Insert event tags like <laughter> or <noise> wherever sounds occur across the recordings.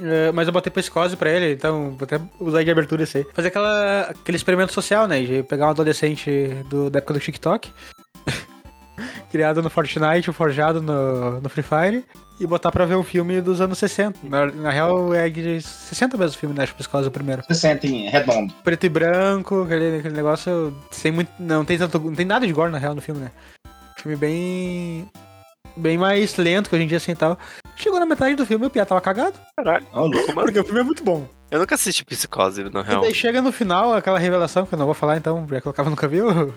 É, mas eu botei psicose pra ele, então vou até usar de abertura isso aí. Fazer aquela, aquele experimento social, né? De pegar um adolescente do, da época do TikTok, <laughs> criado no Fortnite, forjado no, no Free Fire, e botar pra ver um filme dos anos 60. Na, na real, é de 60 mesmo o filme, né? Acho psicose o primeiro. 60 em redondo. Preto e branco, aquele, aquele negócio sem muito. Não tem, tanto, não tem nada de gore na real no filme, né? Filme bem. Bem mais lento que hoje em dia assim e tal. Chegou na metade do filme e o Pia tava cagado. Caralho. Louco. Porque o filme é muito bom. Eu nunca assisti Psicose, na E real. daí chega no final aquela revelação, que eu não vou falar então, já que o Cava <laughs> nunca viu.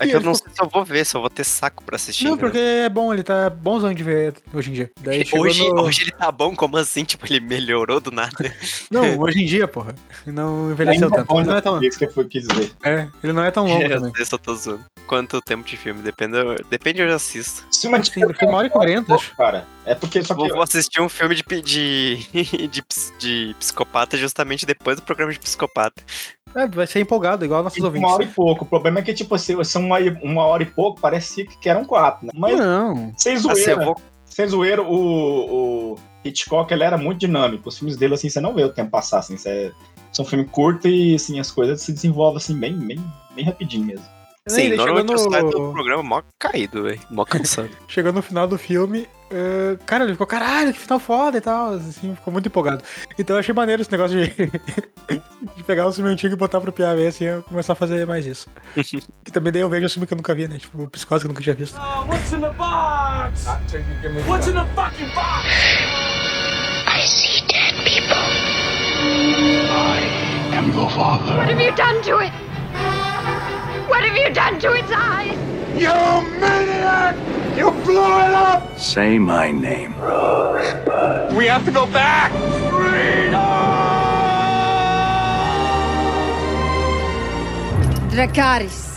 É que eu não sei se eu vou ver, se eu vou ter saco pra assistir. Não, né? porque é bom, ele tá bonzão de ver hoje em dia. Daí Hoje, no... hoje ele tá bom, como assim? <laughs> Tipo, ele melhorou do nada. <laughs> Não, hoje em dia, porra. Não envelheceu Ainda tanto. bom, Ele não é né? tão, Isso que eu quis dizer. é, ele não é tão longo Eu também. eu tô zoando. Quanto tempo de filme? Depende, depende eu já assisto. Se uma foi uma hora e quarenta, acho. Cara, é porque só que. Vou, vou assistir um filme de, de, de, ps- de psicopata justamente depois do programa de psicopata. É, vai ser empolgado, igual nossos ouvintes. Uma hora e pouco. O problema é que, tipo, assim, são uma, uma hora e pouco, parecia que eram quatro, né? Mas Não. sem Assim, eu zoeira, vou, sem zoeira, o, o Hitchcock, ele era muito dinâmico. Os filmes dele, assim, você não vê o tempo passar, assim, você, são um filme curto e, assim, as coisas se desenvolvem, assim, bem, bem, bem rapidinho mesmo. Sim, ele chegou saio do no, programa mó caído, velho. Mó <laughs> cansado. chegou no final do filme, eh, cara, ele ficou, caralho, que final foda e tal, assim, ficou muito empolgado. Então eu achei maneiro esse negócio de, <laughs> de pegar o filme antigo e botar pro Pia ver, assim, eu começar a fazer mais isso. <laughs> e também daí eu vejo o filme que eu nunca vi, né, tipo, o Psicose que eu nunca tinha visto. What's in the box? What's in the fucking box? I see dead people. am your father. What have you done to it? What have you done to its eyes? You maniac! You blew it up! Say my name. We have to go back! Dracarys.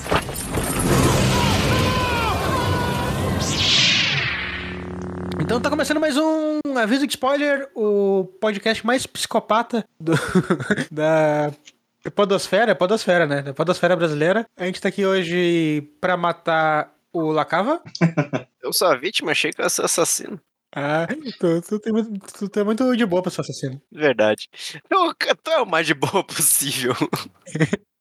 Então tá começando mais um aviso de spoiler, o podcast mais psicopata do, <laughs> da podosfera, é podosfera, né? Da podosfera brasileira. A gente tá aqui hoje pra matar o Lacava. <laughs> Eu sou a vítima, achei que eu ia ser assassino. Ah, tu, tu, tem muito, tu, é muito de boa pra ser assassino. Verdade. Eu, tu é o mais de boa possível. <laughs>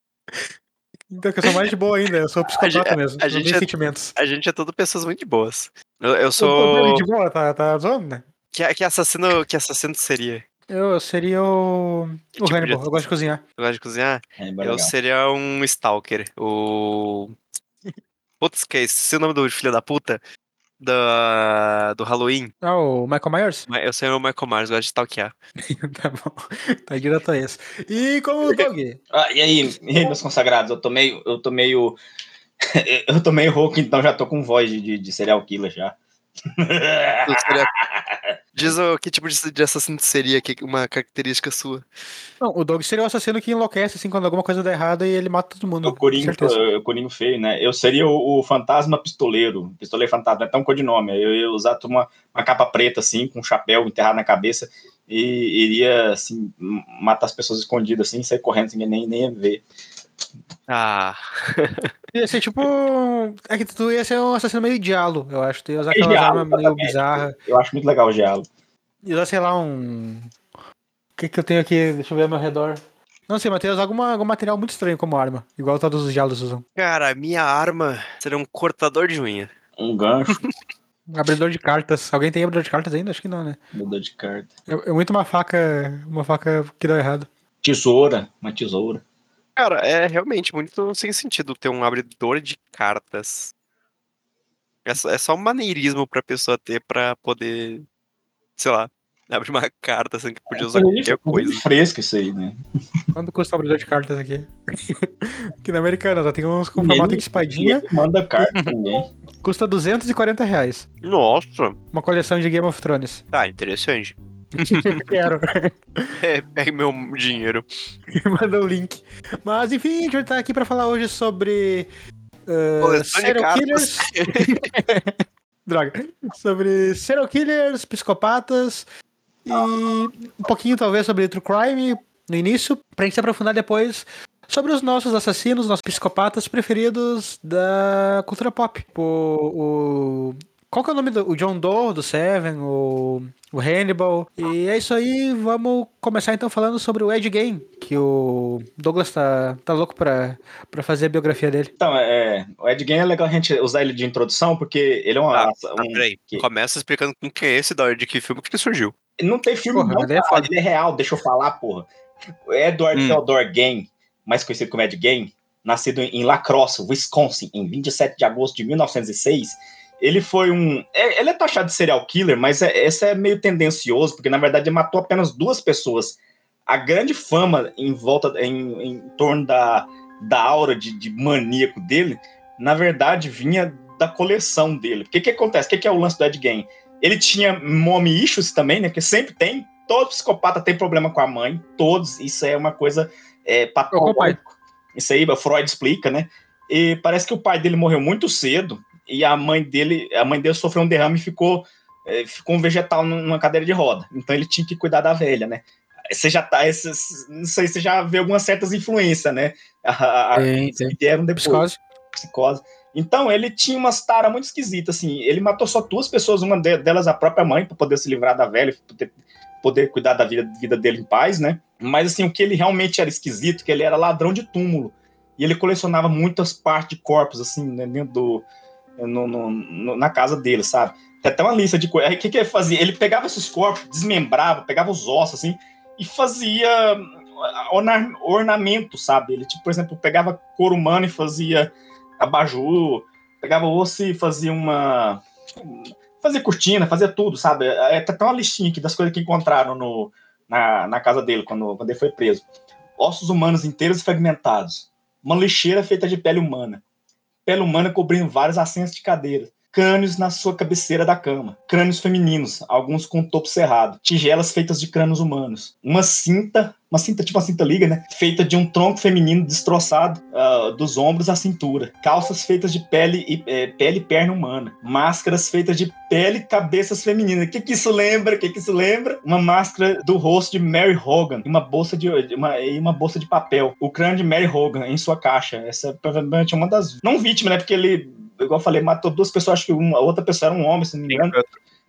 Então, eu sou mais de boa ainda, eu sou psicopata A mesmo. a não gente é- sentimentos. A gente é tudo pessoas muito boas. Eu, eu Eu tô sou. de boa, tá, tá zoando, né? Que, que assassino que assassino seria? Eu seria o. Que O tipo de Hannibal, eu gosto de cozinhar. Tu gosta de cozinhar? É bem Eu legal. seria um Stalker. O. Putz, que é esse? O nome do filho da puta? Da... Do Halloween. Ah, o Michael Myers? Eu seria o Michael Myers, gosto de stalkear. <laughs> tá bom. Tá direto a esse. E como o Doug? Ah, e aí, e aí, meus consagrados, eu tô meio. Eu tô meio. <laughs> eu tô meio rouco, então já tô com voz de, de, de serial killer já. Tu seria- Diz o que tipo de, de assassino seria, que uma característica sua. Não, o Doug seria o assassino que enlouquece, assim, quando alguma coisa dá errado e ele mata todo mundo. O Corinho, certeza. o Corinho feio, né? Eu seria o, o fantasma pistoleiro. Pistoleiro fantasma, é tão codinome. Eu ia usar uma, uma capa preta, assim, com um chapéu enterrado na cabeça e iria, assim, matar as pessoas escondidas, assim, sair correndo, assim, nem, nem ia ver. Ah, <laughs> Ia ser tipo. É que tu ia ser um assassino meio dialo, eu acho. Tu ia usar aquelas armas meio bizarras. Eu acho muito legal o Gelo. Ia usar, sei lá, um. O que que eu tenho aqui? Deixa eu ver ao meu redor. Não sei, usar alguma, algum material muito estranho como arma. Igual todos os dialos usam. cara, a minha arma seria um cortador de unha. Um gancho, Um <laughs> abridor de cartas. Alguém tem abridor de cartas ainda? Acho que não, né? mudou de carta. É, é muito uma faca. Uma faca que deu errado. Tesoura, uma tesoura. Cara, é realmente muito sem sentido ter um abridor de cartas. É só, é só um maneirismo pra pessoa ter pra poder, sei lá, <laughs> abrir uma carta assim que podia usar qualquer coisa. Fresco isso aí, né? <laughs> Quanto custa o abridor de cartas aqui? <laughs> aqui na Americana, só tem uns com formato de espadinha. Manda carta ninguém. Custa 240 reais. Nossa, Uma coleção de Game of Thrones. tá interessante. Quero. <laughs> É, pegue meu dinheiro. Manda o link. Mas enfim, a gente vai estar aqui pra falar hoje sobre. Uh, serial killers. <laughs> Droga. Sobre serial killers, psicopatas e um pouquinho talvez sobre true crime no início, pra gente se aprofundar depois sobre os nossos assassinos, nossos psicopatas preferidos da cultura pop. O, o Qual que é o nome do o John Doe, do Seven, o, o Hannibal? E é isso aí, vamos começar então falando sobre o Ed Gein, que o Douglas tá, tá louco pra, pra fazer a biografia dele. Então, é, o Ed Gein é legal a gente usar ele de introdução, porque ele é uma. Ah, um, Ah, peraí. que- Começa explicando quem que é esse, da de que filme que ele surgiu. Não tem filme, Porra, não, é cara, foda. ele é real, deixa eu falar, porra. O Edward Hum. Theodore Gain, mais conhecido como Ed Gain, nascido em La Crosse, Wisconsin, em 27 de agosto de 1906. Ele foi um. é- ele é taxado de serial killer, mas é, esse é meio tendencioso, porque na verdade ele matou apenas duas pessoas. A grande fama em volta, em, em torno da, da aura de, de maníaco dele, na verdade vinha da coleção dele. O que, acontece? O que, que é o lance do Ed Gein? Ele tinha mommy issues também, né? Que sempre tem. Todo psicopata tem problema com a mãe. Todos. Isso é uma coisa é, patológica. Isso aí, o Freud explica, né? E parece que o pai dele morreu muito cedo e a mãe dele, a mãe dele sofreu um derrame e ficou, é, ficou um vegetal numa cadeira de roda. Então ele tinha que cuidar da velha, né? Você já tá, esse- não sei, você já vê algumas certas influências, né? A, a, Tem, tem. que vieram depois Psicose. psicose. Então, ele tinha umas taras muito esquisitas, assim. Ele matou só duas pessoas, uma de- delas a própria mãe, para poder se livrar da velha, poder, poder cuidar da vida, vida dele em paz, né? Mas, assim, o que ele realmente era esquisito, que ele era ladrão de túmulo. E ele colecionava muitas partes de corpos, assim, né, dentro do... no- no- no- na casa dele, sabe? Tem até uma lista de coisas. O que, que ele fazia? Ele pegava esses corpos, desmembrava, pegava os ossos, assim, e fazia orna- ornamento, sabe? Ele, tipo, por exemplo, pegava couro humano e fazia abajur, pegava osso e fazia uma. Fazia cortina, fazia tudo, sabe? É, tá até uma listinha aqui das coisas que encontraram no, na, na casa dele quando, quando ele foi preso: ossos humanos inteiros e fragmentados, uma lixeira feita de pele humana, pele humana cobrindo vários assentos de cadeira. Crânios na sua cabeceira da cama. Crânios femininos, alguns com topo cerrado. Tigelas feitas de crânios humanos. Uma cinta, uma cinta tipo uma cinta liga, né? Feita de um tronco feminino destroçado ah, dos ombros à cintura. Calças feitas de pele e, eh, pele e perna humana. Máscaras feitas de pele e cabeças femininas. O que, que isso lembra? O que, que isso lembra? Uma máscara do rosto de Mary Hogan e uma bolsa de uma, e uma bolsa de papel. O crânio de Mary Hogan em sua caixa. Essa é provavelmente uma das. Não vítima, né? Porque ele, igual eu falei, matou duas pessoas. Acho que uma a outra pessoa era um homem, se não me engano.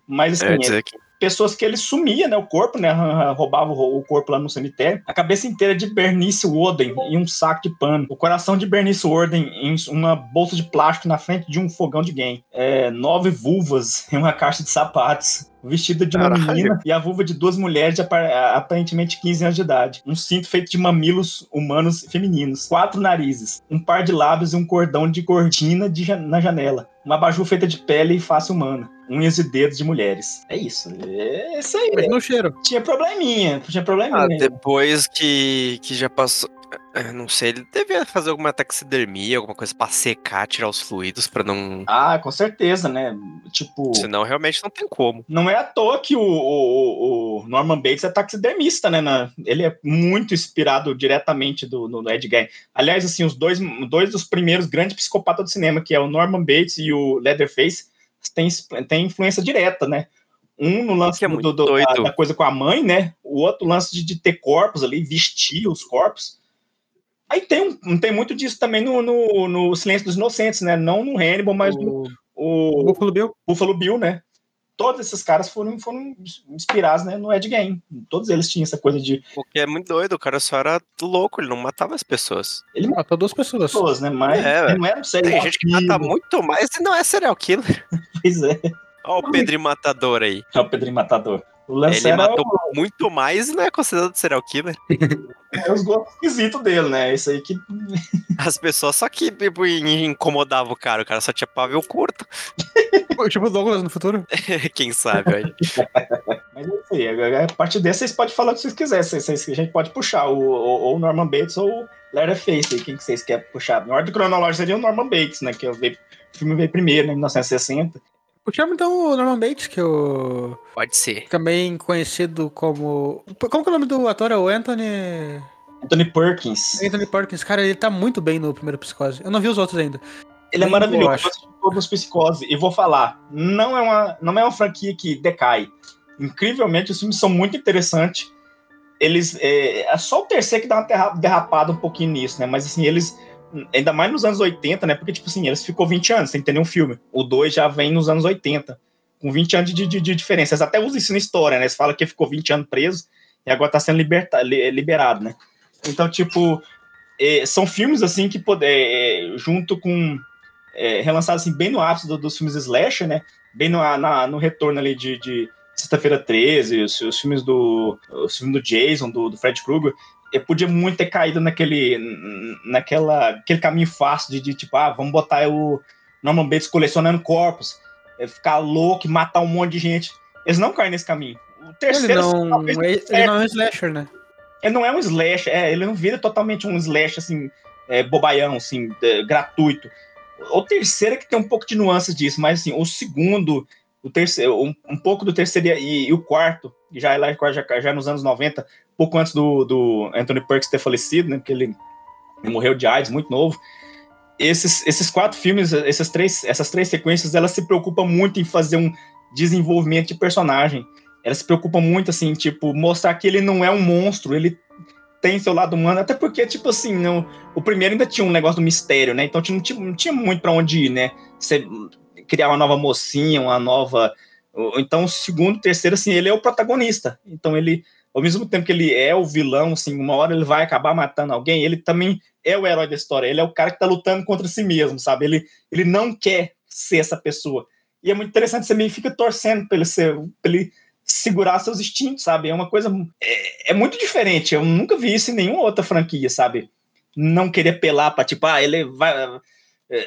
Mas assim, É, dizer que pessoas que ele sumia, né? O corpo, né? <laughs> Roubava o corpo lá no cemitério. A cabeça inteira de Bernice Woden em um saco de pano. O coração de Bernice Woden em uma bolsa de plástico na frente de um fogão de game. É, nove vulvas em uma caixa de sapatos. O vestido de uma Caralho. menina e a vulva de duas mulheres de apa- aparentemente 15 anos de idade. Um cinto feito de mamilos humanos femininos. Quatro narizes. Um par de lábios e um cordão de cortina de ja- na janela. Uma abajur feita de pele e face humana. Unhas e dedos de mulheres. É isso. É isso aí. Mas no cheiro. Tinha probleminha. Tinha Ah, probleminha. depois que, que já passou. Eu <clears throat> Não sei, ele devia fazer alguma taxidermia, alguma coisa pra secar, tirar os fluidos pra não. Ah, com certeza, né? Tipo. Senão realmente não tem como. Não é à toa que o, o, o Norman Bates é taxidermista, né? na- ele é muito inspirado diretamente do, no, no Ed Gein. Aliás, assim, os dois, dois dos primeiros grandes psicopatas do cinema, que é o Norman Bates e o Leatherface, têm tem influência direta, né? Um no lance é do- do- da, da coisa com a mãe, né? O outro lance de, de ter corpos ali, vestir os corpos. Aí tem, um, tem muito disso também no, no, no Silêncio dos Inocentes, né? Não no Hannibal, mas no O o, Buffalo Bill. Buffalo Bill, né? Todos esses caras foram, foram inspirados né, no Ed Gein. Todos eles tinham essa coisa de. Porque é muito doido, o cara só era louco, ele não matava as pessoas. Ele Matou duas pessoas. pessoas, né? Mas É, ele não era um serial Tem gente que mata muito mais e não é serial killer. <laughs> Pois é. Olha o Pedro Matador aí. É o Pedrinho Matador. O lance Ele era matou muito mais e não é considerado serial killer. o- <laughs> os gostos esquisitos dele, né? Isso aí que. <laughs> As pessoas só que tipo, incomodavam o cara, o cara só tinha pavio curto. <laughs> Tipo o Douglas no futuro. Quem sabe, olha. Mas é isso aí. A partir desse, vocês podem falar o que vocês quiserem. Vocês, vocês- a gente pode puxar o, o, ou o Norman Bates ou o Leatherface. aí, Quem que vocês querem puxar? Na ordem cronológica seria o Norman Bates, né? Que eu veio, o filme veio primeiro, né, em 1960. Puxamos então o Norman Bates, que é o. Pode ser. Também conhecido como. Como que é o nome do ator? É o Anthony. Anthony Perkins. Anthony Perkins. Cara, ele tá muito bem no primeiro Psicose. Eu não vi os outros ainda. Ele é Nem maravilhoso. eu. Eu todos os psicose. E vou falar, não é, uma, não é uma franquia que decai. Incrivelmente, os filmes são muito interessantes. Eles. É, é só o terceiro que dá uma derrapada um pouquinho nisso, né? Mas assim, eles ainda mais nos anos 80, né? Porque, tipo assim, eles ficou 20 anos sem ter nenhum filme. O 2 já vem nos anos 80, com 20 anos de, de, de diferença. Eles até usam isso na história, né? Eles falam que ficou 20 anos preso e agora tá sendo liberta, liberado, né? Então, tipo, é, são filmes, assim, que, é, junto com... É, relançados, assim, bem no ápice do, dos filmes slasher, né? Bem no, na, no retorno ali de, de Sexta-feira 13, os, os, filmes do os filmes do Jason, do, do Fred Krueger, eu podia muito ter caído naquele naquela aquele caminho fácil de, de tipo, ah, vamos botar o Norman Bates colecionando corpos, é, ficar louco e matar um monte de gente. Eles não caem nesse caminho. O terceiro, ele não, ele, ele não é um slasher, né? Ele não é um slasher, é, ele não vira totalmente um slasher assim, é, bobaião, assim, é, gratuito. O terceiro é que tem um pouco de nuances disso, mas assim, o segundo o terceiro, um, um pouco do terceiro e, e, o quarto, já, já, já nos anos 90, pouco antes do, do Anthony Perkins ter falecido, né, porque ele, morreu de AIDS muito novo. Esses, esses quatro filmes, essas três, essas três sequências, elas se preocupam muito em fazer um desenvolvimento de personagem. Elas se preocupam muito, assim, tipo, mostrar que ele não é um monstro, ele tem seu lado humano, até porque, tipo assim, o primeiro ainda tinha um negócio do mistério, né? Então não tinha, não tinha muito para onde ir, né? Você criar uma nova mocinha, uma nova. Então, o segundo, terceiro, assim, ele é o protagonista. Então, ele, ao mesmo tempo que ele é o vilão, assim, uma hora ele vai acabar matando alguém, ele também é o herói da história. Ele é o cara que tá lutando contra si mesmo, sabe? Ele, ele não quer ser essa pessoa. E é muito interessante, você meio fica torcendo pra ele, ser, pra ele segurar seus instintos, sabe? É uma coisa. É, é, muito diferente. Eu nunca vi isso em nenhuma outra franquia, sabe? Não querer pelar pra, tipo, ah, ele vai.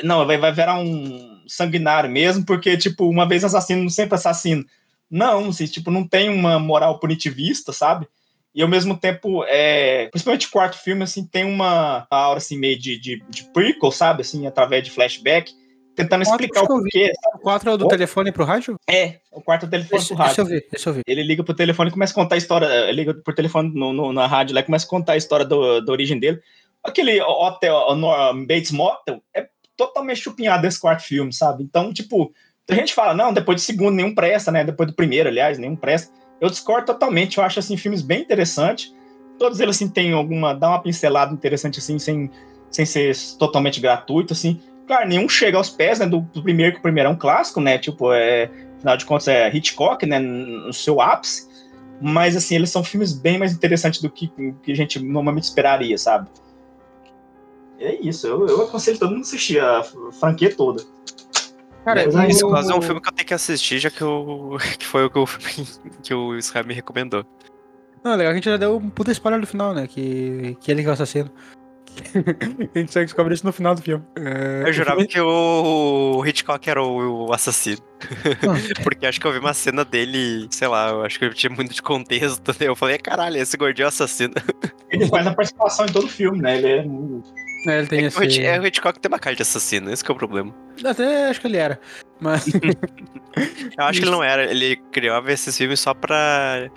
Não, vai, vai virar um sanguinário mesmo, porque, tipo, uma vez assassino, sempre assassino. Não, assim, tipo, não tem uma moral punitivista, sabe? E ao mesmo tempo, é, principalmente o quarto filme, assim, tem uma aura assim, meio de, de, de prequel, sabe? Assim, através de flashback, tentando explicar o porquê. O 4 é o do oh. telefone pro rádio? É, o quarto é o telefone esse, pro rádio. Deixa eu ver, deixa eu ver. Ele liga pro telefone e começa a contar a história. Ele liga pro telefone no, no, na rádio lá e começa a contar a história do, da origem dele. Aquele hotel, o Bates Motel, é totalmente chupinhado esse quarto filme, sabe? Então, tipo, a gente fala, não, depois do segundo nenhum presta, né? Depois do primeiro, aliás, nenhum presta. Eu discordo totalmente, eu acho, assim, filmes bem interessantes. Todos eles, assim, tem alguma, dá uma pincelada interessante, assim, sem, sem ser totalmente gratuito, assim. Claro, nenhum chega aos pés, né, do, do primeiro, que o primeiro é um clássico, né? Tipo, é, afinal de contas, é Hitchcock, né, no seu ápice. Mas, assim, eles são filmes bem mais interessantes do que, que a gente normalmente esperaria, sabe? é isso. Eu, eu aconselho todo mundo assistir a franquia toda. Cara, é, esse quase é um filme que eu tenho que assistir, já que, eu, <laughs> que foi o que, eu, <laughs> que o Israel me recomendou. Não, legal, a gente já deu um puta spoiler no final, né? Que, que ele que é o assassino. <laughs> a gente só descobre isso no final do filme. É, eu jurava filme... que o Hitchcock era o, o assassino. Porque acho que eu vi uma cena dele, sei lá, eu acho que eu tinha muito de contexto. Né? Eu falei, caralho, esse gordinho é assassino. Ele faz a participação em todo o filme, né? Ele é é, ele tem é esse... É, o Hitchcock tem uma cara de assassino, esse é o problema. Até acho que ele era. Mas. <laughs> eu acho que ele não era. Ele criava esses filmes só pra.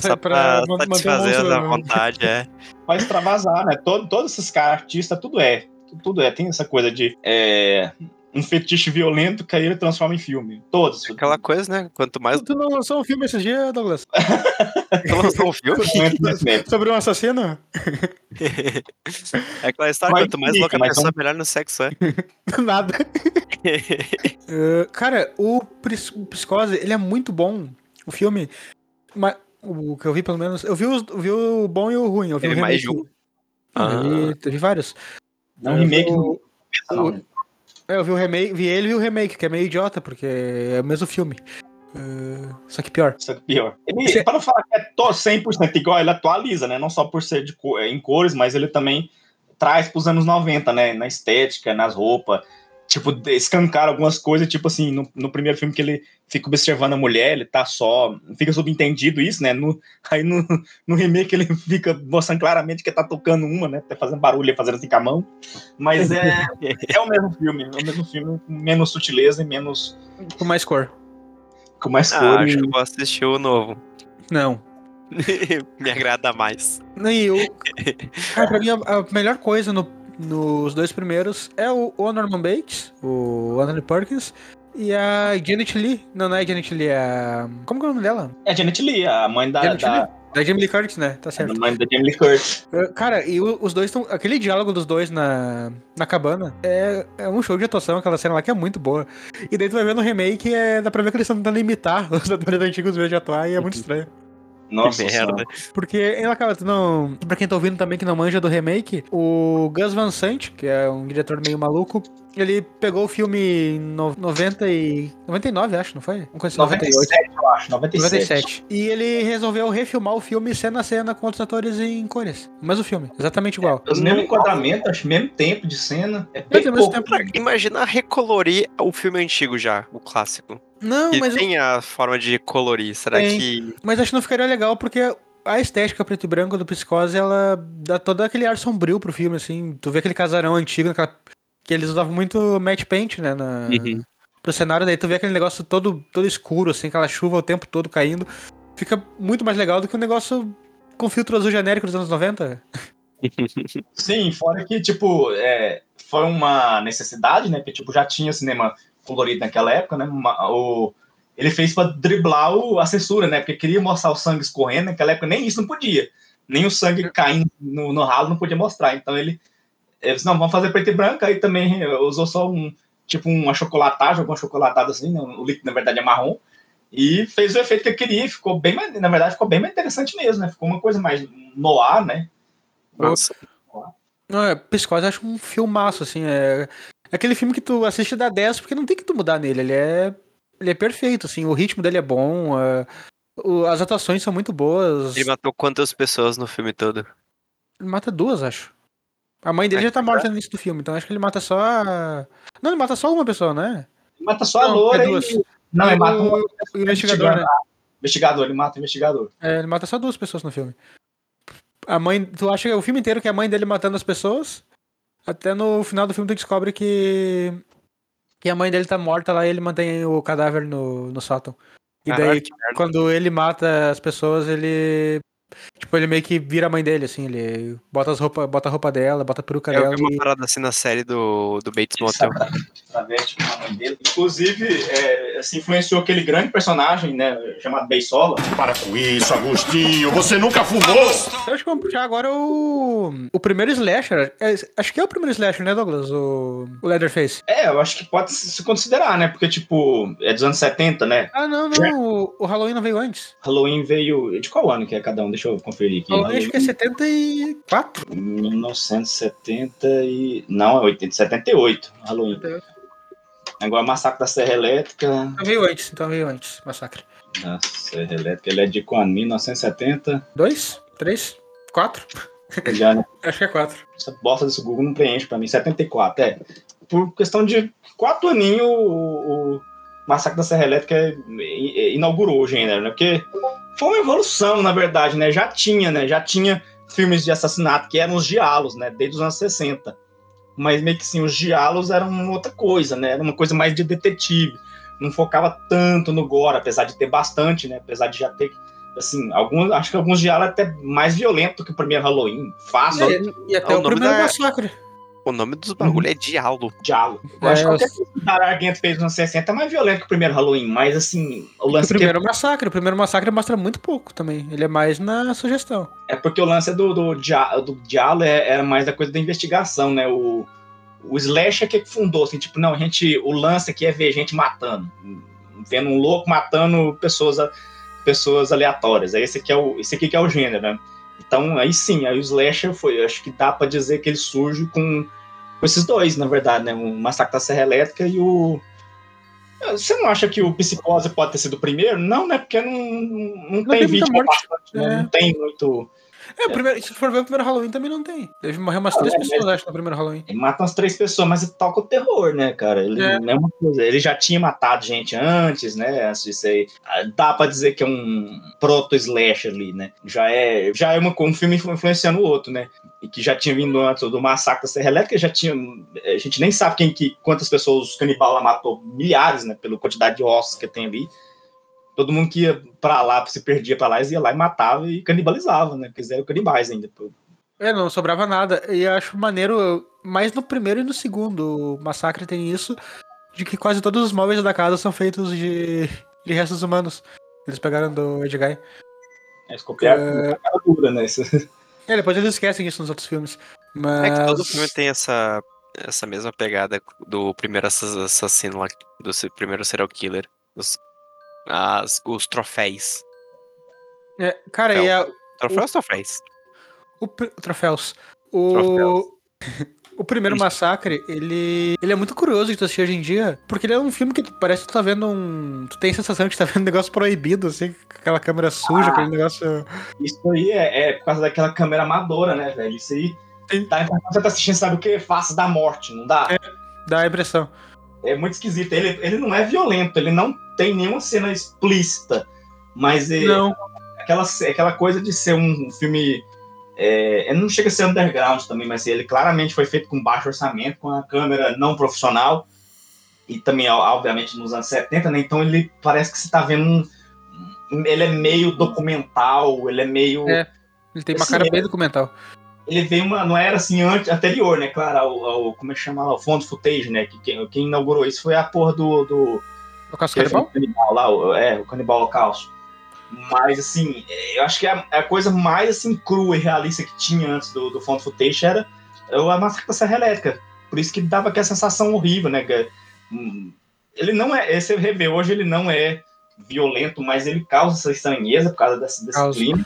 Só pra, pra satisfazer a vontade, é. <laughs> Mas pra vazar, né? Todo, todos esses caras, artistas, tudo é. Tudo é. Tem essa coisa de. É, um fetiche violento que aí ele transforma em filme. Todos. Aquela coisa, né? Quanto mais. Tu não lançou um filme esse dia, Douglas? tu lançou um filme? <laughs> Sobre um assassino? é aquela história, quanto mais louca a pessoa, melhor no sexo é. Nada. uh, <laughs> cara, o Psicose, ele é muito bom. O filme. Mas, o que eu vi, pelo menos. Eu vi, os, eu vi o bom e o ruim. Eu vi ele o mais de um. Ah. Eu vi, vi vários. Não, remake. O, o, é, eu vi o remake, vi ele e o remake, que é meio idiota, porque é o mesmo filme. Uh, só que pior. Só que pior. Ele, Você... Para não falar que é 100% igual, ele atualiza, né? Não só por ser de, em cores, mas ele também traz para os anos 90, né? Na estética, nas roupas tipo, escancar algumas coisas, tipo assim, no, no, primeiro filme que ele fica observando a mulher, ele tá só, fica subentendido isso, né, no, <laughs> aí no, no remake ele fica mostrando claramente que tá tocando uma, né, tá fazendo barulho, fazendo assim com a mão, mas é, <laughs> é o mesmo filme, é o mesmo filme, com menos sutileza e menos... Com mais cor. Com mais ah, cor. acho e... que eu vou assistir o novo. Não. <laughs> Me agrada mais. E eu, cara, pra mim a, a melhor coisa no nos dois primeiros é o, o Norman Bates, o Anthony Perkins, e a Janet Lee. Não, não é Janet Lee, é a... Como que é o nome dela? É a Janet Lee, a mãe da, da, Da Jamie Lee Curtis, né? Tá certo. Da mãe da Jamie Lee Curtis. Uh, Cara, e os dois estão. Aquele diálogo dos dois na, na cabana é, é um show de atuação, aquela cena lá que é muito boa. E daí tu vai ver no remake, é, dá pra ver que eles estão tentando imitar <laughs> os atores antigos vezes de atuar e é muito estranho. Nossa que senhora. merda. Porque, ela acaba, não. Pra quem tá ouvindo também que não manja do remake, o Gus Van Sant, que é um diretor meio maluco, ele pegou o filme em no, 90 e. 99, acho, não foi? Assim, 98. 97, eu acho. 97. 97. E ele resolveu refilmar o filme cena a cena com outros atores em cores. Mas o filme, exatamente igual. Os mesmos enquadramentos, acho, mesmo tempo de cena. É bem mesmo tempo- Imagina recolorir o filme antigo já, o clássico. Não, Que mas, tem a forma de colorir. Será Tem. que. mas acho que não ficaria legal porque a estética preto e branco do Psicose, ela dá todo aquele ar sombrio pro filme, assim. Tu vê aquele casarão antigo, aquela- que eles usavam muito matte paint, né, na... Uhum. pro cenário, daí tu vê aquele negócio todo, todo escuro, assim, aquela chuva o tempo todo caindo. Fica muito mais legal do que um negócio com filtro azul genérico dos anos 90. <laughs> Sim, fora que, tipo, é, foi uma necessidade, né? Porque, tipo, já tinha cinema colorido naquela época, né? o, ele fez pra driblar o, a censura, né? Porque queria mostrar o sangue escorrendo, naquela época nem isso não podia. Nem o sangue caindo no, no ralo não podia mostrar. Então ele, ele disse, não, vamos fazer preto e branco, aí também usou só um, tipo, uma chocolatagem, alguma chocolatada assim, né? o líquido na verdade é marrom, e fez o efeito que eu queria, ficou bem mais, na verdade ficou bem mais interessante mesmo, né? Ficou uma coisa mais no ar, né? Nossa. Não, é, Psicose eu acho um filmaço, assim. É aquele filme que tu assiste e dá 10 porque não tem que tu mudar nele. Ele é, ele é perfeito, assim. O ritmo dele é bom. é, o- as atuações são muito boas. Ele matou quantas pessoas no filme todo? Ele mata duas, acho. A mãe dele É, já tá morta no início do filme, então acho que ele mata só a... Não, ele mata só uma pessoa, né? Mata só a Não, loura é duas. e... Não, ele mata um o, o investigador, né? investigador, ele mata o investigador. É, ele mata só duas pessoas no filme. A mãe. Tu acha o filme inteiro que é a mãe dele matando as pessoas? Até no final do filme tu descobre que. Que a mãe dele tá morta lá e ele mantém o cadáver no, no sótão. E daí, que merda. quando ele mata as pessoas, ele. Tipo, ele meio que vira a mãe dele, assim, ele bota as roupas, bota a roupa dela, bota a peruca Eu dela. vi uma e- parada assim na série do, do Bates Motel. Travesti com a mãe dele. Inclusive, é, assim, influenciou aquele grande personagem, né, chamado Beisola. Para com isso, Agostinho. Você nunca fumou? Eu acho que vamos puxar agora o. O primeiro slasher. É, acho que é o primeiro slasher, né, Douglas? O, o Leatherface. É, eu acho que pode se considerar, né, porque, tipo, é dos anos 70, né, Ah, não, não. O, o Halloween não veio antes. Halloween veio... De qual ano que é cada um? Deixa eu conferir aqui. Halloween acho que é 74. 1970 e... Não, é 80, 78, Halloween. Agora, Massacre da Serra Elétrica... Então veio antes, então veio antes. Massacre. Da Serra Elétrica, ele é de quando? 1970. Dois? Três? Quatro? <laughs> Já, né? Acho que é quatro. Essa bosta desse Google não preenche pra mim. 74, é. Por questão de quatro aninhos, o, o Massacre da Serra Elétrica é- é- inaugurou o gênero, né? Porque foi uma evolução, na verdade, né? Já tinha, né? Já tinha filmes de assassinato que eram os diálogos, né? Desde os anos 60. Mas meio que sim, os diálogos eram outra coisa, né? Era uma coisa mais de detetive. Não focava tanto no gore, apesar de ter bastante, né? Apesar de já ter, assim, alguns, acho que alguns diálogos até mais violentos que o primeiro Halloween. Fácil, E, e até É o o, primeiro da- massacre. O nome dos bagulho é Diálogo. diálogo. Eu É, acho que qualquer coisa que o fez nos anos 60 é mais violento que o primeiro Halloween, mas assim, o O lance primeiro massacre. O primeiro massacre mostra muito pouco também. Ele é mais na sugestão. é, é porque o lance do, do, dia- do diálogo é- era mais da coisa da investigação, né? O, o Slash é que fundou, assim, tipo, não, a gente, o lance aqui é ver gente matando, vendo um louco matando pessoas, a- pessoas aleatórias. É esse aqui é o, esse aqui que é o gênero, né? Então, aí sim, aí o Slasher foi, acho que dá pra dizer que ele surge com, com esses dois, na verdade, né? O Massacre da Serra Elétrica e o. Você não acha que o Psicose pode ter sido o primeiro? Não, né? Porque não, não, não tem bastante, né? É. Não tem muito. É, o primeiro, se for ver o primeiro Halloween também não tem. Deve morrer umas três é, pessoas, acho, no primeiro Halloween. Ele mata umas três pessoas, mas ele toca o terror, né, cara? Ele, É. é coisa, ele já tinha matado gente antes, né? Antes disso aí. Ah, Dá pra dizer que é um proto-slash ali, né? Já é, já é uma, um filme influ- influenciando o outro, né? E que já tinha vindo antes do Massacre da Serra Elétrica, já tinha. A gente nem sabe quem, que, quantas pessoas o canibal lá matou. Milhares, né? Pela quantidade de ossos que tem ali. Todo mundo que ia pra lá, se perdia pra lá, eles ia lá e matava e canibalizava, né? Porque eles eram canibais ainda. É, não sobrava nada. E acho maneiro, mais no primeiro e no segundo. O Massacre tem isso, de que quase todos os móveis da casa são feitos de, de restos humanos. Eles pegaram do Edguy. Eles copiaram a cara dura, né? Isso- É, depois eles esquecem isso nos outros filmes. Mas. É que todo filme tem essa, essa mesma pegada do primeiro assa- assassino lá, do primeiro serial killer. Os, as, os troféus. É, cara, e a, Troféus, troféus. o, troféus. O. Troféus. <laughs> O primeiro massacre, ele. Ele é muito curioso de tu assistir hoje em dia. Porque ele é um filme que tu- parece que tu tá vendo um. Tu tem a sensação de que tá vendo um negócio proibido, assim, com aquela câmera suja, Ah. aquele negócio. Isso aí é, é por causa daquela câmera amadora, né, velho? Isso aí. Sim. Tá, você tá assistindo, sabe o que? Face da morte, não dá? Dá a impressão. É muito esquisito. Ele, ele não é violento, ele não tem nenhuma cena explícita. Mas é, Não. aquela, aquela coisa de ser um filme. É, ele não chega a ser underground também, mas ele claramente foi feito com baixo orçamento, com a câmera não profissional. E também, obviamente, nos anos 70, né? Então ele parece que você tá vendo um. Ele é meio documental, ele é meio. É. Ele tem uma Assim, cara bem documental. Ele veio uma. Não era assim antes, anterior, né? Claro, ao, ao- como é que chama lá? O Fond Footage, né? Que, quem, quem inaugurou isso foi a porra do. do O caso aquele canibal? canibal lá, o- é, o Canibal Holocausto. Mas, assim, eu acho que a, a coisa mais assim, crua e realista que tinha antes do, do Fond Footage era a Massacre da Serra Elétrica. Por isso que dava aquela sensação horrível, né? que, hum, ele não é. Esse revê hoje ele não é violento, mas ele causa essa estranheza por causa desse, desse clima.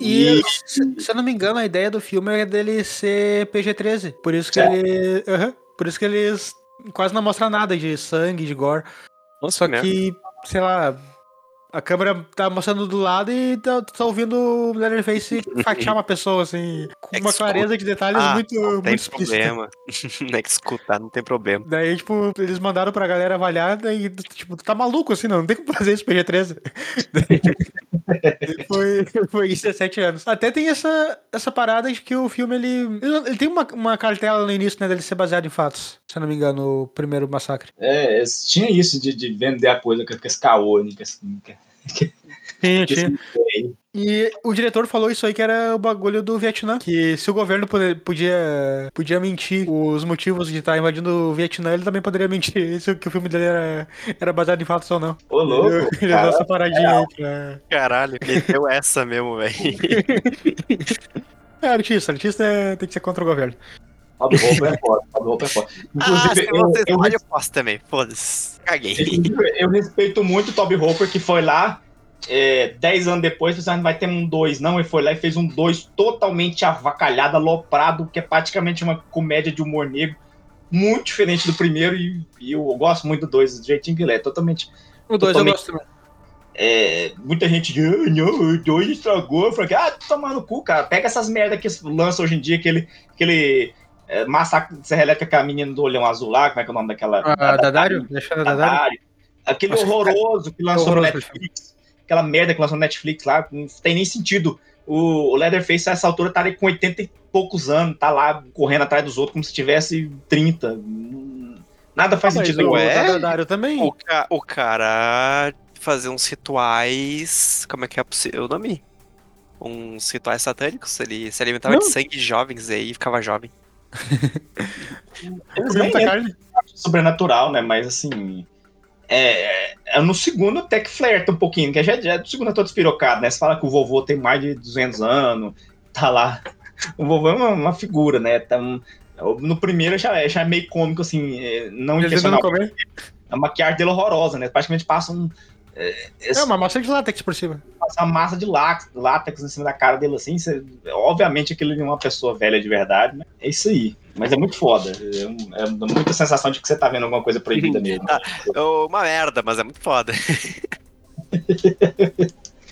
E, se, se eu não me engano, a ideia do filme é dele ser PG-13. Por isso que Certo. ele. Aham. por isso que eles quase não mostram nada de sangue, de gore. Nossa, Só né? que, sei lá, a câmera tá mostrando do lado e tá, tu tá ouvindo o Leatherface fatiar uma pessoa, assim, com É uma escuta. clareza de detalhes Ah, muito, Não muito tem explícita. problema. não <laughs> é que escutar, não tem problema. Daí, tipo, eles mandaram pra galera avaliar, daí, tipo, tu tá maluco assim, não, não tem como fazer isso PG-13. Daí <laughs> foi, foi isso 17 anos. Até tem essa, essa parada de que o filme, ele, ele, ele tem uma, uma cartela no início, né, dele ser baseado em fatos, se eu não me engano, o primeiro massacre. É, tinha isso de, de vender a coisa com, com esse caô, E o diretor falou isso aí que era o bagulho do Vietnã. Que se o governo podia, podia mentir os motivos de estar invadindo o Vietnã, ele também poderia mentir <laughs> isso, que o filme dele era, era baseado em fatos ou não. Ô, louco. Ele, ele deu essa paradinha aí pra. Caralho, meteu essa mesmo, velho. <laughs> É, artista, artista é- tem que ser contra o governo. Bob Hope é foda. Bob Hope é foda. ah, Inclusive, se eu, eu, eu posso também. Foda-se. Caguei. eu respeito muito o Toby Hopper, que foi lá é, 10 anos depois, pensando, "Ah, vai ter um 2. Não, ele foi lá e fez um 2 totalmente avacalhado, aloprado, que é praticamente uma comédia de humor negro, muito diferente do primeiro, e, e eu gosto muito do 2, do jeitinho que ele é, totalmente O 2 eu gosto também. é, muita gente, ah, não, o dois estragou. Eu falei, ah, toma no cu, cara. Pega essas merda que lança hoje em dia, aquele, aquele é, massacre de Serra Elétrica com a menina do olhão azul lá, como é que é o nome daquela? A Dadário? Deixando a Dadário? Aquele Nossa, horroroso que lançou no horroroso, Netflix. Aquela merda que lançou no Netflix lá, não tem nem sentido. O, o Leatherface, a essa altura, tá ali com 80 e poucos anos, tá lá correndo atrás dos outros como se tivesse 30. Hum, Nada faz Mas sentido. o ué? da Dadário também. O, ca- o cara fazer uns rituais. Como é que é o nome? Uns rituais satânicos. Ele se alimentava Não. de sangue de jovens e aí ficava jovem. Eles nem muita carne. sobrenatural, né? Mas assim. É, é no segundo até que flerta um pouquinho, que já, já do segundo é todo espirocado, né? Você fala que o vovô tem mais de 200 anos, tá lá. O vovô é uma, uma figura, né? Tá um- no primeiro já é, já é meio cômico, assim, é, não Eles intencional. A maquiagem dele é horrorosa, né? Praticamente passa um. É, É uma massa de látex por cima. passa uma massa de látex, látex em cima da cara dele assim. Você, obviamente aquilo é uma pessoa velha de verdade, né? É isso aí. Mas é muito foda. É, é muita sensação de que você tá vendo alguma coisa proibida mesmo. <laughs> É uma merda, mas é muito foda. <laughs>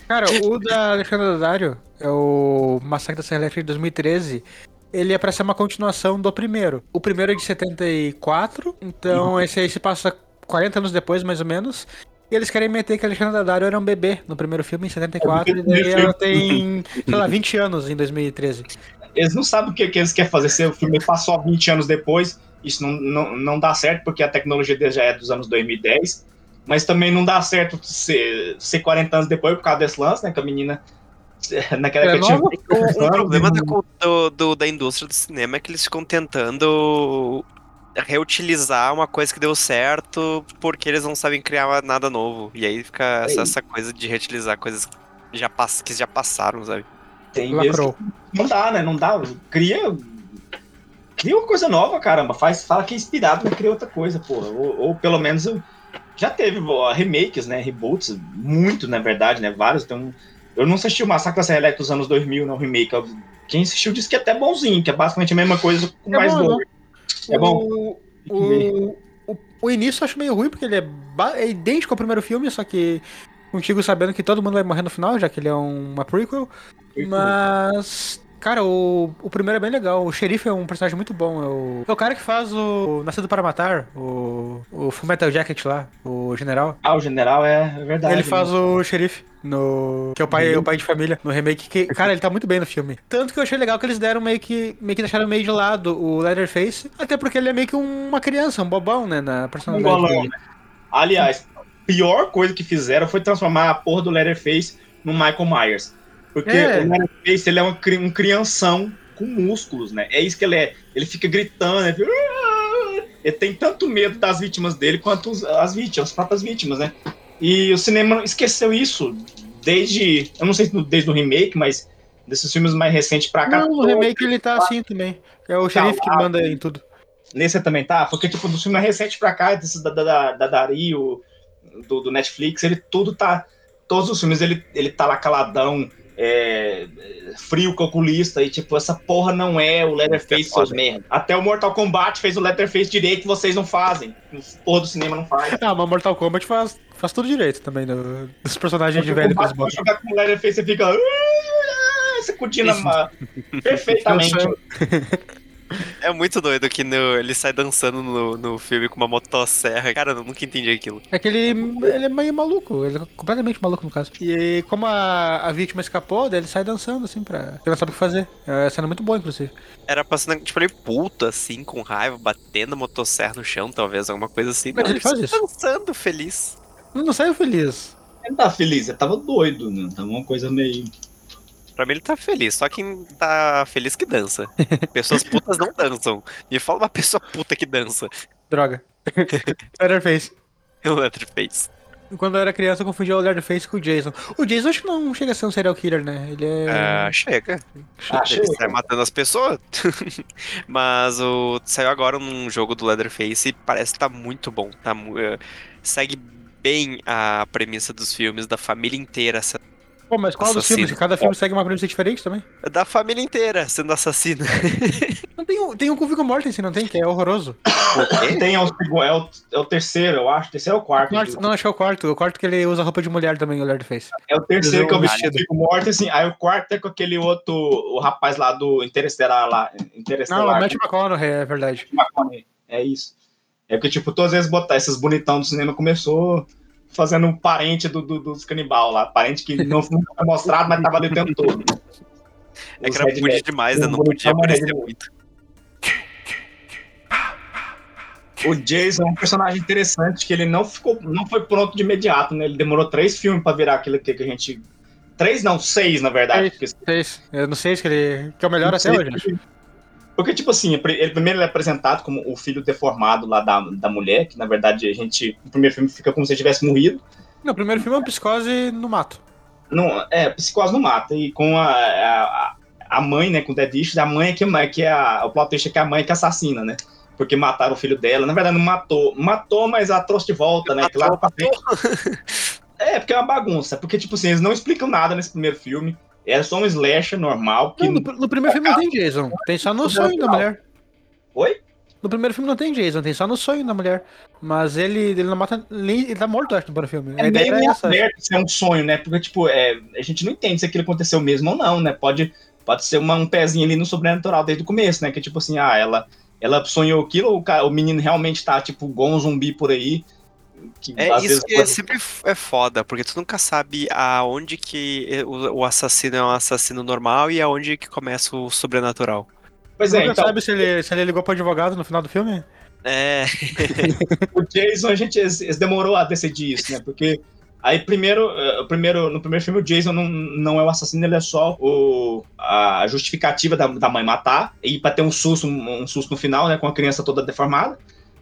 Cara, o da Alexandre Dadário, é o Massacre da Serra Elétrica de 2013. Ele é pra ser uma continuação do primeiro. O primeiro é de 74, então esse aí se passa 40 anos depois, mais ou menos. E eles querem meter que a Alexandre Daddario era um bebê no primeiro filme, em 74, e daí ela tem, sei lá, 20 anos em 2013. Eles não sabem o que, que eles querem fazer. Se o filme passou 20 anos depois, isso não, não, não dá certo, porque a tecnologia deles já é dos anos 2010. Mas também não dá certo ser, ser 40 anos depois por causa desse lance, né? Que a menina. <laughs> Naquela É época tinha. um problema do, do- da indústria do cinema é que eles ficam tentando reutilizar uma coisa que deu certo porque eles não sabem criar nada novo. E aí fica essa, Ei. essa coisa de reutilizar coisas já, pass que já passaram, sabe? Tem que não dá, né? Não dá. Cria. Cria uma coisa nova, caramba. Faz, fala que é inspirado, mas cria outra coisa, porra. Ou, ou pelo menos eu- já teve ó, remakes, né? Reboots, muito, na verdade, né? Vários. Então, eu não assisti o Massacre da Serra Elétrica dos anos 2000, não, remake. Quem assistiu disse que é até bonzinho, que é basicamente a mesma coisa com É mais bom, gore. É bom. O, o, o, o início eu acho meio ruim, porque ele é, é idêntico ao primeiro filme, só que contigo sabendo que todo mundo vai morrer no final, já que ele é um- uma prequel. Mas, cara, o, o primeiro é bem legal. O xerife é um personagem muito bom. É o, é o cara que faz o Nascido para Matar, o, o Full Metal Jacket lá, o general. Ah, o general é é verdade. Ele faz né? o xerife, no, que é o pai, o pai de família, no remake. Que, cara, ele tá muito bem no filme. Tanto que eu achei legal que eles deram meio que, meio que deixaram meio de lado o Leatherface, até porque ele é meio que uma criança, um bobão, né, na Um personalidade bolão, dele. né? Aliás, a pior coisa que fizeram foi transformar a porra do Leatherface no Michael Myers. Porque É. o Leatherface ele é um, um crianção com músculos, né? É isso que ele é. Ele fica gritando, ele, fica... "Ah!" ele tem tanto medo das vítimas dele quanto as vítimas, as próprias vítimas, né? E o cinema esqueceu isso desde. Eu não sei se desde o remake, mas desses filmes mais recentes pra cá. Não, no remake ele tá assim também. É o xerife que manda em tudo. Nesse também tá? Porque, tipo, dos filmes mais recentes pra cá, desses da, da, da Dario, do, do Netflix, ele tudo tá. Todos os filmes ele, ele tá lá caladão, é, frio, calculista, e tipo, essa porra não é o Leatherface, é seus merda. Até o Mortal Kombat fez o Leatherface direito, vocês não fazem. Porra do cinema não faz. Ah, mas Mortal Kombat faz, faz tudo direito também, do, dos personagens de velho Mortal. Kombat, jogar com o Leatherface, você fica. "Ah", Você curtindo a- <laughs> perfeitamente. <laughs> <laughs> É muito doido que no- ele sai dançando no, no filme com uma motosserra. Cara, eu nunca entendi aquilo. É que ele, ele é meio maluco, ele é completamente maluco no caso. E como a, a vítima escapou, daí ele sai dançando assim pra. Porque não sabe o que fazer. É uma cena muito boa, inclusive. Era passando, tipo, ele puto, assim, com raiva, batendo a motosserra no chão, talvez, alguma coisa assim. Mas Não, ele faz isso. dançando, feliz. Não, não saiu feliz. Ele tá feliz, ele tava doido, né? Tava uma coisa meio. Pra mim ele tá feliz, só quem tá feliz que dança. <laughs> Pessoas putas não dançam. Me fala uma pessoa puta que dança. Droga. <laughs> Leatherface. Leatherface. Quando eu era criança, eu confundia o Leatherface com o Jason. O Jason acho que não chega a ser um serial killer, né? Ele é. Ah, chega. Ah, Ele chega. sai matando as pessoas. <laughs> Mas o saiu agora um jogo do Leatherface e parece que tá muito bom. Tá, eh, segue bem a premissa dos filmes, da família inteira. Pô, mas qual dos Assassino. filmes? Cada filme segue uma premissa diferente também. Da família inteira sendo assassina. <laughs> Não tem um, tem um com o Viggo Mortensen, não tem? Que é horroroso. Tem é o, é, o, é o terceiro, eu acho. Terceiro ou quarto? Quarto- não, acho que é o quarto. O quarto que ele usa roupa de mulher também, o Leatherface. É o terceiro que eu Desenho vestido morto, assim. Aí o quarto é com aquele outro, o rapaz lá do Interestelar lá. Não, Interestelar. o Matt McConaughey, é verdade. McConaughey. É isso. É porque, tipo, todas as vezes botar esses bonitão do cinema começou fazendo um parente do, do- dos canibal lá. Parente que não foi mostrado, mas tava ali o tempo todo. É Os que era Red pude demais, né? Não podia aparecer Red muito. O Jason é um personagem interessante que ele não ficou, não foi pronto de imediato, né? Ele demorou três filmes pra virar aquilo que, que a gente. Três não, seis, na verdade. Seis. Porque, Seis. Eu não sei se ele. Que é o melhor até hoje. Porque, tipo assim, ele, primeiro ele é apresentado como o filho deformado lá da, da mulher, que na verdade a gente. No primeiro filme fica como se ele tivesse morrido. Não, o primeiro filme é uma psicose no mato. Não, é, psicose não mata. E com a, a, a mãe, né, com o Dead Issues, a mãe é que, que é a, o plot twist é que é a mãe que assassina, né? Porque mataram o filho dela. Na verdade, não matou. Matou, mas ela trouxe de volta, né? Frente. É, porque é uma bagunça. Porque, tipo assim, eles não explicam nada nesse primeiro filme. É só um slasher normal. Que... Não, no, no primeiro filme não tem Jason. Tem só no sonho da mulher. Oi? No primeiro filme não tem Jason, tem só no sonho da mulher. Mas ele, ele não mata. Ele tá morto, acho, no primeiro filme. É meio essa. aberto se é um sonho, né? Porque, tipo, é, a gente não entende se aquilo aconteceu mesmo ou não, né? Pode, pode ser uma- um pezinho ali no sobrenatural desde o começo, né? Que, tipo assim, ah, ela, ela sonhou aquilo, o, cara, o menino realmente tá, tipo, igual um zumbi por aí. Que, É isso vezes que é sempre é foda, porque tu nunca sabe aonde que o, o assassino é um assassino normal e aonde que começa o sobrenatural. Pois Você é, nunca então, sabe se ele, se ele ligou pro advogado no final do filme? É, <laughs> o Jason, a gente demorou a decidir isso, né? Porque aí primeiro, eh, o primeiro, no primeiro filme o Jason não, não é o assassino, ele é só o, a justificativa da, da mãe matar e pra ter um susto, um, um susto no final, né? Com a criança toda deformada.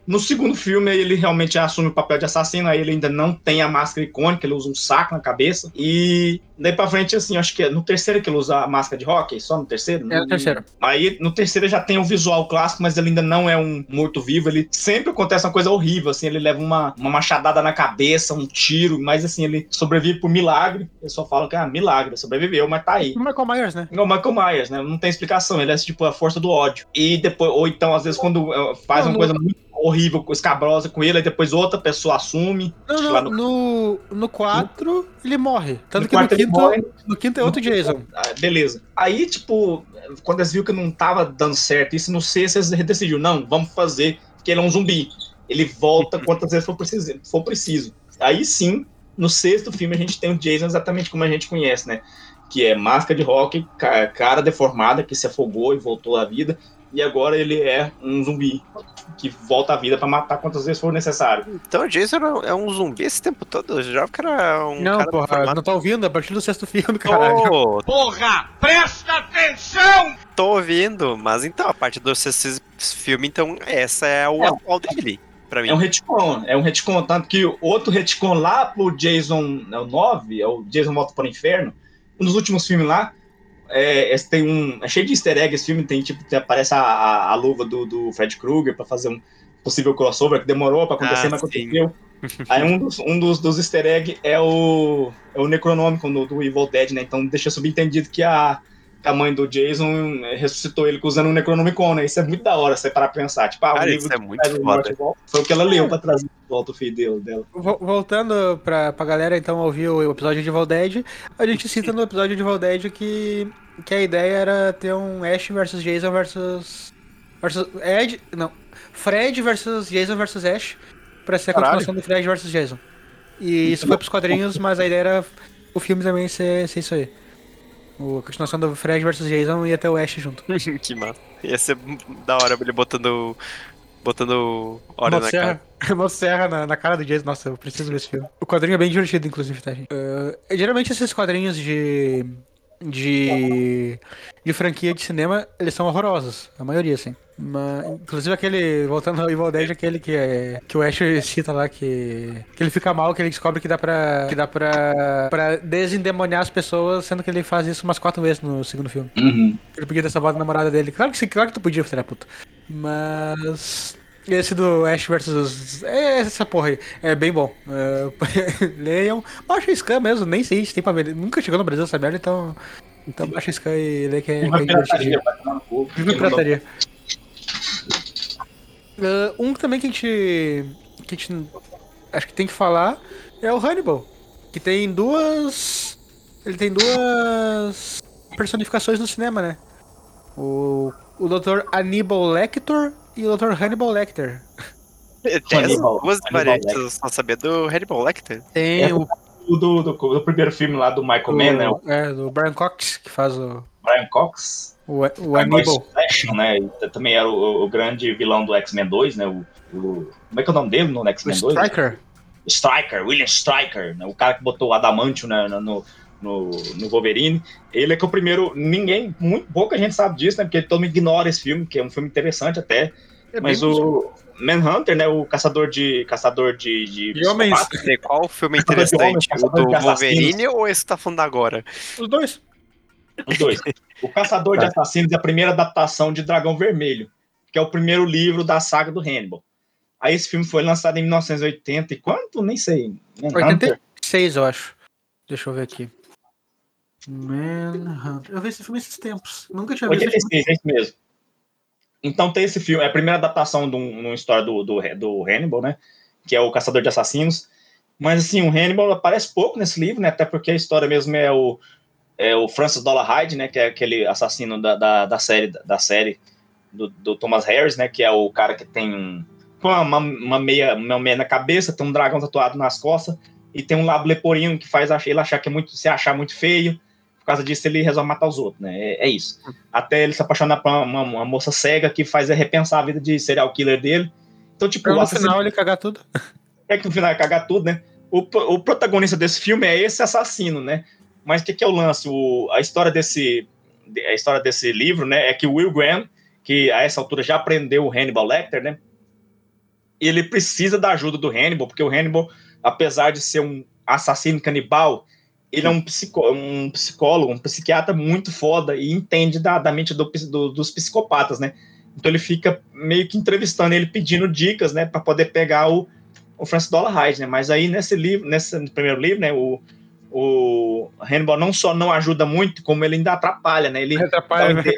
No segundo filme, ele realmente assume o papel de assassino, aí ele ainda não tem a máscara icônica, ele usa um saco na cabeça. E daí pra frente, assim, acho que é no terceiro que ele usa a máscara de hockey, só no terceiro? É no terceiro. Aí no terceiro já tem o visual clássico, mas ele ainda não é um morto-vivo. Ele sempre acontece uma coisa horrível, assim, ele leva uma, uma machadada na cabeça, um tiro, mas assim, ele sobrevive por milagre. Eu só falo que, ah, milagre, sobreviveu, mas tá aí. O Michael Myers, né? É o Michael Myers, né? Não tem explicação, ele é tipo a força do ódio. E depois, ou então, às vezes, quando eh, faz Não, uma no- coisa muito horrível, escabrosa com ele, aí depois outra pessoa assume. Não, no- no, no 4 ele morre. Tanto No que no quinto, morre. no quinto é outro Jason. Ah, beleza. Aí, tipo, quando eles viram que não tava dando certo, isso no sexto eles decidiram, não, vamos fazer, porque ele é um zumbi. Ele volta quantas vezes for preciso. For preciso. Aí sim, no sexto filme a gente tem o Jason exatamente como a gente conhece, né? Que é máscara de rock, ca- cara deformada, que se afogou e voltou à vida. E agora ele é um zumbi que volta à vida pra matar quantas vezes for necessário. Então o Jason é um zumbi esse tempo todo? Eu jurava que era um não, cara porra, deformado. não tá ouvindo a partir do sexto filme, caralho. Tô, Porra, presta atenção! tô ouvindo, mas então, a parte do sexto filme, então, essa é o É. atual dele, pra mim. É um retcon, é um retcon, tanto que outro retcon lá pro Jason é o 9, é o Jason Volta para o Inferno, um dos últimos filmes lá, é, esse tem um. É cheio de easter egg esse filme, tem tipo, tem- aparece a, a, a luva do, do Fred Krueger pra fazer um possível crossover, que demorou pra acontecer, Ah, mas sim. aconteceu. Aí um dos, um dos, dos easter egg é o, é o Necronômico do, do Evil Dead, né? Então deixa subentendido que a, a mãe do Jason eh, ressuscitou ele usando um Necronomicon, né? Isso é muito da hora, você parar pra pensar. Tipo, ah, Cara, o isso livro é muito o foda. volta. Foi o que ela leu pra trazer de volta o filho dele- dela. Vo- Voltando pra, pra galera, então, ouvir o episódio de Evil Dead, a gente cita no episódio de Evil Dead que, que a ideia era ter um Ash versus Jason versus. versus Ed. Não. Fred versus Jason versus Ash, pra ser a Caralho. continuação do Fred versus Jason. E isso foi pros quadrinhos, mas a ideia era o filme também ser, ser isso aí. O, a continuação do Fred versus Jason ia ter o Ash junto. <laughs> que massa. Ia ser da hora ele botando. Botando óleo na cara. Motosserra, <laughs> Motosserra na, na cara do Jason. Nossa, eu preciso ver esse filme. O quadrinho é bem divertido, inclusive, tá, gente? Eh, geralmente esses quadrinhos de. De. de franquia de cinema, eles são horrorosos. A maioria, assim. Mas, inclusive aquele. Voltando ao Evil Dead, aquele que é. que o Ash cita lá, que. que ele fica mal, que ele descobre que dá pra. que dá pra. pra desendemoniar as pessoas, sendo que ele faz isso umas quatro vezes no segundo filme. Ele podia ter salvado a namorada dele. Claro que claro que tu podia, filho da puta. Mas. Esse do Ash versus. É essa porra aí. É bem bom. É, <laughs> Leiam. Baixa Scan mesmo, nem sei se tem pra ver. Nunca chegou no Brasil essa merda, então. Então baixa Scan e lê que é, pirataria. Viva pirataria. Ah, um também que a gente. que a gente. acho que tem que falar é o Hannibal. Que tem duas. Ele tem duas personificações no cinema, né? O, o Dr. Aníbal Lecter e o Dr. Hannibal Lecter. Tem Hannibal- duas Hannibal variantes, Lecter. só sabia do Hannibal Lecter. Tem É, o, O do, do, do primeiro filme lá do Michael Mann, né? É, do Brian Cox, que faz o, Brian Cox. o, o Aníbal. Action, né? Também era o, o grande vilão do X-Men 2, né? O, o- como é que é o nome dele no X-Men 2? Striker. Striker, William Striker, né? o cara que botou o Adamantio né, no, no, no Wolverine. Ele é que é o primeiro. Ninguém, muito pouca gente sabe disso, né? Porque todo mundo ignora esse filme, que é um filme interessante até. É mas o Manhunter, né? O caçador de. caçador de. de, De homens. Sei Qual filme homens, interessante? O do. Wolverine ou esse que tá falando agora? Os dois. Os dois. O Caçador de Assassinos é a primeira adaptação de Dragão Vermelho, que é o primeiro livro da saga do Hannibal. Aí esse filme foi lançado em 1980 e quanto? Nem sei. Manhunter? 86, eu acho. Deixa eu ver aqui. Manhunter. Eu vi esse filme esses tempos. Nunca tinha visto. esse 86, é isso mesmo. Então tem esse filme, é a primeira adaptação de um- uma história do, do, do Hannibal, né? Que é o Caçador de Assassinos. Mas assim, o Hannibal aparece pouco nesse livro, né? Até porque a história mesmo é o, é o Francis Dolarhyde, né? Que é aquele assassino da, da, da série, da série do, do Thomas Harris, né? Que é o cara que tem um, uma, uma, meia, uma meia na cabeça, tem um dragão tatuado nas costas e tem um lábio leporino que faz ele achar que é muito, se achar muito feio. Por causa disso, ele resolve matar os outros, né? É, é isso. Até ele se apaixonar por uma, uma moça cega que faz ele repensar a vida de serial killer dele. Então, tipo, no assassino- final ele cagar tudo. é que no final vai cagar tudo, né? O, o protagonista desse filme é esse assassino, né? Mas o que, que é o lance? O, a história desse de- a história desse livro, né, é que o Will Graham, que a essa altura já aprendeu o Hannibal Lecter, né? ele precisa da ajuda do Hannibal, porque o Hannibal, apesar de ser um assassino canibal, ele é um, psicó um psicólogo, um psiquiatra muito foda e entende da, da mente do, do, dos psicopatas, né? Então ele fica meio que entrevistando ele, pedindo dicas, né, para poder pegar o, o Francis Dollarhide, né? Mas aí nesse livro, nesse primeiro livro, né, o, o Hannibal não só não ajuda muito, como ele ainda atrapalha, né? Ele Atrapalha, dá, o né?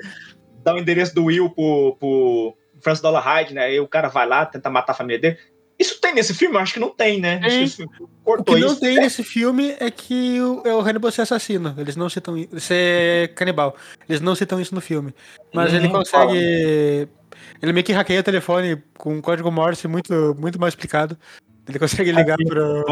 dá o endereço do Will pro, pro Francis Dollarhide, né? Aí o cara vai lá, tenta matar a família dele. Isso tem nesse filme? Eu acho que não tem, né? Acho que Tem. esse filme O que não isso. tem nesse filme é que o, é o Hannibal ser assassino. Eles não citam i- ser canibal. Eles não citam isso no filme. Mas ele consegue. Ele meio que hackeia o telefone com um código Morse muito, muito mal explicado. Ele consegue ligar pro.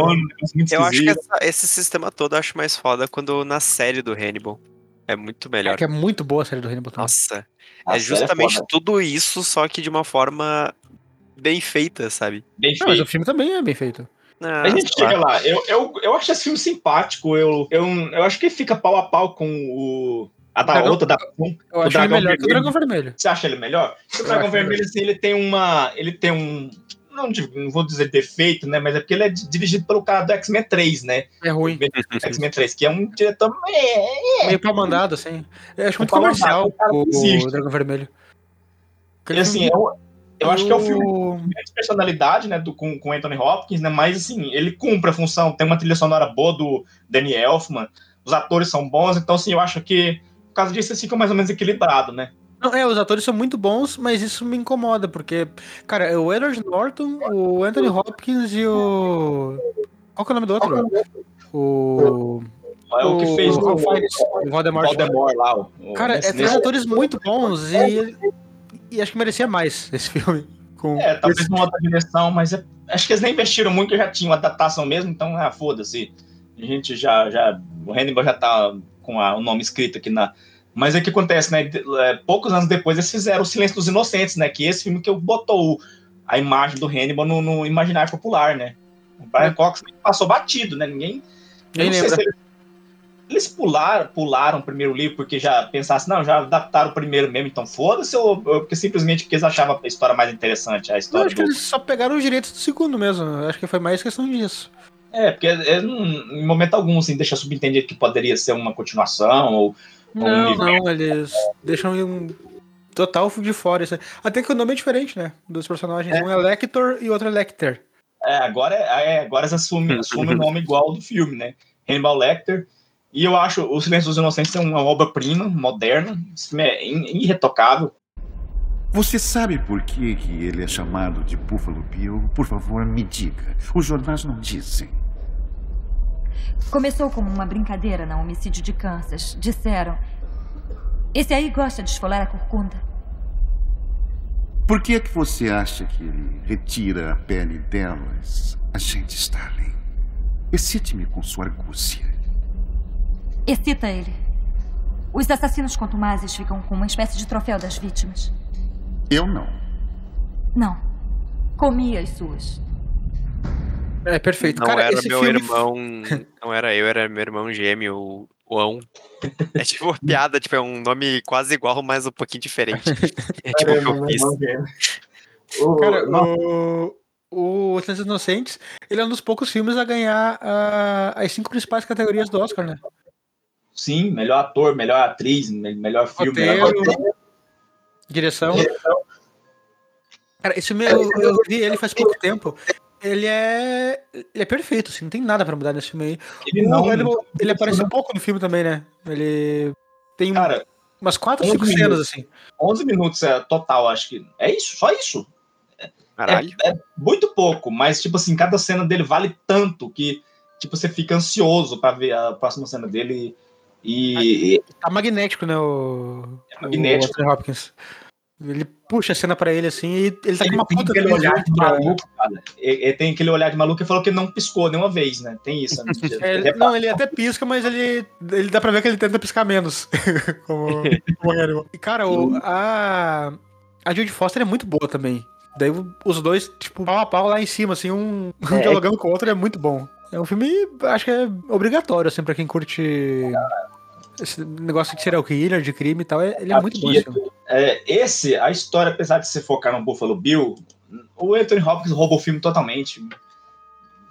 Muito Eu acho que essa- esse sistema todo eu acho mais foda quando na série do Hannibal. É muito melhor. É que é muito boa a série do Hannibal também. Nossa. A é série justamente foda. tudo isso, só que de uma forma bem feita, sabe? Bem Não, mas feito. o filme também é bem feito. Ah, A gente lá. chega lá. Eu, eu, eu acho esse filme simpático. Eu, eu, eu acho que fica pau a pau com o. A da Dragão- outra da. Eu O acho ele Dragão melhor que o Vermelho. Dragão Vermelho. Você acha ele melhor? O Eu Dragão Vermelho, assim, ele tem uma. Ele tem um. Não, não vou dizer defeito, né? Mas é porque ele é di- dirigido pelo cara do X-Men 3, né? É ruim. <laughs> X-Men 3, que é um diretor. É, Meio pau mandado, assim. Eu acho muito Pau comercial o o, Dragão Vermelho. e assim, eu, eu acho que é o filme de personalidade, né, do, com, com Anthony Hopkins, né, mas assim, ele cumpre a função, tem uma trilha sonora boa do Danny Elfman, os atores são bons, então assim, eu acho que por causa disso eles ficam mais ou menos equilibrado, né? Não, é, os atores são muito bons, mas isso me incomoda, porque, cara, é o Edward Norton, o Anthony Hopkins e o. Qual que é o nome do outro? O. É o, que fez o o, o Voldemort. Voldemort lá. O, Cara, é três atores muito bons e, e acho que merecia mais esse filme. Com É, talvez numa outra direção, mas é- acho que eles nem investiram muito, já tinham adaptação mesmo, então, ah, foda-se. A gente já, já. O Hannibal já tá com a- o nome escrito aqui na. Mas é que acontece, né? é, poucos anos depois eles fizeram O Silêncio dos Inocentes, né? Que esse filme que botou a imagem do Hannibal no, no imaginário popular, né? O Brian Cox passou batido, né? Ninguém. Eu não sei se eles, eles pularam, pularam o primeiro livro porque já pensassem, não, já adaptaram o primeiro mesmo, então foda-se, ou, ou porque simplesmente porque eles achavam a história mais interessante, a Eu história acho que do, eles só pegaram os direitos do segundo mesmo. Eu Acho que foi mais questão disso. É, porque é, em momento algum assim, deixa subentendido que poderia ser uma continuação, ou Não, nível. não, eles deixam um total de fora. Isso aí. Até que o nome é diferente, né? Dos personagens. Um é Lector e o outro é Lecter. é, agora, é, é, agora eles assumem, assumem o nome igual do filme, né? Hannibal Lecter. E eu acho O Silêncio dos Inocentes é uma obra-prima, moderna, é irretocável. Você sabe por que, que ele é chamado de Buffalo Bill? Por favor, me diga. Os jornais não dizem. Começou como uma brincadeira no homicídio de Kansas. Disseram. Esse aí gosta de esfolar a corcunda. Por que é que você acha que ele retira a pele delas, agente Starling? Excite-me com sua argúcia. Excita ele. Os assassinos contumazes ficam com uma espécie de troféu das vítimas. Eu não. Não. Comi as suas. É perfeito. Não Cara, era esse meu filme. irmão. <laughs> Não era eu, era meu irmão gêmeo, o Ão. É tipo uma piada, tipo, é um nome quase igual, mas um pouquinho diferente. <laughs> É tipo <laughs> o que eu fiz. Cara, o, o Inocentes, ele é um dos poucos filmes a ganhar ah, as cinco principais categorias do Oscar, né? Sim, melhor ator, melhor atriz, me- melhor filme, melhor Roteiro, direção. Cara, esse filme eu, eu vi ele faz pouco tempo. Ele é. Ele é perfeito, assim, não tem nada pra mudar nesse filme aí. Ele não, Hannibal, ele aparece um pouco no filme também, né? Ele tem cara, umas quatro, onze cinco minutos. cenas, assim. 11 minutos é total, acho que. É isso, só isso. Caralho. É, é muito pouco, mas, tipo assim, cada cena dele vale tanto que, tipo, você fica ansioso pra ver a próxima cena dele. E, e Tá magnético, né? O, É magnético. o Hopkins. Ele puxa a cena pra ele assim e ele tá com ele uma tem puta aquele olhar de maluco, cara. Ele, tem aquele olhar de maluco e falou que não piscou nenhuma vez, né? Tem isso. Né? <laughs> É, não, ele até pisca, mas ele, ele dá pra ver que ele tenta piscar menos. <laughs> como, como. E, cara, o, a, a Judy Foster é muito boa também. Daí os dois, tipo, pau a pau lá em cima, assim, um, um É. dialogando com o outro é muito bom. É um filme, acho que é obrigatório, assim, pra quem curte esse negócio de serial killer, de crime e tal. é- Ele é muito bom esse filme. É, esse, a história, apesar de se focar no Buffalo Bill, o Anthony Hopkins rouba o filme totalmente.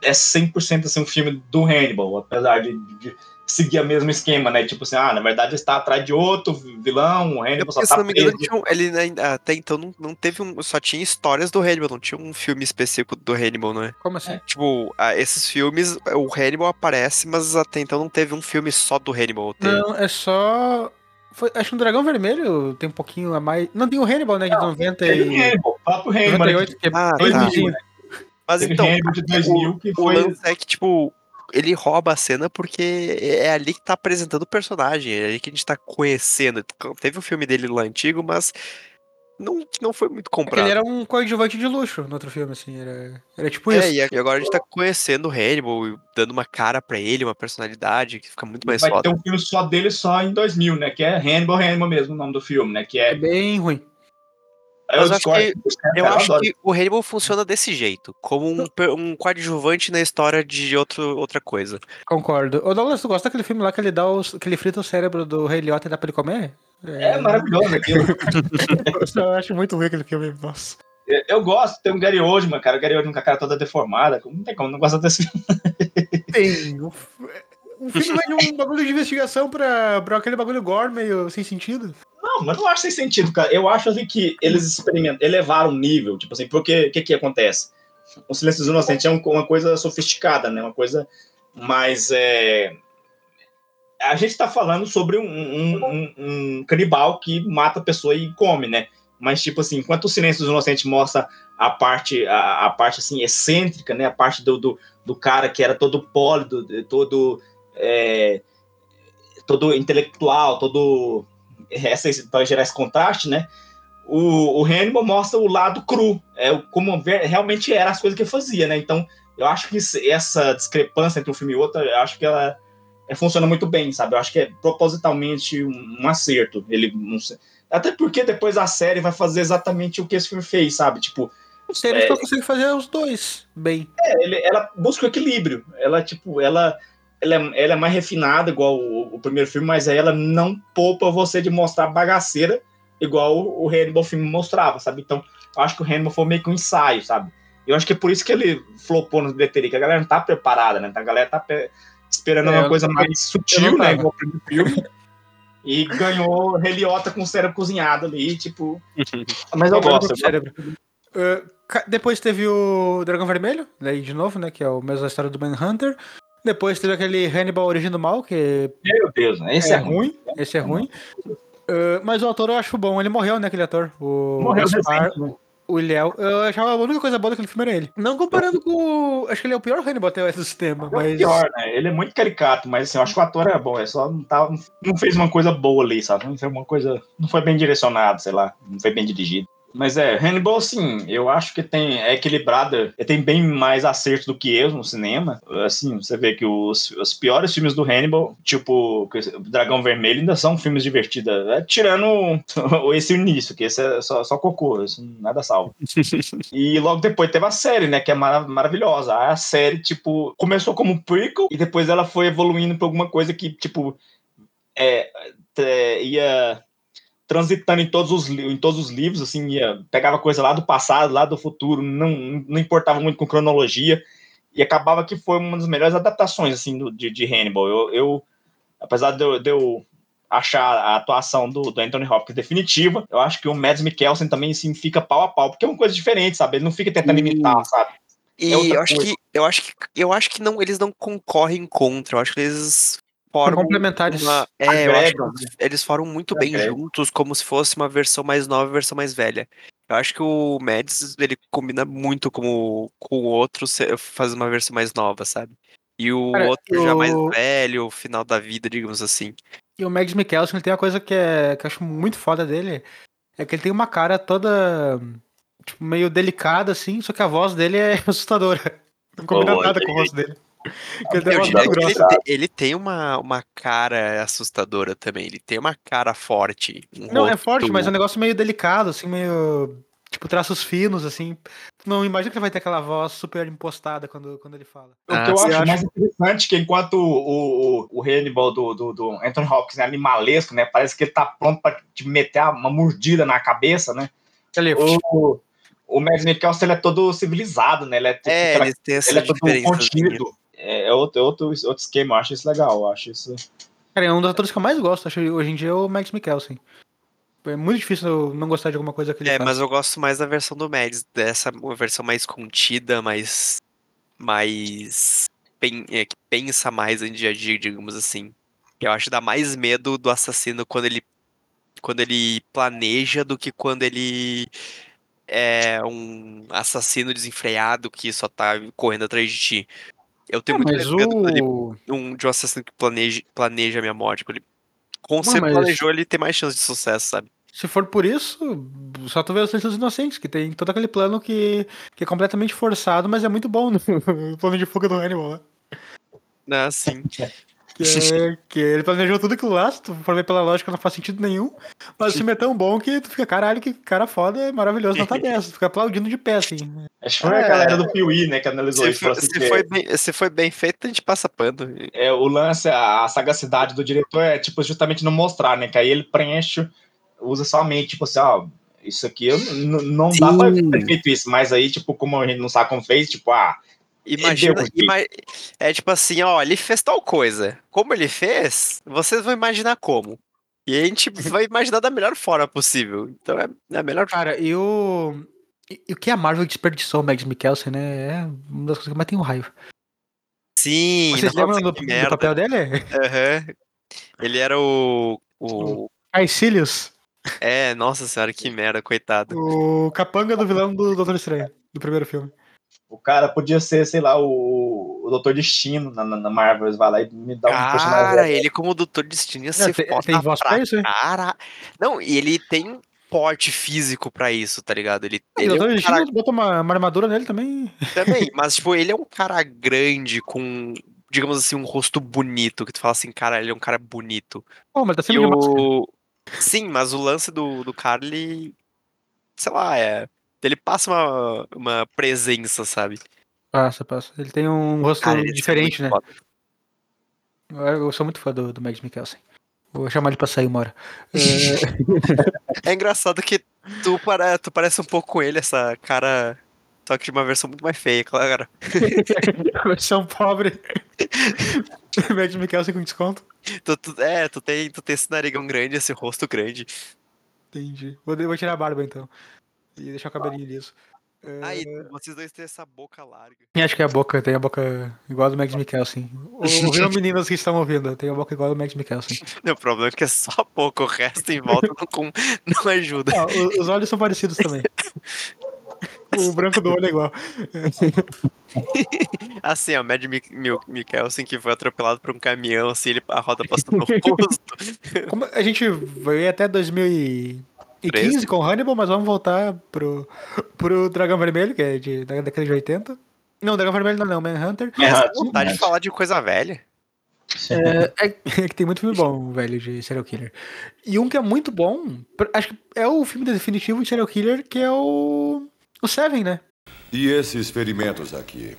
É 100% assim, um filme do Hannibal, apesar de, de seguir o mesmo esquema, né? Tipo assim, ah, na verdade está atrás de outro vilão, o Hannibal só se tá não me engano, preso. tinha um- ele ainda- até então não, não teve um. Só tinha histórias do Hannibal, não tinha um filme específico do Hannibal, não é? Como assim? Tipo, ah, esses filmes, o Hannibal aparece, mas até então não teve um filme só do Hannibal. Teve. Não, é só. Foi, acho que no Dragão Vermelho tem um pouquinho a mais. Não, tem o Hannibal, né? De 90 Teve o e. Hannibal, o próprio Hannibal. né, 98, que é Ah, bem tá. ruimzinho. Mas então, Hannibal de 2000 que o foi. lance é que, tipo, ele rouba a cena porque é ali que tá apresentando o personagem, é ali que a gente tá conhecendo. Teve um filme dele lá antigo, mas não, não foi muito É comprado. ele era um coadjuvante de luxo no outro filme, assim. Era, era tipo É, isso. e e agora a gente tá conhecendo o Hannibal, e dando uma cara pra ele, uma personalidade que fica muito mais Vai ter foda. um filme só dele só em 2000, né? Que é Hannibal, Hannibal mesmo o nome do filme, né? Que É é. bem ruim. Eu, eu acho que- Eu acho que o Hannibal funciona desse jeito, como um, um coadjuvante na história de outro, outra coisa. Concordo. Ô Douglas, tu gosta daquele filme lá que ele dá os, que ele frita o cérebro do Rei Liotta e dá pra ele comer? É maravilhoso aquilo. <laughs> Eu acho muito ruim aquele filme, nossa. Eu- Eu gosto, tem um Gary Oldman, cara. O Gary Oldman com a cara toda deformada. Não tem como não gostar desse filme. Tem. O, filme vai de um bagulho de investigação pra, pra aquele bagulho gore meio sem sentido. Não, mas não acho sem sentido, cara. Eu acho assim que eles experimentam, elevaram o nível, tipo assim, porque o que que acontece? O Silêncio dos Inocentes é um- uma coisa sofisticada, né? Uma coisa mais. é, A gente tá falando sobre um, um- um- um canibal que mata a pessoa e come, né? Mas, tipo assim, enquanto o Silêncio dos Inocentes mostra a parte, a, a parte assim, excêntrica, né? A parte do, do, do cara que era todo pólido, todo. É, todo intelectual, todo essa para gerar esse contraste, né? O, o Hannibal mostra o lado cru, é como realmente era as coisas que ele fazia, né? Então, eu acho que isso- essa discrepância entre um filme e outro, eu acho que ela é, funciona muito bem, sabe? Eu acho que é propositalmente um, um acerto. Ele sei- até porque depois a série vai fazer exatamente o que esse filme fez, sabe? Tipo, Se ele É. consegue fazer os dois bem. é, ele- ela busca o equilíbrio. Ela, tipo, ela, ela, é, ela é mais refinada, igual o, o primeiro filme, mas aí ela não poupa você de mostrar bagaceira, igual o, o Hannibal filme mostrava, sabe? Então, eu acho que o Hannibal foi meio que um ensaio, sabe? Eu acho que é por isso que ele flopou no bilheteria, que a galera não tá preparada, né? A galera tá pe- esperando É, uma eu- coisa mais eu sutil, né? Igual o primeiro filme. E ganhou Heliota com o cérebro cozinhado ali, tipo. <laughs> Mas eu gosto. eu cérebro. Uh, depois teve o Dragão Vermelho, daí de novo, né? Que é o mesmo história do Manhunter. Depois teve aquele Hannibal Origem do Mal, que Meu Deus, né? Esse é, ruim. Esse é ruim. Uh, mas o ator eu acho bom, ele morreu, né, aquele ator? O Morreu Gaspar, o Ilhéu. Eu achava a única coisa boa daquele filme era ele. Não comparando com. o- Acho que ele é o pior Hannibal até do sistema, É o mas. pior, né? Ele é muito caricato, mas assim, eu acho que o ator é bom, é só não, tá, não fez uma coisa boa ali, sabe? Não fez uma coisa. Não foi bem direcionado, sei lá, não foi bem dirigido. Mas é, Hannibal, assim, eu acho que tem, é equilibrada, ele tem bem mais acertos do que eu no cinema. Assim, você vê que os, os piores filmes do Hannibal, tipo Dragão Vermelho, ainda são filmes divertidos. É, tirando <laughs> esse início, que esse é só, só cocô, isso nada salva. <laughs> E logo depois teve a série, né? Que é mara- maravilhosa. A série, tipo, começou como prequel e depois ela foi evoluindo pra alguma coisa que, tipo, é, é, ia transitando em todos, os, em todos os livros, assim, ia, pegava coisa lá do passado, lá do futuro, não, não importava muito com cronologia, e acabava que foi uma das melhores adaptações, assim, do, de, de Hannibal. Eu, eu apesar de eu, de eu achar a atuação do, do Anthony Hopkins definitiva, eu acho que o Mads Mikkelsen também, assim, fica pau a pau, porque é uma coisa diferente, sabe? Ele não fica tentando imitar, sabe? E É eu acho coisa. que eu acho que eu acho que não, eles não concorrem contra. Eu acho que eles formam complementares. uma- é, eu acho que Agregam, eles- formam muito bem Agregam. juntos, como se fosse uma versão mais nova e versão mais velha. Eu acho que o Mads ele combina muito com o, com o outro, faz uma versão mais nova, sabe? E o Cara, outro já mais velho, final da vida, digamos assim. E o Mads Mikkelsen ele tem uma coisa que, é, que eu acho muito foda dele, é que ele tem uma cara toda tipo, meio delicada, assim, só que a voz dele é <laughs> assustadora. Não combina Pô, nada com a voz dele. Ele Eu que ele, grossa. te- ele tem uma, uma cara assustadora também. Ele tem uma cara forte. um Não, é forte, mas é um negócio meio delicado, assim, meio. Tipo, traços finos, assim. Não imagina que ele vai ter aquela voz super impostada quando, quando ele fala. O Ah, que eu acho acha? mais interessante é que enquanto o, o, o Hannibal do, do, do Anthony Hopkins é animalesco, né? Parece que ele tá pronto pra te meter uma mordida na cabeça, né? Ele, O, o Mads Mikkelsen ele é todo civilizado, né? Ele é, tipo, É, ele é todo diferença. contido. É, é outro, outro, outro esquema, eu acho isso legal, eu acho isso. Cara, é um dos atores que eu mais gosto, acho, hoje em dia, é o Max Mikkelsen. É muito difícil eu não gostar de alguma coisa que ele É, faz. mas eu gosto mais da versão do Mads, dessa uma versão mais contida, mais. mais. pen- é, que pensa mais antes de agir, digamos assim. Eu acho que dá mais medo do assassino quando ele. quando ele planeja do que quando ele é um assassino desenfreado que só tá correndo atrás de ti. Eu tenho Ah, muito medo o... um, de um assassino que planeja, planeja a minha morte. Tipo, ele, como Não, você mas- planejou, ele tem mais chance de sucesso, sabe? Se for por isso, só tu vê os Silêncios Inocentes, que tem todo aquele plano que, que é completamente forçado, mas é muito bom no <laughs> plano de fuga do Hannibal. né? Ah, sim. Que, é, que ele planejou tudo aquilo lá, se tu for ver pela lógica, não faz sentido nenhum. Mas o filme é tão bom que tu fica, caralho, que cara foda, é maravilhoso, nota 10. Tu fica aplaudindo de pé, assim. Acho que foi É. a galera do Piuí, né, que analisou Se, isso. for, assim, se que foi bem, se foi bem feito, a gente passa pano. é, o lance, a, a sagacidade do diretor é, tipo, justamente não mostrar, né, que aí ele preenche, usa só a mente, tipo assim, ó, isso aqui não dá pra ter feito isso, mas aí, tipo, como a gente não sabe como fez, tipo, ah, Imagina, um ima- é tipo assim, ó, ele fez tal coisa. Como ele fez, vocês vão imaginar como. E a gente <laughs> vai imaginar da melhor forma possível. Então é, é a melhor Cara, e o. E, o que a Marvel desperdiçou o Mads Mikkelsen, né? É uma das coisas que mais tenho raiva. Sim, Vocês lembram do, do papel dele? Aham. Ele era o. o Caecilius, é, nossa senhora, que merda, coitado. o capanga do vilão do Doutor Estranho, do primeiro filme. O cara podia ser, sei lá, o, o Doutor Destino na, na, na Marvel, vai lá e me dá um personagem. Cara, ele como Doutor Destino ia ser tem- foda tem voz pra isso, hein? cara. Não, e ele tem porte físico pra isso, tá ligado? Ele, O ele é um Destino cara bota uma, uma armadura nele também. também, <laughs> mas tipo, ele é um cara grande com, digamos assim, um rosto bonito, que tu fala assim, cara, ele é um cara bonito. Pô, mas tá sempre máscara. o... Sim, mas o lance do, do cara, ele, sei lá, é... Ele passa uma, uma presença, sabe? Passa, passa. Ele tem um rosto Cara, é diferente, né? foda. Eu sou muito fã do, do Mads Mikkelsen. Vou chamar ele pra sair uma hora. É, <laughs> É engraçado que tu, para, tu parece um pouco com ele, essa cara. Só que de uma versão muito mais feia, claro. <laughs> versão pobre. <laughs> Mads Mikkelsen com desconto. Tu, tu- é, tu tem, tu tem esse narigão grande, esse rosto grande. Entendi. Vou, vou tirar a barba então. E deixar o cabelinho liso. É, Aí, vocês dois têm essa boca larga. Acho que é a boca, tem a boca igual a do Mads Mikkelsen. Ouviram meninas que estão ouvindo, tem a boca igual a do Mads Mikkelsen. <laughs> O problema é que é só a boca, o resto em volta não, não ajuda. Ah, os olhos são parecidos também. <laughs> O branco do olho é igual. <laughs> Assim, ó, o Mad Mikkelsen que foi atropelado por um caminhão, assim, ele, a roda passou no rosto. Como a gente vai até 2015 com Hannibal, mas vamos voltar pro, pro Dragão Vermelho, que é de, da década de 80. Não, Dragão Vermelho não, não, Manhunter. Essa vontade de falar de coisa velha. É, é <laughs> que tem muito filme bom, velho, de serial killer. E um que é muito bom, acho que é o filme definitivo de serial killer, que é o. O Seven, né? E esses ferimentos aqui?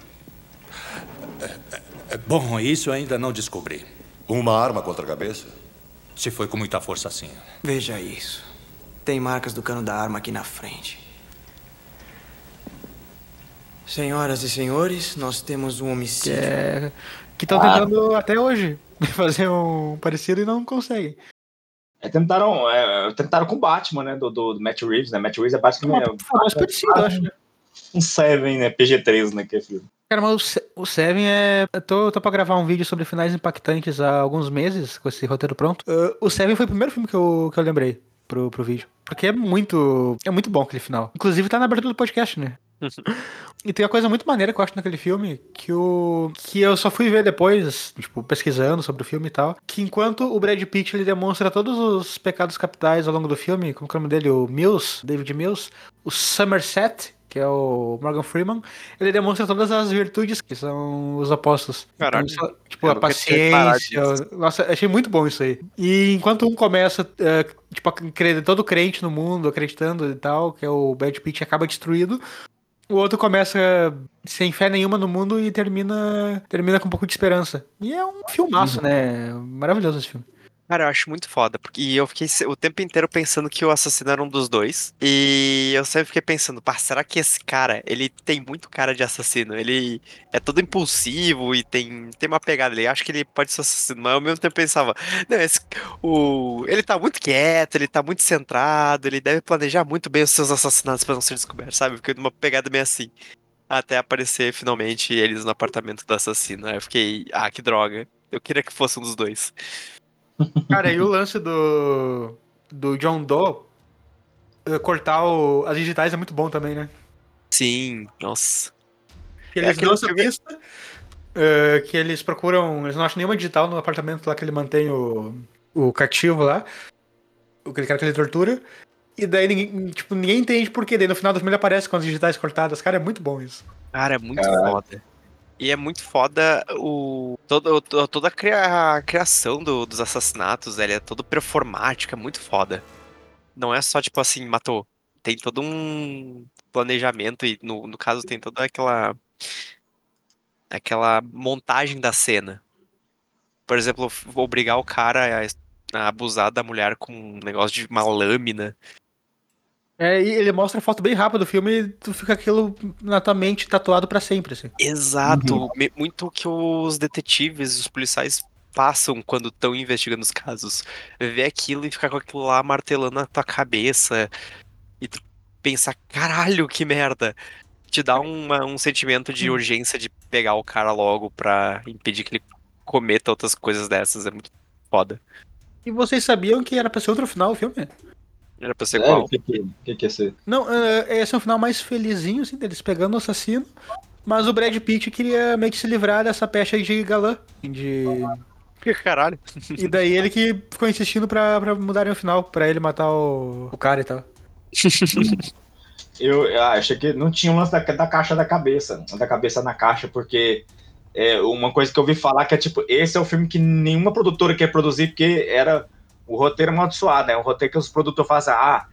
Bom, isso ainda não descobri. Uma arma contra a cabeça? Se foi com muita força assim. Veja isso. Tem marcas do cano da arma aqui na frente. Senhoras e senhores, nós temos um Que homicídio. é. Que estão Ah. tentando até hoje <laughs> fazer um parecido e não conseguem. É, tentaram, é, tentaram com o Batman, né, do, do, do Matt Reeves, né, Matt Reeves é basicamente Mas parecido, eu acho. né? um Seven, né, PG-13, né, que é filme. Cara, mas o Seven é. Eu tô, tô pra gravar um vídeo sobre finais impactantes há alguns meses, com esse roteiro pronto. Uh, o Seven foi o primeiro filme que eu, que eu lembrei pro, pro vídeo. Porque é muito. É muito bom aquele final. Inclusive tá na abertura do podcast, né? <laughs> E tem uma coisa muito maneira que eu acho naquele filme, que o que eu só fui ver depois, tipo, pesquisando sobre o filme e tal, que enquanto o Brad Pitt ele demonstra todos os pecados capitais ao longo do filme, como é o nome dele, o Mills, David Mills, o Somerset, que é o Morgan Freeman, ele demonstra todas as virtudes que são os opostos. Então, Caralho. só- tipo, a paciência. Nossa, achei muito bom isso aí. E enquanto um começa, é, tipo, a crer- todo crente no mundo, acreditando e tal, que é o Brad Pitt acaba destruído, o outro começa sem fé nenhuma no mundo e termina termina com um pouco de esperança. E é um filmaço, né? Maravilhoso esse filme. Cara, eu acho muito foda, porque eu fiquei o tempo inteiro pensando que o assassino era um dos dois. E eu sempre fiquei pensando, pá, será que esse cara, ele tem muito cara de assassino? Ele é todo impulsivo e tem, tem uma pegada ali. Acho que ele pode ser assassino, mas ao mesmo tempo eu pensava, não, esse, o, ele tá muito quieto, ele tá muito centrado, ele deve planejar muito bem os seus assassinatos pra não ser descoberto, sabe? Fiquei numa pegada meio assim. Até aparecer finalmente eles no apartamento do assassino. Aí eu fiquei, ah, que droga. Eu queria que fosse um dos dois. Cara, e o lance do. do John Doe eh, cortar o- as digitais é muito bom também, né? Sim, nossa. Que É eles aquilo dão essa que pista eh, que eles procuram. Eles não acham nenhuma digital no apartamento lá que ele mantém o, o cativo lá. Aquele cara que ele tortura. E daí ninguém, tipo, ninguém entende por quê. Daí no final do filme ele aparece com as digitais cortadas. Cara, é muito bom isso. Cara, é muito foda. E é muito foda o todo, to- toda a, cria- a criação do- dos assassinatos, é todo performático, é muito foda. Não é só tipo assim, matou. Tem todo um planejamento e no, no caso tem toda aquela aquela montagem da cena. Por exemplo, obrigar o cara a, a abusar da mulher com um negócio de uma lâmina. É, e ele mostra a foto bem rápida do filme e tu fica aquilo na tua mente tatuado pra sempre, assim. Exato, me- muito que os detetives e os policiais passam quando estão investigando os casos. Ver aquilo e ficar com aquilo lá martelando na tua cabeça e tu pensar, caralho, que merda. Te dá uma- um sentimento de urgência de pegar o cara logo pra impedir que ele cometa outras coisas dessas. É muito foda. E vocês sabiam que era pra ser outro final o filme? Era pra ser É, qual? o que, que, que ia ser? Não, é, esse é um final mais felizinho, assim, deles pegando o assassino. Mas o Brad Pitt queria meio que se livrar dessa pecha de galã. De... Que caralho. E daí ele que ficou insistindo pra, pra mudarem o final, pra ele matar o, o cara e tal. Eu ah, achei que não tinha um lance da, da caixa da cabeça, da cabeça na caixa, porque é uma coisa que eu ouvi falar que é tipo, esse é o filme que nenhuma produtora quer produzir, porque era o roteiro amaldiçoado, é um roteiro que os produtores fazem, ah,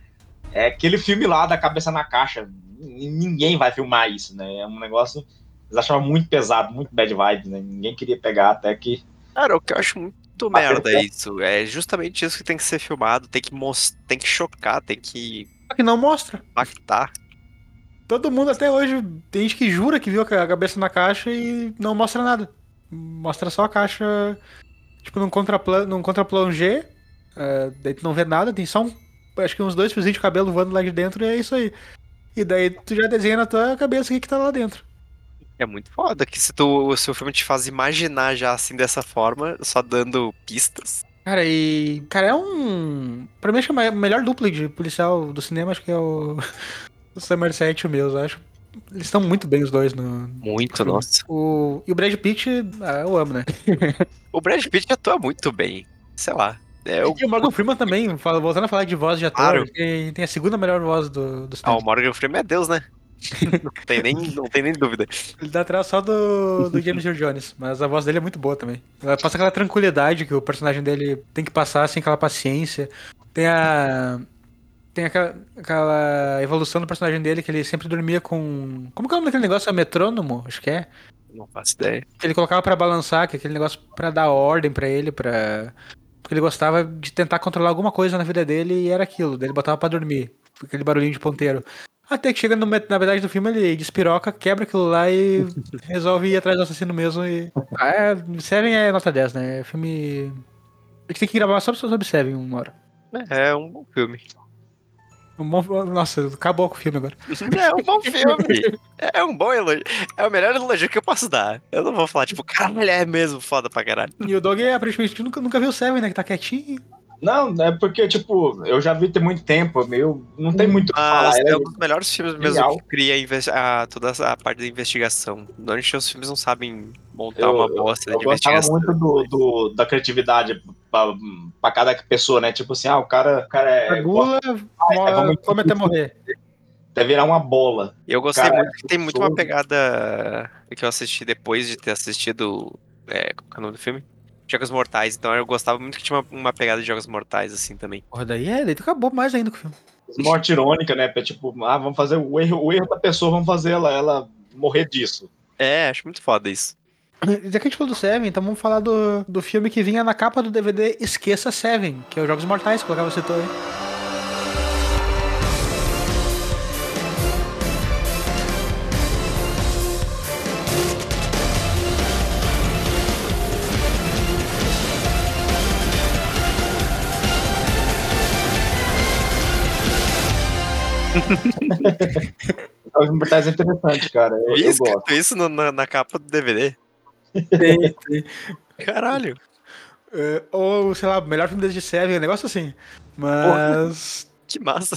é aquele filme lá da cabeça na caixa, ninguém vai filmar isso, né? É um negócio, eles achavam muito pesado, muito bad vibes, né? Ninguém queria pegar até que Cara, o que eu acho muito merda é isso. É justamente isso que tem que ser filmado, tem que mostrar, tem que chocar, tem que que não mostra. impactar. Todo mundo até hoje tem gente que jura que viu a cabeça na caixa e não mostra nada. Mostra só a caixa, tipo, num contraplano, num contraplano G. é, daí tu não vê nada, tem só um, acho que uns dois fiozinhos de cabelo voando lá de dentro e é isso aí. E daí tu já desenha na tua cabeça o que, que tá lá dentro. É muito foda que se tu, se o filme te faz imaginar já assim dessa forma, só dando pistas. Cara, e. Cara, é um. Pra mim, acho que a melhor dupla de policial do cinema, acho que é o. <laughs> o Somerset e o Mills, acho. Eles estão muito bem os dois no. Muito, nossa. O... E o Brad Pitt, ah, eu amo, né? <laughs> O Brad Pitt atua muito bem. Sei lá. É, o, E o Morgan Freeman também, voltando a falar de voz de ator, Claro. tem, tem a segunda melhor voz do, do ah, o Morgan Freeman é Deus, né? <laughs> não, tem nem, não tem nem dúvida. Ele dá atrás só do, do James Earl Jones, mas a voz dele é muito boa também. Ela passa aquela tranquilidade que o personagem dele tem que passar, assim, aquela paciência. Tem a. Tem aquela, aquela evolução do personagem dele que ele sempre dormia com. Como que é o nome daquele negócio? É metrônomo? Acho que é. Não faço ideia. Que ele colocava pra balançar, que é aquele negócio pra dar ordem pra ele, pra. Porque ele gostava de tentar controlar alguma coisa na vida dele e era aquilo. Daí ele botava pra dormir. Aquele barulhinho de ponteiro. Até que chega no, na verdade do filme, ele despiroca, quebra aquilo lá e <laughs> resolve ir atrás do assassino mesmo. E... Ah, é, Seven é nota 10, né? É filme. A gente tem que gravar só sobre Seven uma hora. É um bom filme. Um bom... Nossa, acabou com o filme agora. É um bom filme. É um bom elogio. É o melhor elogio que eu posso dar. Eu não vou falar, tipo, caralho, é mesmo foda pra caralho. E o Dog, aparentemente, nunca, nunca viu o Seven, né? Que tá quietinho. Não, é porque, tipo, eu já vi tem muito tempo, meu, não tem muito o que falar. Mas Ele é um dos melhores filmes mesmo que cria a, toda essa parte da investigação. Normalmente os filmes não sabem montar Eu- uma bosta eu de gostava investigação. muito do, do- da criatividade pra, pra cada pessoa, né? Tipo assim, ah, o cara, o cara é. Gula, vamos- come até morrer. Até virar uma bola. Eu gostei Cara, muito que tem muito uma pegada que eu assisti depois de ter assistido. É, qual é o nome do filme? Jogos Mortais. Então eu gostava muito que tinha uma, uma pegada de Jogos Mortais, assim também. Porra, daí é, daí tu acabou mais ainda com o filme. Morte irônica, né? Tipo, ah, vamos fazer o erro, o erro da pessoa, vamos fazer ela, ela morrer disso. É, acho muito foda isso. Já que a gente falou do Seven, então vamos falar do, do filme que vinha na capa do DVD Esqueça Seven, que é os Jogos Mortais, que Cacau citou aí. <laughs> Jogos Mortais é interessante, cara. Eu, eu gosto. isso no- na, na capa do DVD. Tem, tem. Caralho. É, ou, sei lá, melhor filme desde Seven, um negócio assim. Mas. Que massa.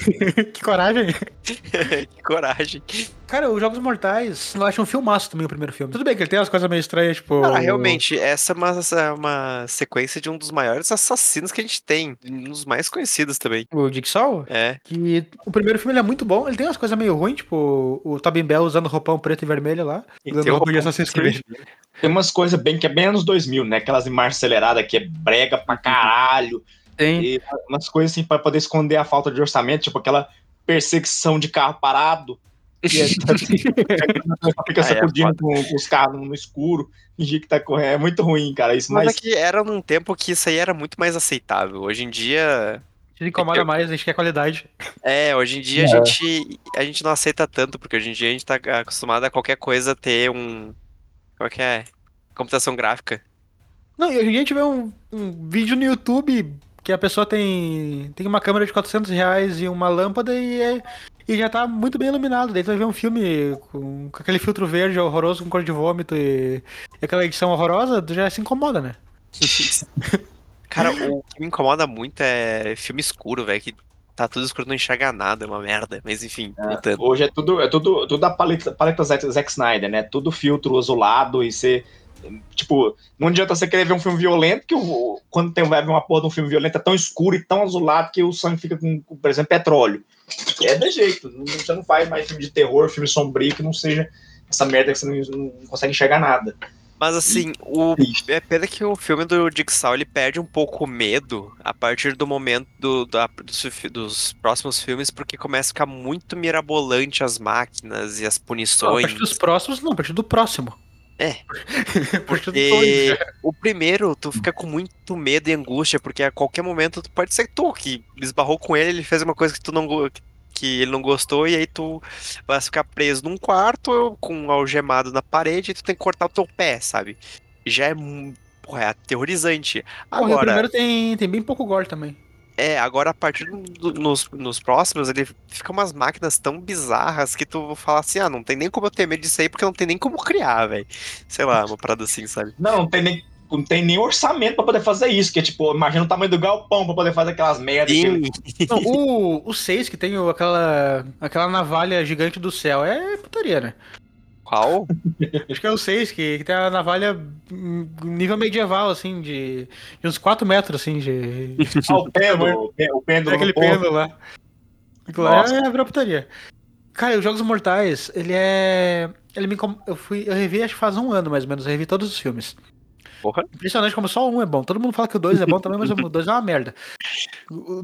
<laughs> que coragem. <laughs> que coragem. Cara, os Jogos Mortais, eu acho um filmaço também o primeiro filme. Tudo bem que ele tem umas coisas meio estranhas, tipo. Cara, realmente, essa é uma, essa é uma sequência de um dos maiores assassinos que a gente tem. Um dos mais conhecidos também. O Jigsaw? É. Que o primeiro filme ele é muito bom, ele tem umas coisas meio ruins, tipo o Tobin Bell usando roupão preto e vermelho lá, E usando roupa de Assassin's Creed. Tem umas coisas bem que é bem anos 2000, né? Aquelas imagens aceleradas que é brega pra caralho. Tem. E umas coisas assim pra poder esconder a falta de orçamento, tipo aquela perseguição de carro parado. E é, <laughs> fica Ah, é sacudindo com, com os carros no escuro, fingir que tá correndo. É muito ruim, cara. Isso, Mas mas é que era num tempo que isso aí era muito mais aceitável. Hoje em dia. Se incomoda mais, a gente quer qualidade. É, hoje em dia É. a, gente, a gente não aceita tanto, porque hoje em dia a gente tá acostumado a qualquer coisa ter um. Qual que é? Computação gráfica. Não, e hoje em dia a gente vê um, um vídeo no YouTube que a pessoa tem, tem uma câmera de 400 reais e uma lâmpada e, é- e já tá muito bem iluminado. Daí tu vai ver um filme com, com aquele filtro verde horroroso com cor de vômito e, e aquela edição horrorosa, tu já se incomoda, né? <laughs> Cara, o que me incomoda muito é filme escuro, velho, que tá tudo escuro, não enxerga nada, é uma merda. Mas enfim, voltando. hoje é tudo, é tudo, tudo a paleta, paleta Zack, Snyder, né? Tudo filtro azulado e você. Tipo, não adianta você querer ver um filme violento, que o, quando tem, vai ver uma porra de um filme violento é tão escuro e tão azulado que o sangue fica com, com, por exemplo, petróleo. É de jeito. não- Você não faz mais filme de terror, filme sombrio, que não seja essa merda que você não, não consegue enxergar nada. Mas assim, o é pena que o filme do Jigsaw ele perde um pouco o medo a partir do momento do, da- dos, dos próximos filmes, porque começa a ficar muito mirabolante as máquinas e as Não, a punições. partir dos próximos, não, a partir do próximo. É. <laughs> E dois, o primeiro, tu fica com muito medo e angústia, porque a qualquer momento tu pode ser tu que esbarrou com ele, ele fez uma coisa que tu não que ele não gostou, e aí tu vai ficar preso num quarto com um algemado na parede e tu tem que cortar o teu pé, sabe? Já é, porra, é aterrorizante. Porra, o Agora, primeiro tem, tem bem pouco gore também. É, agora a partir do- nos, nos próximos, ele fica umas máquinas tão bizarras que tu fala assim, ah, não tem nem como eu ter medo disso aí, porque não tem nem como criar, velho. Sei lá, uma parada assim, sabe? Não, não tem nem, não tem nem orçamento pra poder fazer isso, que é tipo, imagina o tamanho do galpão pra poder fazer aquelas merdas. que- Não, o, o 6, que tem aquela, aquela navalha gigante do céu, é putaria, né? Qual? Acho que é o 6, que, que tem a navalha nível medieval, assim, de, de uns 4 metros, assim, de... Ah, <laughs> o pêndulo, o pê- o pêndulo É aquele pêndulo lá. Nossa. é virar putaria. Cara, os Jogos Mortais, ele é... Ele me Eu fui... Eu revi acho que faz um ano, mais ou menos, eu revi todos os filmes. Porra. Impressionante como só um é bom. Todo mundo fala que o 2 é bom também, mas o 2 é uma merda.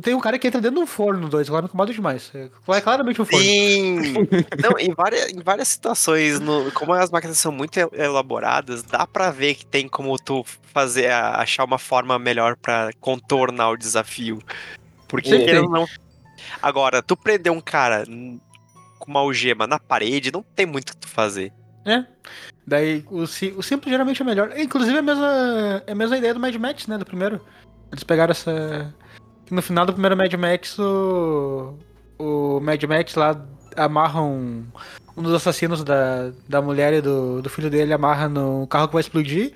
Tem um cara que entra dentro de um forno no 2, lá me incomoda demais. É claramente um forno. Sim! Não, em várias, em várias situações, no- como as máquinas são muito el- elaboradas, dá pra ver que tem como tu fazer, achar uma forma melhor pra contornar o desafio. Porque, querendo ou não. Agora, tu prender um cara com uma algema na parede, não tem muito o que tu fazer. É. Daí o, o simples geralmente é melhor. Inclusive é a mesma, é a mesma ideia do Mad Max, né? Do primeiro. Eles pegaram essa. No final do primeiro Mad Max, o. O Mad Max lá amarra um. Um dos assassinos da, da mulher e do, do filho dele amarra no carro que vai explodir.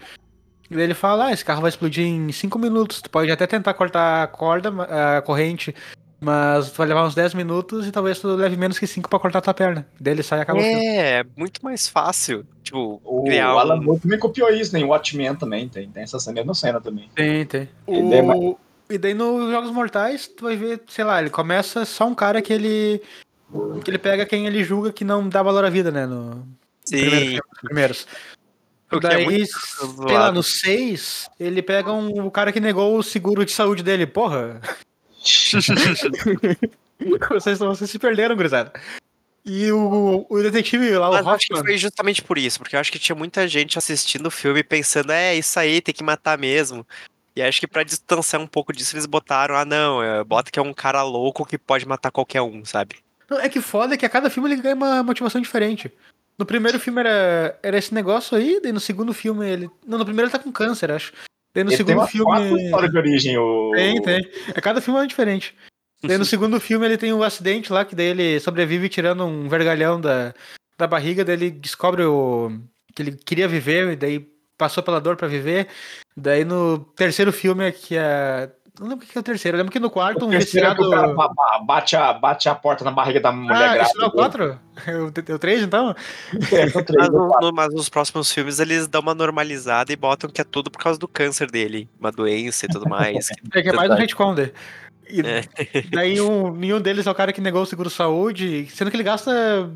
E ele fala, ah, esse carro vai explodir em 5 minutos. Tu pode até tentar cortar a corda, a corrente, mas tu vai levar uns 10 minutos e talvez tu leve menos que 5 pra cortar tua perna. Daí ele sai e acaba o filme. É, muito mais fácil. Tipo, O criar Alan um... Moore também copiou isso, né? O Watchmen também tem, tem essa mesma cena também. Tem, tem. É mais- O... E daí nos Jogos Mortais, tu vai ver, sei lá, ele começa só um cara que ele. que ele pega quem ele julga que não dá valor à vida, né? No Sim. primeiro primeiros. O é daí, muito sei lá, no 6, ele pega um, o cara que negou o seguro de saúde dele. Porra! <laughs> vocês, vocês se perderam, gurizada. E o, o detetive lá, o Mas acho que Hoffman. foi justamente por isso, porque eu acho que tinha muita gente assistindo o filme pensando, é, isso aí, tem que matar mesmo. E acho que pra distanciar um pouco disso, eles botaram, ah, não, é, bota que é um cara louco que pode matar qualquer um, sabe? Não, é que foda que a cada filme ele ganha uma motivação diferente. No primeiro filme era, era esse negócio aí, daí no segundo filme ele. Não, no primeiro ele tá com câncer, acho. Daí no Ele tem segundo quatro filme. histórias de origem, o... Tem, tem. É cada filme é diferente. Daí no <laughs> segundo filme ele tem um acidente lá, que daí ele sobrevive tirando um vergalhão da, da barriga, daí ele descobre o, que ele queria viver, e daí passou pela dor pra viver. Daí no terceiro filme, é que é. Não lembro o que é o terceiro, eu lembro que no quarto O um terceiro é que viciado. o cara ba- ba- bate a, bate a porta na barriga da mulher Ah, esse não é o grávida. 4? É o, é o 3 então? É, três, Mas, não no- quatro. no- mas nos próximos filmes eles dão uma normalizada e botam que é tudo por causa do câncer dele, uma doença e tudo mais. <laughs> É que é mais um retcon dele. E É. <laughs> daí um, nenhum deles é o cara que negou o seguro-saúde, sendo que ele gasta,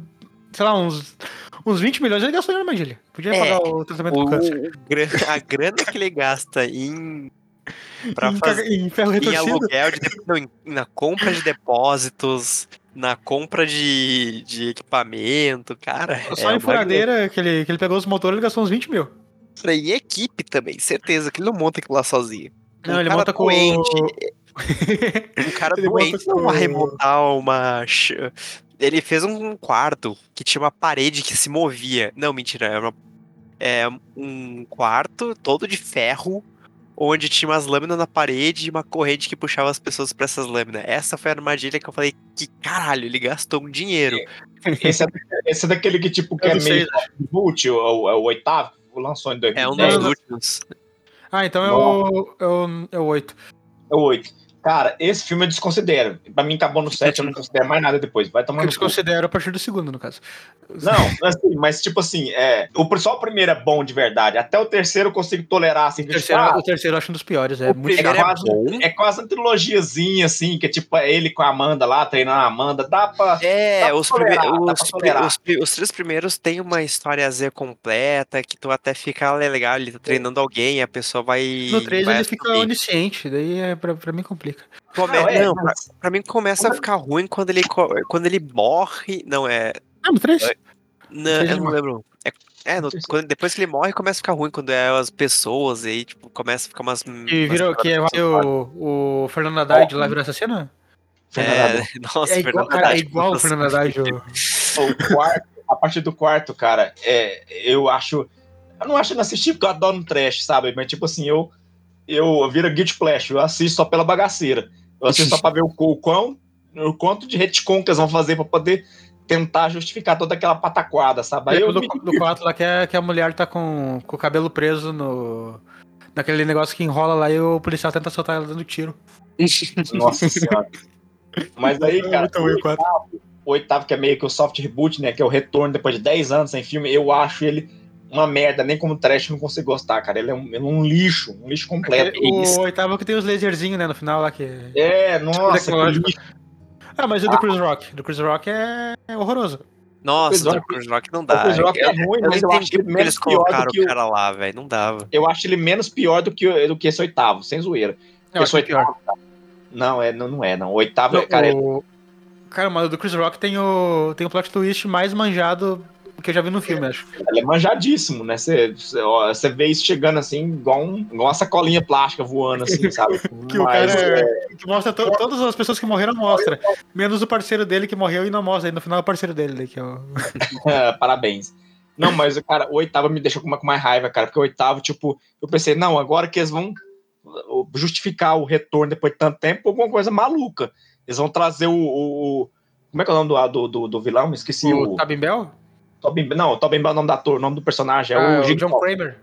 sei lá, uns, uns 20 milhões, ele gastou em armadilha. Podia É, pagar o tratamento O- do câncer. a grana que ele gasta em. Pra Em, fazer, em ferro em aluguel, de, não, na compra de depósitos, na compra de, de equipamento, cara. Só é em furadeira que ele, que ele pegou os motores, ele gastou uns 20 mil. E equipe também, certeza que ele não monta aquilo lá sozinho. Não, um ele cara monta com doente, o... um cara <laughs> Ele doente não com- vai montar uma. Ele fez um quarto que tinha uma parede que se movia. Não, mentira, é, uma- é um quarto todo de ferro, onde tinha umas lâminas na parede e uma corrente que puxava as pessoas pra essas lâminas. Essa foi a armadilha que eu falei que caralho, ele gastou um dinheiro. <laughs> Esse é, esse é daquele que, tipo, que É é meio boot, o, o, o oitavo, lançou em É um 2010. dos últimos. Ah, então é o, é o, é o 8. É o 8. Cara, esse filme eu desconsidero. Pra mim acabou no 7, eu não considero mais nada depois. Vai tomar Eu desconsidero a partir do segundo, no caso. Não, assim, mas tipo assim, é, o, só o primeiro é bom de verdade. Até o terceiro eu consigo tolerar, assim. O de terceiro, tipo, ah, o terceiro eu acho um dos piores, é O muito primeiro é é quase, bom. é quase uma trilogiazinha, assim, que é tipo é ele com a Amanda lá, treinando a Amanda. Dá pra. É, Dá pra os, tolerar, dá os, pra tolerar. os os três primeiros tem uma história Z completa, que tu até fica legal, ele tá treinando alguém, a pessoa vai. No 3 vai ele fica onisciente, daí é, pra, pra mim complica. Come- Não, é, não, pra, mas- pra mim começa a ficar ruim quando ele, quando ele morre. Não, é. Ah, no 3? Não, Três eu não lembro. É, é, no- quando- depois que ele morre, começa a ficar ruim quando é as pessoas, e aí, tipo, começa a ficar umas. Que umas virou, que é paradas o, o Fernando Haddad lá virou assassino? É, <laughs> nossa, É igual, Fernando cara, é igual o. Fernando Haddad. o- quarto, a partir do quarto, cara, é, eu acho. Eu não acho inassistível porque eu adoro um trash, sabe? Mas, tipo assim, eu. Eu vira Guilty Pleasure, eu assisto só pela bagaceira. Eu assisto só pra ver o, o quão. O quanto de retcon que eles vão fazer pra poder tentar justificar toda aquela pataquada, sabe? Aí eu do, me do 4 lá que, é, que a mulher tá com, com o cabelo preso no. Naquele negócio que enrola lá e o policial tenta soltar ela dando tiro. Nossa <laughs> senhora. Mas aí, cara, Muito ruim o quatro. o oitavo, que é meio que o soft reboot, né? Que é o retorno depois de 10 anos sem filme, eu acho ele uma merda, nem como trash eu não consigo gostar, cara. Ele é um, ele é um lixo, um lixo completo. O oitavo que tem os laserzinhos, né, no final lá que. É, nossa, que Tecnológico. lixo. Ah, mas o do Chris Rock. Do Chris Rock é, é horroroso. Nossa, Chris o Rock- Chris Rock não O dá. Chris Rock é ruim, eu mas eu acho ele porque eles menos pior colocaram do que o o. cara lá, velho. Não dava. Eu acho ele menos pior do que, o- do que esse oitavo, sem zoeira. Eu Esse pior. oitavo, Não, é, não, não é, não. O oitavo, é, Não, cara, ele- o... Cara, mano, o do Chris Rock tem o, tem o plot twist mais manjado que eu já vi no filme, acho. ele é manjadíssimo, né? Você vê isso chegando assim, igual, um, igual uma sacolinha plástica voando, assim, <laughs> sabe? Que o Mas, cara é, que mostra to- todas as pessoas que morreram, mostra. Menos o parceiro dele que morreu e não mostra. Aí no final é o parceiro dele, né, que é o... <laughs> Parabéns. Não, mas, cara, o oitavo me deixou com, mais raiva, cara, porque o oitavo, tipo, eu pensei, não, agora que eles vão justificar o retorno depois de tanto tempo, alguma coisa maluca. Eles vão trazer o. o- o- como é que é o nome do, do, do, do vilão? Me Esqueci o. o Tabin Bell? Tobin, não, o Tobin Bell é o nome do ator, o nome do personagem é Ah, o, o Jigsaw. John Kramer.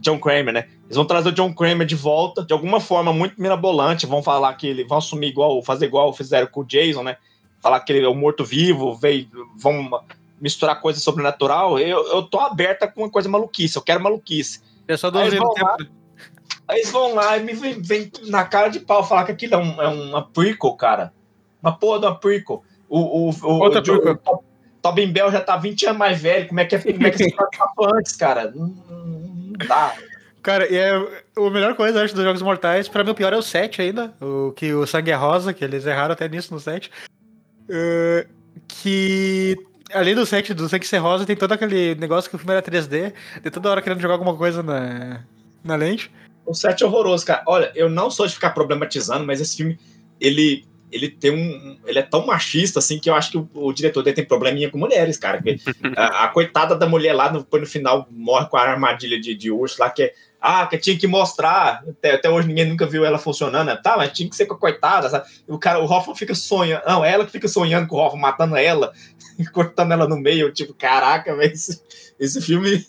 John Kramer, né? Eles vão trazer o John Kramer de volta, de alguma forma muito mirabolante, vão falar que ele vão assumir igual, fazer igual fizeram com o Jason, né? Falar que ele é o morto-vivo, veio, vão misturar coisa sobrenatural. Eu, eu tô aberta com uma coisa maluquice, eu quero maluquice. É só do Aí no vão lá, tempo. Aí eles vão lá e me vem, vem na cara de pau falar que aquilo é, um, é uma prequel, cara. Uma porra de uma prequel. O, o, o, Outra o, prequel. O Tobin Bell já tá 20 anos mais velho. Como é que, é, como é que esse cara tava antes, cara? Não, não dá. Cara, e é a melhor coisa, eu acho, dos Jogos Mortais, pra mim o pior é o 7 ainda, o que o Sangue é Rosa, que eles erraram até nisso no 7. eh, que além do set do Sangue Ser Rosa, tem todo aquele negócio que o filme era 3D, tem toda hora querendo jogar alguma coisa na, na lente. O set é horroroso, cara. Olha, eu não sou de ficar problematizando, mas esse filme, ele, ele tem um. Ele é tão machista, assim, que eu acho que o, o diretor dele tem probleminha com mulheres, cara. Que a, a, coitada da mulher lá, no, no final, morre com a armadilha de, de urso lá, que é. Ah, que tinha que mostrar. Até, até, hoje ninguém nunca viu ela funcionando. Tá, mas tinha que ser com a coitada. Sabe? O cara, o Hoffman fica sonhando. Não, ela que fica sonhando com o Hoffman, matando ela, <laughs> cortando ela no meio. Tipo, caraca, velho, esse, esse filme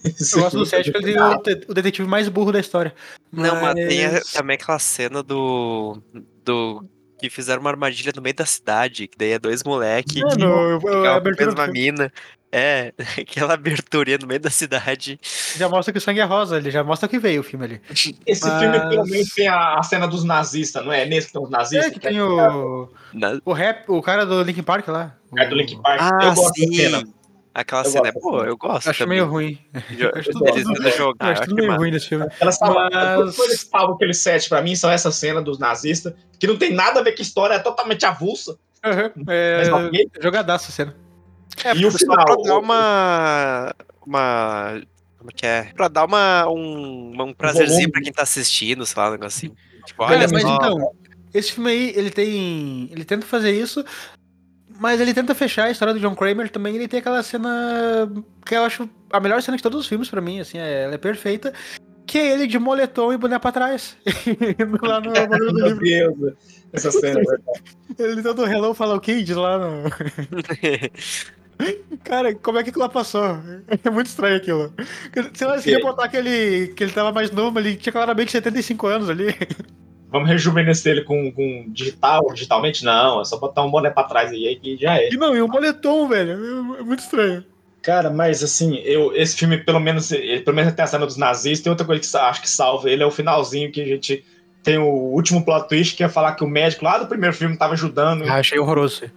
<laughs> esse eu gosto do porque ele é o detetive mais burro da história. Não, mas, mas tem a, também aquela cena do. do. Que fizeram uma armadilha no meio da cidade, que daí é dois moleques que ficam a mesma mina. É, <laughs> aquela abertura no meio da cidade. Já mostra que o sangue é rosa, ele já mostra que veio o filme ali. Esse Mas... filme pelo menos tem a, a, cena dos nazistas, não é? Nesse que tem os nazistas. É, que tem o. O rap, o cara do Linkin Park lá. O cara do Linkin Park. Ah, eu gosto sim. da cena. Aquela eu cena é boa, eu gosto. Acho também. meio ruim. Eles tentam jogar. Acho tudo meio ruim desse filme. Elas Mas... salva aquele set pra mim são essa cena dos nazistas, que não tem nada a ver com a história, é totalmente avulsa. Uhum, é... Okay. Jogadaço a cena. É, e o final, pra dar uma. Uma. Como que é? Pra dar uma, um, um prazerzinho pra quem tá assistindo, sei lá, um negocinho. Tipo, olha, mas só... então, esse filme aí, ele tem. Ele tenta fazer isso, mas ele tenta fechar a história do John Kramer também. Ele tem aquela cena que eu acho a melhor cena de todos os filmes para mim, assim, é, ela é perfeita. Que é ele de moletom e boné pra trás. <laughs> lá no Meu Deus, essa cena. É ele todo Hello Follow Kids lá no. <laughs> Cara, como é que aquilo lá passou? É muito estranho aquilo. Sei lá, se ia botar que ele, que ele tava mais novo, ele tinha claramente 75 anos ali. Vamos rejuvenescer ele com, com digital, digitalmente? Não, é só botar um boné pra trás aí que já é. E não, e um moletom, velho. É muito estranho. Cara, mas assim, eu, esse filme, pelo menos, ele, pelo menos tem a cena dos nazistas, tem outra coisa que acho que salva ele, é o finalzinho que a gente tem o último plot twist, que é falar que o médico lá do primeiro filme tava ajudando. Ah, achei horroroso.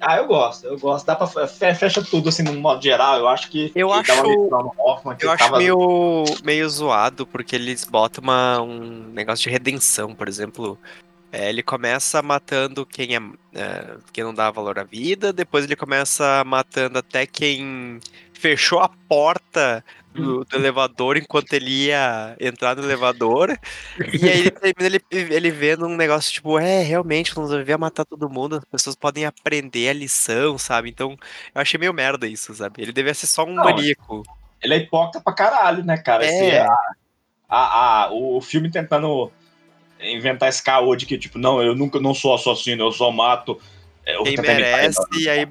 Ah, eu gosto, eu gosto. Dá pra fecha tudo assim no modo geral. Eu acho que eu acho Hoffman, eu acho tava... meio meio zoado porque eles botam uma, um negócio de redenção, por exemplo. É, ele começa matando quem é, é, quem não dá valor à vida, depois ele começa matando até quem fechou a porta do, do, elevador enquanto ele ia entrar no elevador. e aí ele termina ele, ele vendo um negócio tipo, é, realmente, não devia matar todo mundo, as pessoas podem aprender a lição, sabe? Então, eu achei meio merda isso, sabe? Ele devia ser só um não, maníaco. Ele é hipócrita pra caralho, né, cara? É. Esse, a, a, a, o filme tentando inventar esse caô de que, tipo, não, eu nunca não sou assassino, eu só mato. É, eu quem merece, e aí.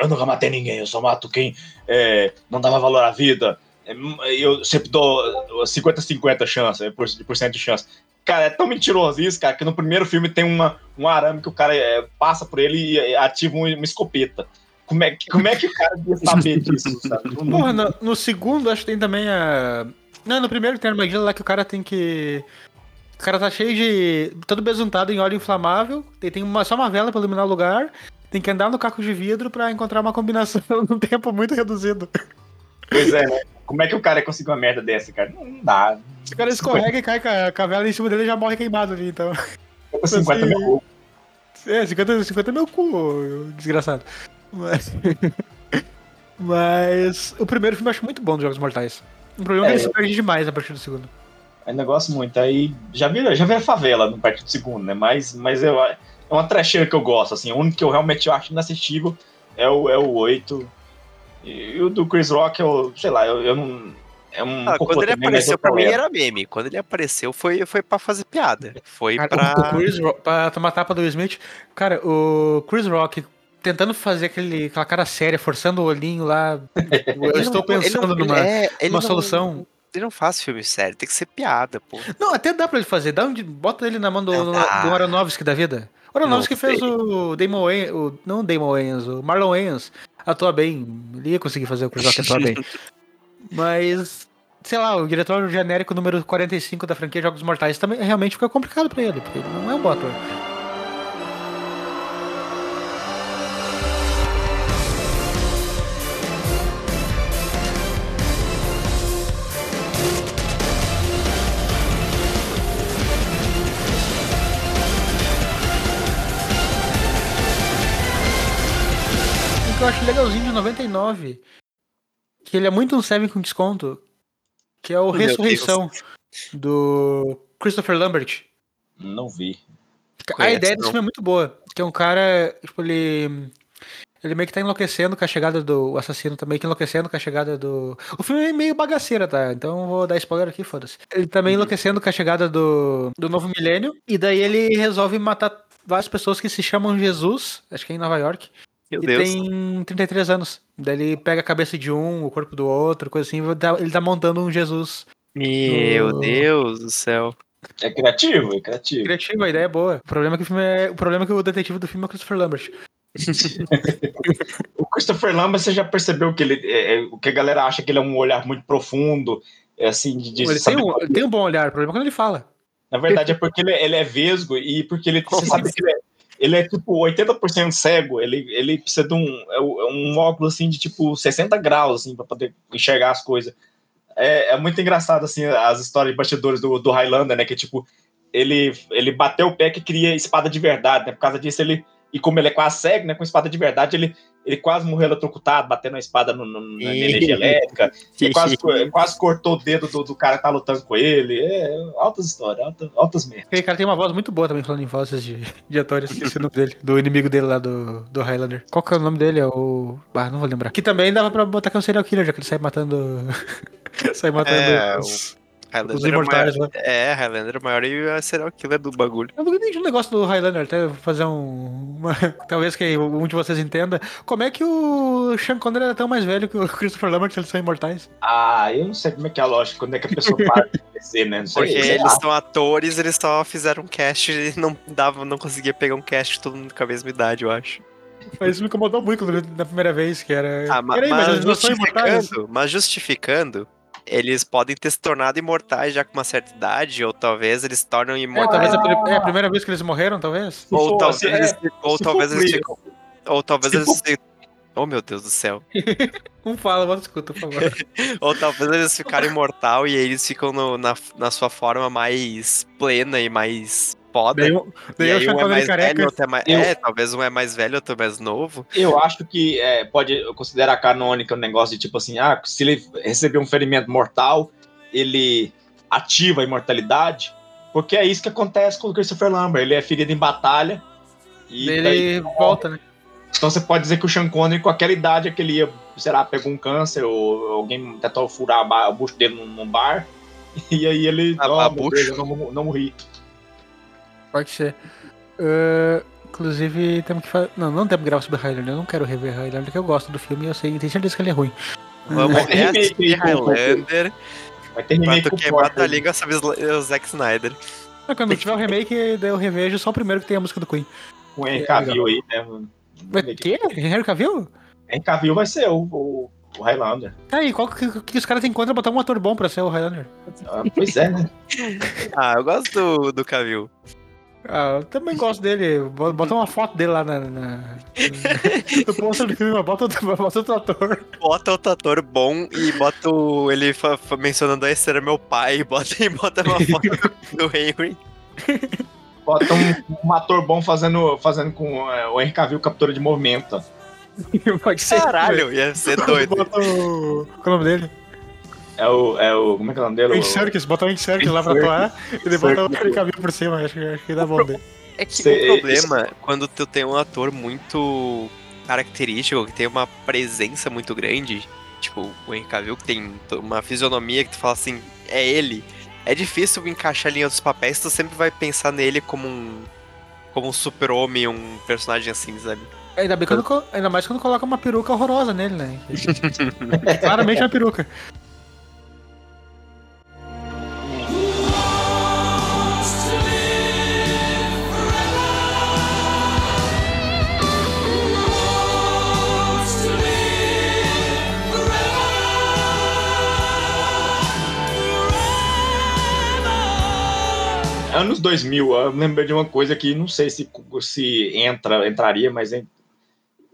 Eu nunca matei ninguém, eu só mato quem é, não dava valor à vida. É, eu sempre dou 50-50 chance, por, por cento de chance. Cara, é tão mentiroso isso, cara, que no primeiro filme tem uma, um arame que o cara é, passa por ele e ativa uma, uma escopeta. Como é, que, como é que o cara ia saber disso, <laughs> sabe? Porra, no, no, segundo, acho que tem também a. Não, no primeiro tem a armadilha lá que o cara tem que. O cara tá cheio de. todo besuntado em óleo inflamável, tem, tem uma, só uma vela pra iluminar o lugar, tem que andar no caco de vidro pra encontrar uma combinação <laughs> num tempo muito reduzido. Pois é, né? Como é que o cara conseguiu uma merda dessa, cara? Não dá. O cara escorrega e cai com a, a vela em cima dele, já morre queimado ali, então. 50 assim, mil cu. É, 50, 50 mil cu, desgraçado. Mas. <laughs> Mas. O primeiro filme eu acho muito bom dos Jogos Mortais. O problema é, é que ele se perde demais a partir do segundo. Ainda gosto muito. Aí já vira, já vira favela no partir do segundo, né? Mas, mas eu, é uma trecheira que eu gosto, assim. O único que eu realmente acho inassistível é o, é o 8. E o do Chris Rock, eu, sei lá, eu, eu não. É um ah, quando ele apareceu pra mim era meme. Quando ele apareceu foi, foi pra fazer piada. Foi cara, pra. O Chris Rock, pra tomar tapa do Smith. Cara, o Chris Rock tentando fazer aquele, aquela cara séria, forçando o olhinho lá. <laughs> Eu estou não, pensando não, numa é, uma solução. Ele não faz filme sério, tem que ser piada, pô. Não, até dá pra ele fazer. Dá um, bota ele na mão do, do Aronofsky da vida. O Aronofsky fez o Damon Wayans, o, não o Damon Wayans, o Marlon Wayans atua bem. Ele ia conseguir fazer o Chris Rock atuar bem. <laughs> Mas, sei lá, o diretor genérico número 45 da franquia Jogos Mortais também realmente fica complicado pra ele, porque ele não é um bom ator. Eu acho legalzinho de 99. Que ele é muito um Seven com desconto. Que é o Meu Ressurreição do Christopher Lambert. Não vi. A Conheço, ideia desse filme é muito boa. Que é um cara, tipo, ele. Ele meio que tá enlouquecendo com a chegada do. O assassino tá meio que enlouquecendo com a chegada do. O filme é meio bagaceira, tá? Então eu vou dar spoiler aqui, foda-se. Ele tá meio enlouquecendo com a chegada do, do novo milênio. E daí ele resolve matar várias pessoas que se chamam Jesus, acho que é em Nova York. Meu e Deus. tem 33 anos. Daí ele pega a cabeça de um, o corpo do outro, coisa assim. e tá- Ele tá montando um Jesus. Meu No- Deus do céu. É criativo, é criativo. Criativo, a ideia é boa. O problema é que o filme é. O problema é que o detetive do filme é o Christopher Lambert. <laughs> O Christopher Lambert, você já percebeu que ele. É, é, o que a galera acha que ele é um olhar muito profundo, é assim, de, de Ele tem, um, ele tem um bom olhar, o problema é quando ele fala. Na verdade é porque ele, ele é vesgo e porque ele. Você sabe que ele é, ele é tipo 80% cego. Ele, ele precisa de um, é um óculos assim de tipo 60 graus, assim, pra poder enxergar as coisas. É, é muito engraçado, assim, as histórias de bastidores do, do Highlander, né? Que tipo, ele, ele bateu o pé que queria espada de verdade, né? Por causa disso, ele. E como ele é quase cego, né? Com espada de verdade, ele, ele quase morreu eletrocutado, batendo a espada no, no- na energia elétrica. <laughs> Ele quase, quase cortou o dedo do, do cara que tá lutando com ele. É, altas histórias, altas, altas merdas. Aquele cara tem uma voz muito boa também, falando em vozes de, de atores. Esqueci o nome dele. Do inimigo dele lá do, do Highlander. Qual que é o nome dele? É o. Ah, não vou lembrar. Que também dava pra botar que é um serial killer, já que ele sai matando. <laughs> sai matando É, os, Highlander os é o imortais maior- lá. É, Highlander é o maior e a serial killer do bagulho. Eu não entendi um negócio do Highlander, até fazer um. uma- <laughs> talvez que um de vocês entenda. Como é que o Sean Connery era tão mais velho que o Christopher Lambert se eles são imortais? Ah, eu não sei como é que é a lógica, quando é que a pessoa para de crescer, né? Não sei. Porque eles lá. são atores, eles só fizeram um cast e não dava, não conseguia pegar um cast todo mundo com a mesma idade, eu acho. Mas isso me incomodou muito na primeira vez, que era. Ah, Peraí, mas, são imortais? justificando, mas justificando, eles podem ter se tornado imortais já com uma certa idade, ou talvez eles se tornam É, imortais. talvez a, pri- é a primeira vez que eles morreram, talvez? Ou for, talvez é, ou se talvez eles ficam, ou talvez Se eles for- se- Oh meu Deus do céu. <laughs> Um fala, bota escuta, por favor. <laughs> Ou talvez eles ficaram imortal e aí eles ficam no- na, na sua forma mais plena e mais foda. Daí, um- daí um é mais velho, outro é mais. Eu- É, talvez um é mais velho, outro é mais novo. Eu acho que é, pode considerar canônica o negócio de tipo assim, ah, se ele receber um ferimento mortal, ele ativa a imortalidade, porque é isso que acontece com o Christopher Lambert. Ele é ferido em batalha e Ele daí- volta, né? então você pode dizer que o Sean Connery com aquela idade é que ele ia, sei lá, pegou um câncer ou alguém tentou furar a bucho dele num, num bar <laughs> e aí ele, A- oh, a não, não morri. Pode ser. Ah, inclusive, temos que fazer. Não, não temos que gravar sobre Highlander. Eu não quero rever Highlander, porque eu gosto do filme e eu sei, tenho certeza que ele é ruim. Vamos com- Highlander Vai ter remake enquanto com queimar a língua sobre o Zack Snyder. Ah, quando tiver o remake, daí eu revejo só o primeiro que tem a música do Queen. o Henry Cavill aí, né? mano? Mas quê? Henry Cavill? Henry Cavill vai ser o, o, o Highlander. Tá aí, qual que, que os caras têm contra botar um ator bom pra ser o Highlander? Ah, pois é, né? <laughs> Ah, eu gosto do, do Cavill. Ah, eu também gosto dele. Bo- Bota uma foto dele lá na. na... <laughs> no do filme, mas bota outro, bota outro ator. Bota outro ator bom e bota o, ele fa- fa- mencionando esse era meu pai, e <laughs> bota, e bota uma foto do, <laughs> do Henry. Bota um, um ator bom fazendo, fazendo com é, o Henry Cavill captura de movimento. Pode ser. Caralho, ia ser doido. Bota o. Qual é o nome dele? É o, é o. Como é que é o nome dele? O O- Andy Serkis, bota o Serkis lá pra atuar e depois bota o Serkis. Henry Cavill por cima. Acho, que- acho que dá bom dele. É que Cê- o problema é quando tu tem um ator muito característico, que tem uma presença muito grande, tipo o Henry Cavill, que tem to- uma fisionomia que tu fala assim, é ele. É difícil encaixar ele em outros papéis, tu sempre vai pensar nele como um como um super-homem, um personagem assim, sabe? Ainda, bem quando, ainda mais quando coloca uma peruca horrorosa nele, né? <laughs> Claramente é uma peruca. 2000, eu lembrei de uma coisa que não sei se, se entra, entraria, mas é.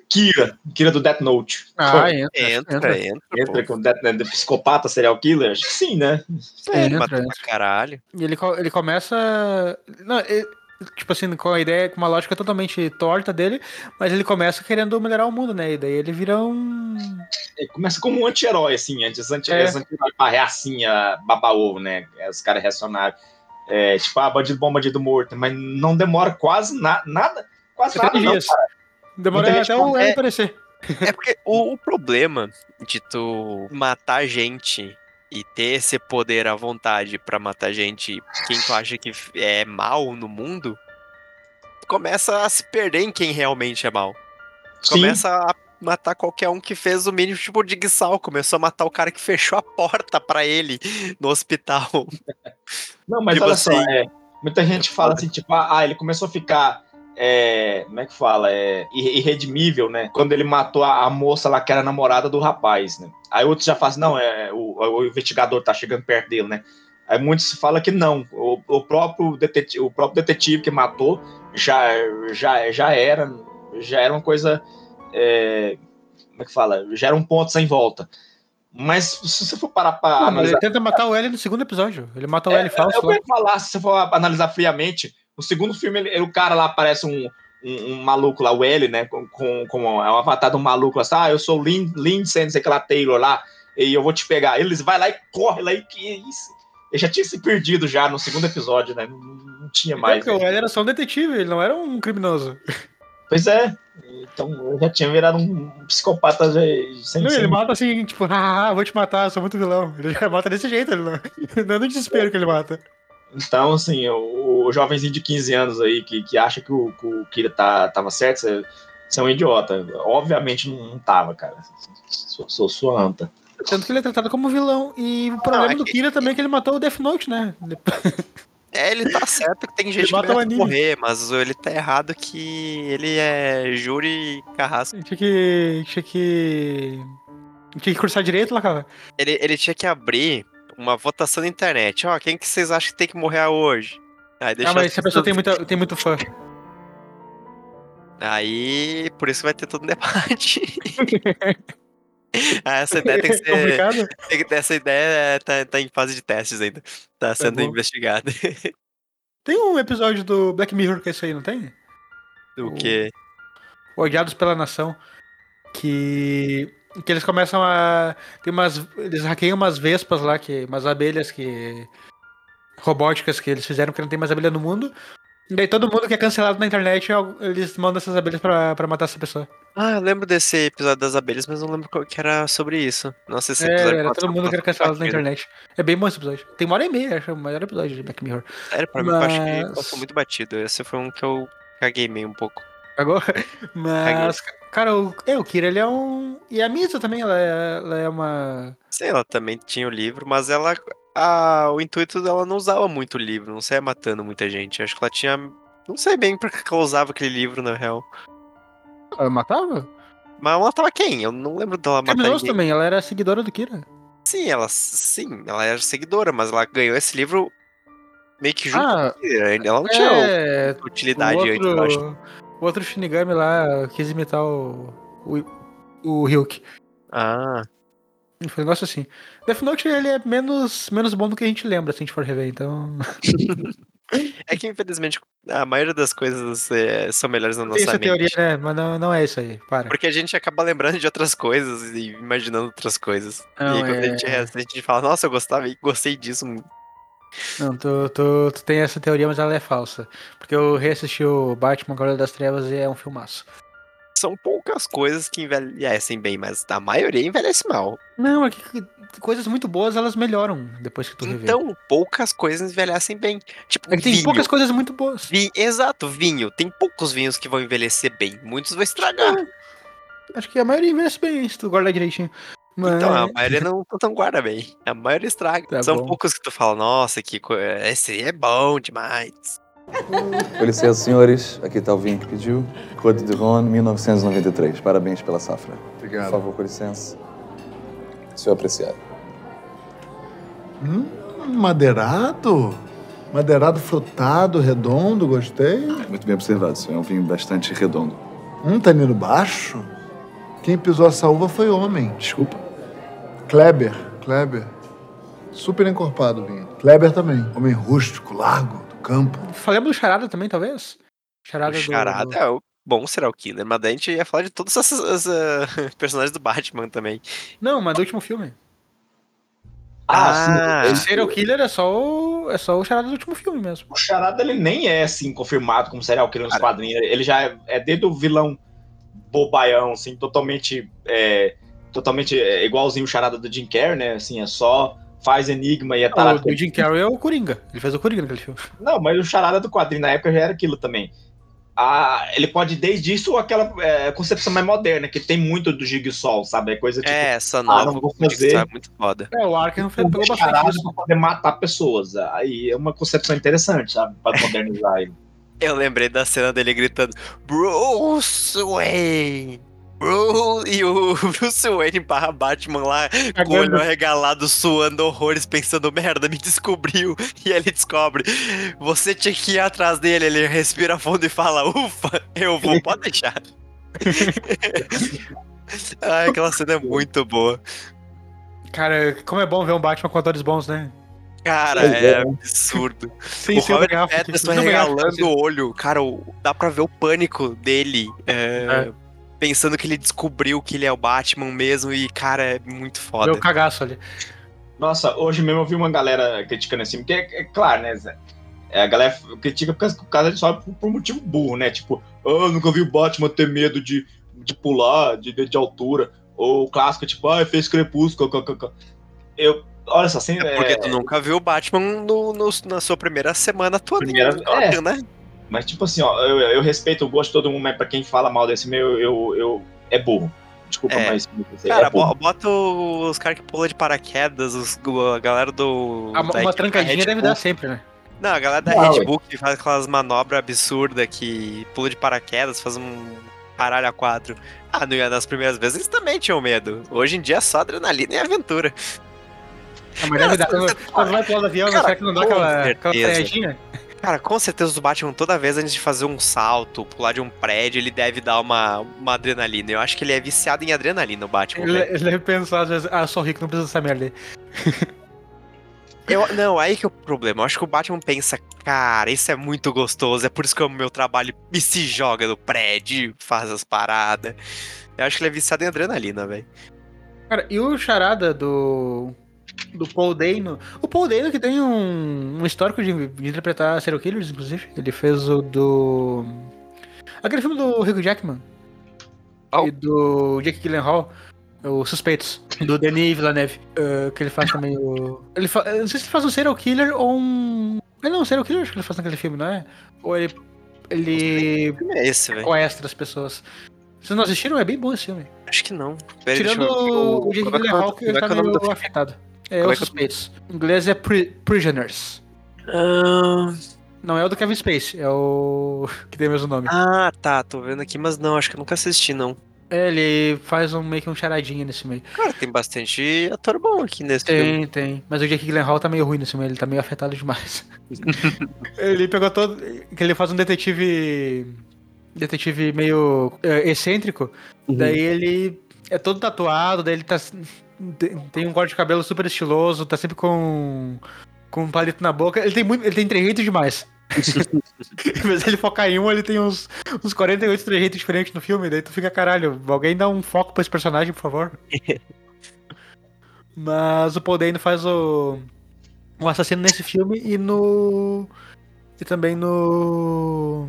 Kira, Kira do Death Note. Ah, entra. Entra, entra, Entra pô. com Death, né, do psicopata serial killer? Acho que sim, né? É, entra, matou entra. pra caralho. E ele, ele começa. Não, ele, tipo assim, com a ideia, com uma lógica totalmente torta dele, mas ele começa querendo melhorar o mundo, né? E daí ele vira um. Ele começa como um anti-herói, assim, antes anti É. anti-herói pra reacinha, baba-ovo, né? Os caras reacionários. É, tipo, ah, bandido bom, bandido morto, mas não demora quase na, nada, quase Até nada, não, dias. cara. Demora até o é- aparecer. É porque o, o problema de tu matar gente e ter esse poder à vontade pra matar gente, quem tu acha que é mal no mundo, começa a se perder em quem realmente é mal. Sim. Começa a matar qualquer um que fez o mínimo tipo de guiçal. Começou a matar o cara que fechou a porta pra ele no hospital. Não, mas Tipo olha só, assim, é, muita gente fala assim, tipo, ah, ah, ele começou a ficar, é, como é que fala, é, irre- irredimível, né? Quando ele matou a, a moça lá que era namorada do rapaz, né? Aí outros já falam assim, não, é, o, o investigador tá chegando perto dele, né? Aí muitos falam que não, o, o próprio detetive, o próprio detetive que matou já, já, já era, já era uma coisa, é, como é que fala? Já era um ponto sem volta. Mas se você for parar pra Não, mas analisar ele tenta matar o L no segundo episódio. Ele mata o L falso. eu lá. ia falar, se você for analisar friamente, o segundo filme, ele- o cara lá parece um, um, um maluco lá, o L, né? Com, com, com é um avatar de um maluco lá, assim, ah, eu sou o Lin, Lindsay, não sei que lá, Taylor lá, e eu vou te pegar. Eles vai lá e corre lá e que isso? Ele já tinha se perdido já no segundo episódio, né? Não, não tinha mais. Porque o L era só um detetive, ele não era um criminoso. <laughs> Pois é. Então eu já tinha virado um psicopata já, sem, Não, sem- ele mata assim, tipo, <laughs> ah, vou te matar, eu sou muito vilão. Ele já mata desse jeito, ele não, <laughs> não é no desespero que ele mata. Então, assim, o, o jovenzinho de 15 anos aí que, que acha que o, que o Kira tá, tava certo, você, você é um idiota. Obviamente não, não tava, cara. Sou, sou sua anta. Tanto que ele é tratado como vilão. E o problema é do Kira também é que ele matou o Death Note, né? <laughs> É, ele tá certo que tem gente que mata o merece morrer, mas ele tá errado que ele é júri carrasco. Tinha que. Tinha que. Tinha que cursar direito lá, cara. Ele, ele tinha que abrir uma votação na internet. Ó, quem que vocês acham que tem que morrer hoje? Aí deixa Ah, mas as se a pessoa tem, muita, tem muito fã. Aí, por isso vai ter todo um debate. <laughs> <laughs> Ah, essa ideia tem que <laughs> ser. Complicado? tem que- essa ideia tá, tá em fase de testes ainda. Tá sendo bom. investigada. <laughs> Tem um episódio do Black Mirror que é isso aí, não tem? o quê? Odiados pela Nação. Que. Que eles começam a. Tem umas. Eles hackeiam umas vespas lá, que, umas abelhas que. robóticas que eles fizeram, porque não tem mais abelha no mundo. E daí todo mundo que é cancelado na internet, eles mandam essas abelhas pra, pra matar essa pessoa. Ah, eu lembro desse episódio das abelhas, mas não lembro qual que era sobre isso. Nossa, esse É, episódio. era pode todo mundo que era cancelado na internet. É bem bom esse episódio. Tem uma hora e meia, acho, o maior episódio de Black Mirror. Sério, pra mim, eu acho que Mas- passou muito batido. Esse foi um que eu caguei meio um pouco. Agora, <laughs> mas, cara, o, é, o Kira, ele é um... E a Misa também, ela é, ela é uma... Sei, ela também tinha o livro, mas ela. A, o intuito dela não usava muito o livro, não saia matando muita gente. Acho que ela tinha. Não sei bem pra que ela usava aquele livro, na real. Ela matava? Mas ela matava quem? Eu não lembro dela matar ninguém. também, ela era seguidora do Kira. Sim, ela sim, ela era seguidora, mas ela ganhou esse livro meio que junto Ah, com o Kira. Ela não tinha É, utilidade o antes, eu acho. outro, o outro Shinigami lá quis imitar o, o, o Ryuk. Ah, Foi um negócio assim. Death Note, ele é menos, menos bom do que a gente lembra, se a gente for rever, então... <laughs> é que infelizmente a maioria das coisas é, são melhores na Tem nossa essa mente. teoria, né? Mas não, não é isso aí, para. Porque a gente acaba lembrando de outras coisas e imaginando outras coisas. Não, e aí, quando a, é- gente, a gente fala, nossa, eu gostava e gostei disso. Não, tu, tu, tu tem essa teoria, mas ela é falsa. Porque eu reassisti o Batman Cavaleiro das Trevas e é um filmaço. São poucas coisas que envelhecem bem, mas a maioria envelhece mal. Não, é que coisas muito boas elas melhoram depois que tu revê. Então, poucas coisas envelhecem bem. Tipo, é que tem vinho. poucas coisas muito boas. Vi- Exato, vinho. Tem poucos vinhos que vão envelhecer bem. Muitos vão estragar. Acho que a maioria envelhece bem, se tu guardar direitinho. Mas... Então, a maioria não, não guarda bem. A maioria estraga. Tá São bom. poucos que tu fala, nossa, que co- esse aí é bom demais. Com licença, senhores. Aqui está o vinho que pediu. Côte de Rhône, 1993. Parabéns pela safra. Obrigado. Por favor, com licença. Senhor apreciado. Hum, madeirado? Madeirado frutado, redondo, gostei. Muito bem observado, senhor. É um vinho bastante redondo. Um tanino baixo? Quem pisou essa uva foi homem. Desculpa. Kleber. Kleber. Super encorpado o vinho. Kleber também. Homem rústico, largo. Campo. Falamos do Charada também, talvez? Charada, O Charada do... é o bom serial killer, mas daí a gente ia falar de todos esses esses, <laughs> ah, personagens do Batman também. Não, mas do último filme. Ah, O sim. serial killer é só o, é só o Charada do último filme mesmo. O Charada ele nem é assim confirmado como serial killer nos quadrinhos. Ele já é, é desde o vilão bobaião, assim, totalmente é, totalmente é, igualzinho o Charada do Jim Carrey, né? Assim, é só faz enigma e é o tarado. do Jim Carrey é o Coringa. Ele fez o Coringa naquele filme. <laughs> Não, mas o Charada do quadrinho na época já era aquilo também. Ah, ele pode desde isso aquela é, concepção mais moderna, que tem muito do Jigsaw, sabe? É coisa tipo, É, essa ah, nova não vou fazer é muito foda. É, o Arkham pegou um bastante pra poder matar pessoas. Aí é uma concepção interessante, sabe? Pra modernizar ele. Eu lembrei da cena dele gritando Bruce Wayne! <laughs> E o Bruce Wayne barra Batman lá, com o olho arregalado, suando horrores, pensando, merda, me descobriu. <laughs> E ele descobre. Você tinha que ir atrás dele, ele respira fundo e fala, ufa, eu vou, <laughs> pode deixar. Ai, aquela cena é muito boa. Cara, como é bom ver um Batman com atores bons, né? Cara, é é. absurdo. Sem o o Robert Affleck, regalando o olho. Cara, o- dá pra ver o pânico dele. é, Pensando que ele descobriu que ele é o Batman mesmo. E, cara, é muito foda. o cagaço ali. Nossa, hoje mesmo eu vi uma galera criticando assim, porque é, é claro, né, Zé? É, a galera critica por causa, por causa de só por, por motivo burro, né? Tipo, ah, eu nunca vi o Batman ter medo de, de pular, de, de, de altura. Ou o clássico, tipo, ah, fez crepúsculo. Eu, olha só, assim. É porque é, tu nunca viu o Batman no- no- na sua primeira semana atuando. Primeira- Gotham, né? Mas, tipo assim, ó, eu, eu respeito o gosto de todo mundo, mas pra quem fala mal desse meu, eu, eu, é burro. Desculpa, É. mas. Cara, é burro. bo- bota os caras que pulam de paraquedas, os, a galera do. Da Uma trancadinha deve dar sempre, né? Não, a galera da Não, Red. Bull que faz aquelas manobras absurdas que pula de paraquedas, faz um caralho a quatro. Ah, no- nas primeiras vezes eles também tinham medo. Hoje em dia é só adrenalina e aventura. Ah, mas deve dar. Quando, quando vai pular do avião, Cara, será que não dá aquela, aquela? Cara, com certeza o Batman, toda vez antes de fazer um salto, pular de um prédio, ele deve dar uma, uma adrenalina. Eu acho que ele é viciado em adrenalina, o Batman. Ele, velho. ele deve pensar às vezes, ah, eu sou rico, não preciso dessa merda aí. <laughs> Eu, não, aí que é o problema. Eu acho que o Batman pensa, cara, isso é muito gostoso, é por isso que eu amo meu trabalho e se joga no prédio, faz as paradas. Eu acho que ele é viciado em adrenalina, velho. Cara, e o charada do. Do Paul Dano. O Paul Dano que tem um, um histórico de, de interpretar serial killers, inclusive. Ele fez o do. Aquele filme do Rico Jackman. Oh. E do Jake Gyllenhaal. O Suspeitos, do Denis Villeneuve. eh, que ele faz <laughs> também o. Ele fa... eu Não sei se ele faz um serial killer ou um. Ah, não, serial killer acho que ele faz naquele filme, não é? Ou ele. Ele. É esse, velho? Sequestra as pessoas. Vocês não assistiram? É bem bom esse filme. Acho que não. Pera Tirando eu o, Jake é é Gyllenhaal, que ele é tá é meio afetado. É, Como é que o-. Em inglês é pri- Prisoners. Ah, Não é o do Kevin Space, é o <laughs> que tem o mesmo nome. Ah, tá, tô vendo aqui, mas não, acho que eu nunca assisti, não. É, ele faz um, meio que um charadinha nesse meio. Cara, tem bastante ator bom aqui nesse filme. Tem, tem. Mas o Jake Gyllenhaal tá meio ruim nesse meio, ele tá meio afetado demais. <laughs> ele pegou todo... Que ele faz um detetive... Detetive meio é, excêntrico. Daí ele é todo tatuado, daí ele tá... tem- Tem um corte de cabelo super estiloso, tá sempre com... Com um palito na boca. Ele tem muito... Ele tem trejeito demais. <laughs> Em vez dele focar em um, ele tem uns, uns 48 trejeitos diferentes no filme, daí tu fica, caralho, alguém dá um foco pra esse personagem, por favor. <laughs> Mas o Paul Dano faz o, o assassino nesse filme e no. E também no.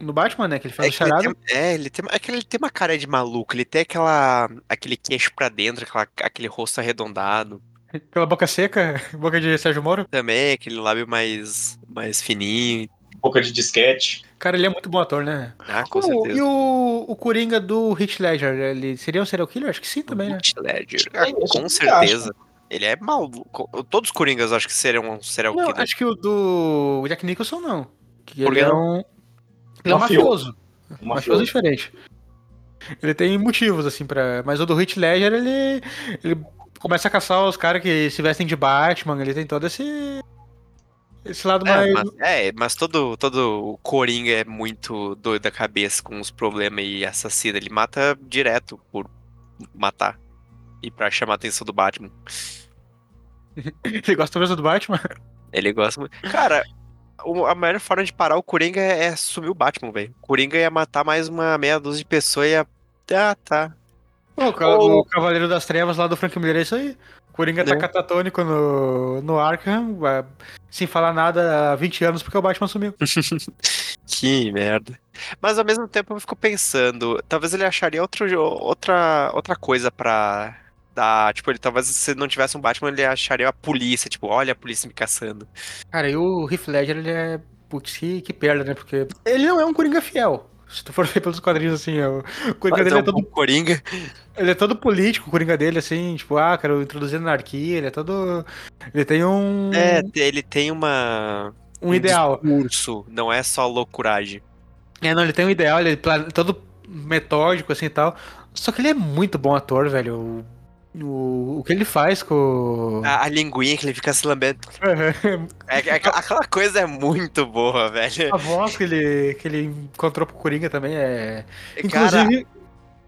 No Batman, né? Que ele faz É, o que ele charada. tem, é, ele tem, é que ele tem uma cara de maluco, ele tem aquela, aquele queixo pra dentro, aquela, aquele rosto arredondado. Pela boca seca, <laughs> boca de Sérgio Moro. Também, aquele lábio mais, mais fininho. Boca de disquete. Cara, ele é muito bom ator, né? Ah, com O- certeza. e o, o Coringa do Hit Ledger, ele seria um serial killer? Acho que sim também, né? Heath Ledger. Ah, com certeza. Ele é maluco. Todos os Coringas acho que seriam um serial Não, killer. acho que o do Jack Nicholson não. Que Por ele é não? um. Ele é um Mafioso. mafioso. Um mafioso diferente. Ele tem motivos, assim, pra. Mas o do Hit Ledger, ele. Ele começa a caçar os caras que se vestem de Batman, ele tem todo esse. Esse lado É, mais. mas, é, mas todo, todo Coringa é muito doido da cabeça com os problemas e assassino. Ele mata direto por matar. E pra chamar a atenção do Batman. <laughs> ele gosta mesmo do Batman. Ele gosta muito. Cara, o- a melhor forma de parar o Coringa é, é sumir o Batman, velho. O Coringa ia matar mais uma meia dúzia de pessoas e ia. Ah, tá. O, ca- o Cavaleiro das Trevas lá do Frank Miller é isso aí. O Coringa tá catatônico no, no Arkham, é, sem falar nada há 20 anos porque o Batman sumiu. <laughs> Que merda. Mas ao mesmo tempo eu fico pensando, talvez ele acharia outro, outra, outra coisa pra dar. Tipo, ele talvez se não tivesse um Batman, ele acharia a polícia, tipo, olha a polícia me caçando. Cara, e o Heath Ledger, ele é. Putz, que, que perda, né? Porque ele não é um Coringa fiel. Se tu for ver pelos quadrinhos, assim, é o Coringa dele é é um todo. Coringa. Ele é todo político, o Coringa dele, assim, tipo, ah, quero introduzir anarquia, ele é todo. Ele tem um. É, ele tem uma. um ideal. Discurso, não é só loucuragem. É, não, ele tem um ideal, ele é todo metódico, assim e tal. Só que ele é muito bom ator, velho. O, o, o que ele faz com. A, a linguinha que ele fica se lambendo. É, é- aquela coisa é muito boa, velho. A voz que ele, que ele encontrou pro Coringa também é. Cara, Inclusive.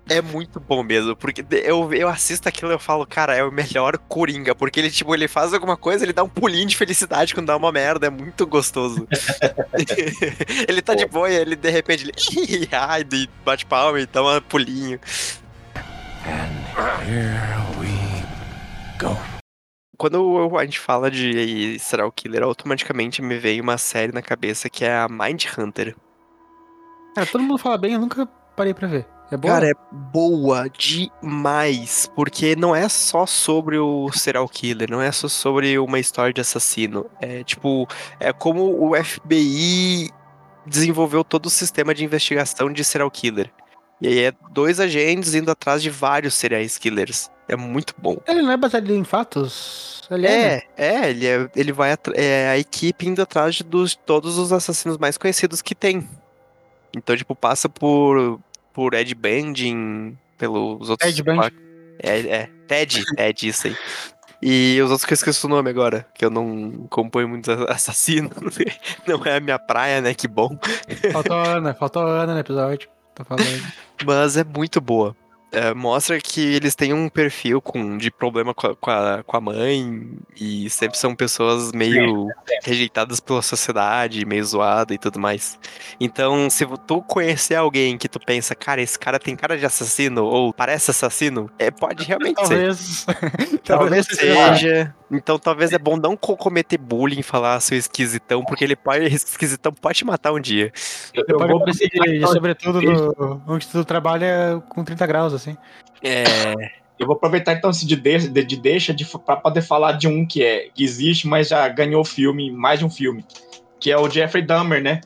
é muito bom mesmo, porque eu, eu assisto aquilo e eu falo, cara, é o melhor Coringa, porque ele, tipo, ele faz alguma coisa, ele dá um pulinho de felicidade quando dá uma merda, é muito gostoso. <laughs> <laughs> ele tá de boa e ele, de repente, ele, <laughs> ai, bate palma e dá um pulinho. Quando eu- a gente fala de serial killer, automaticamente me vem uma série na cabeça que é a Mind Hunter. Cara, todo mundo fala bem, eu nunca parei pra ver. É boa? Cara, é boa demais, porque não é só sobre o serial killer, não é só sobre uma história de assassino. É tipo, é como o FBI desenvolveu todo o sistema de investigação de serial killer. E aí é dois agentes indo atrás de vários serial killers. É muito bom. Ele não é baseado em fatos? Ele é, né? É, é, ele, é, ele vai é a equipe indo atrás de dos, todos os assassinos mais conhecidos que tem. Então, tipo, passa por, por Ed Banding, pelos outros. Ted Bundy. É, é, Ted, <laughs> Ted, isso aí. E os outros que eu esqueci o nome agora, que eu não acompanho muitos assassinos. <laughs> Não é a minha praia, né? Que bom. Faltou a Ana, faltou a Ana no episódio. Tô falando. <laughs> Mas é muito boa. É, mostra que eles têm um perfil com, de problema com a, com, a, com a mãe e sempre são pessoas meio rejeitadas pela sociedade, meio zoada e tudo mais. Então, se tu conhecer alguém que tu pensa, cara, esse cara tem cara de assassino ou parece assassino, é, pode realmente Talvez. ser. Talvez <laughs> seja. Então, talvez é bom não co- cometer bullying e falar seu esquisitão, porque ele pode, esse esquisitão pode te matar um dia. Eu, eu vou de sobretudo no, onde tu trabalha com 30 graus, assim. É. Eu vou aproveitar então esse de, de, de, de deixa de, pra poder falar de um que, é, que existe, mas já ganhou filme, mais de um filme, que é o Jeffrey Dahmer, né?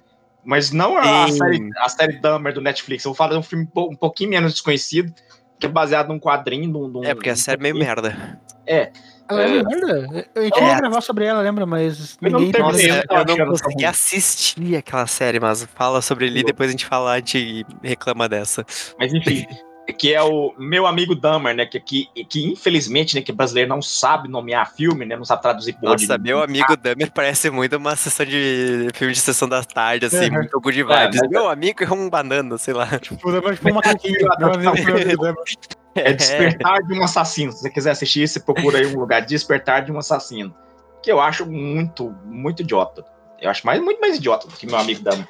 Mas não a Sim. série, a série Dahmer do Netflix. Eu vou falar de um filme um po- um pouquinho menos desconhecido, que é baseado num quadrinho. Num, num- É, porque a série é meio merda. É. Ela é, É. merda. A gente É. gravar sobre ela, lembra? Mas Eu não ninguém. Nossa, eu eu não achando consegui assistir aquela série, mas fala sobre ele e depois a gente fala, a gente reclama dessa. Mas enfim, que é o meu amigo Dahmer, né? Que, que, que infelizmente, né, que brasileiro não sabe nomear filme, né? Não sabe traduzir porra Nossa, de- meu amigo Dahmer parece muito uma sessão de filme de sessão da tarde, assim, Uhum. muito good vibes. mas- Meu amigo é um banana, sei lá. Tipo, lembra tipo um amigo, lembra? É Despertar de um Assassino. Se você quiser assistir, você procura aí um lugar, Despertar de um Assassino. Que eu acho muito, muito idiota. Eu acho mais, muito mais idiota do que meu amigo Dahmer.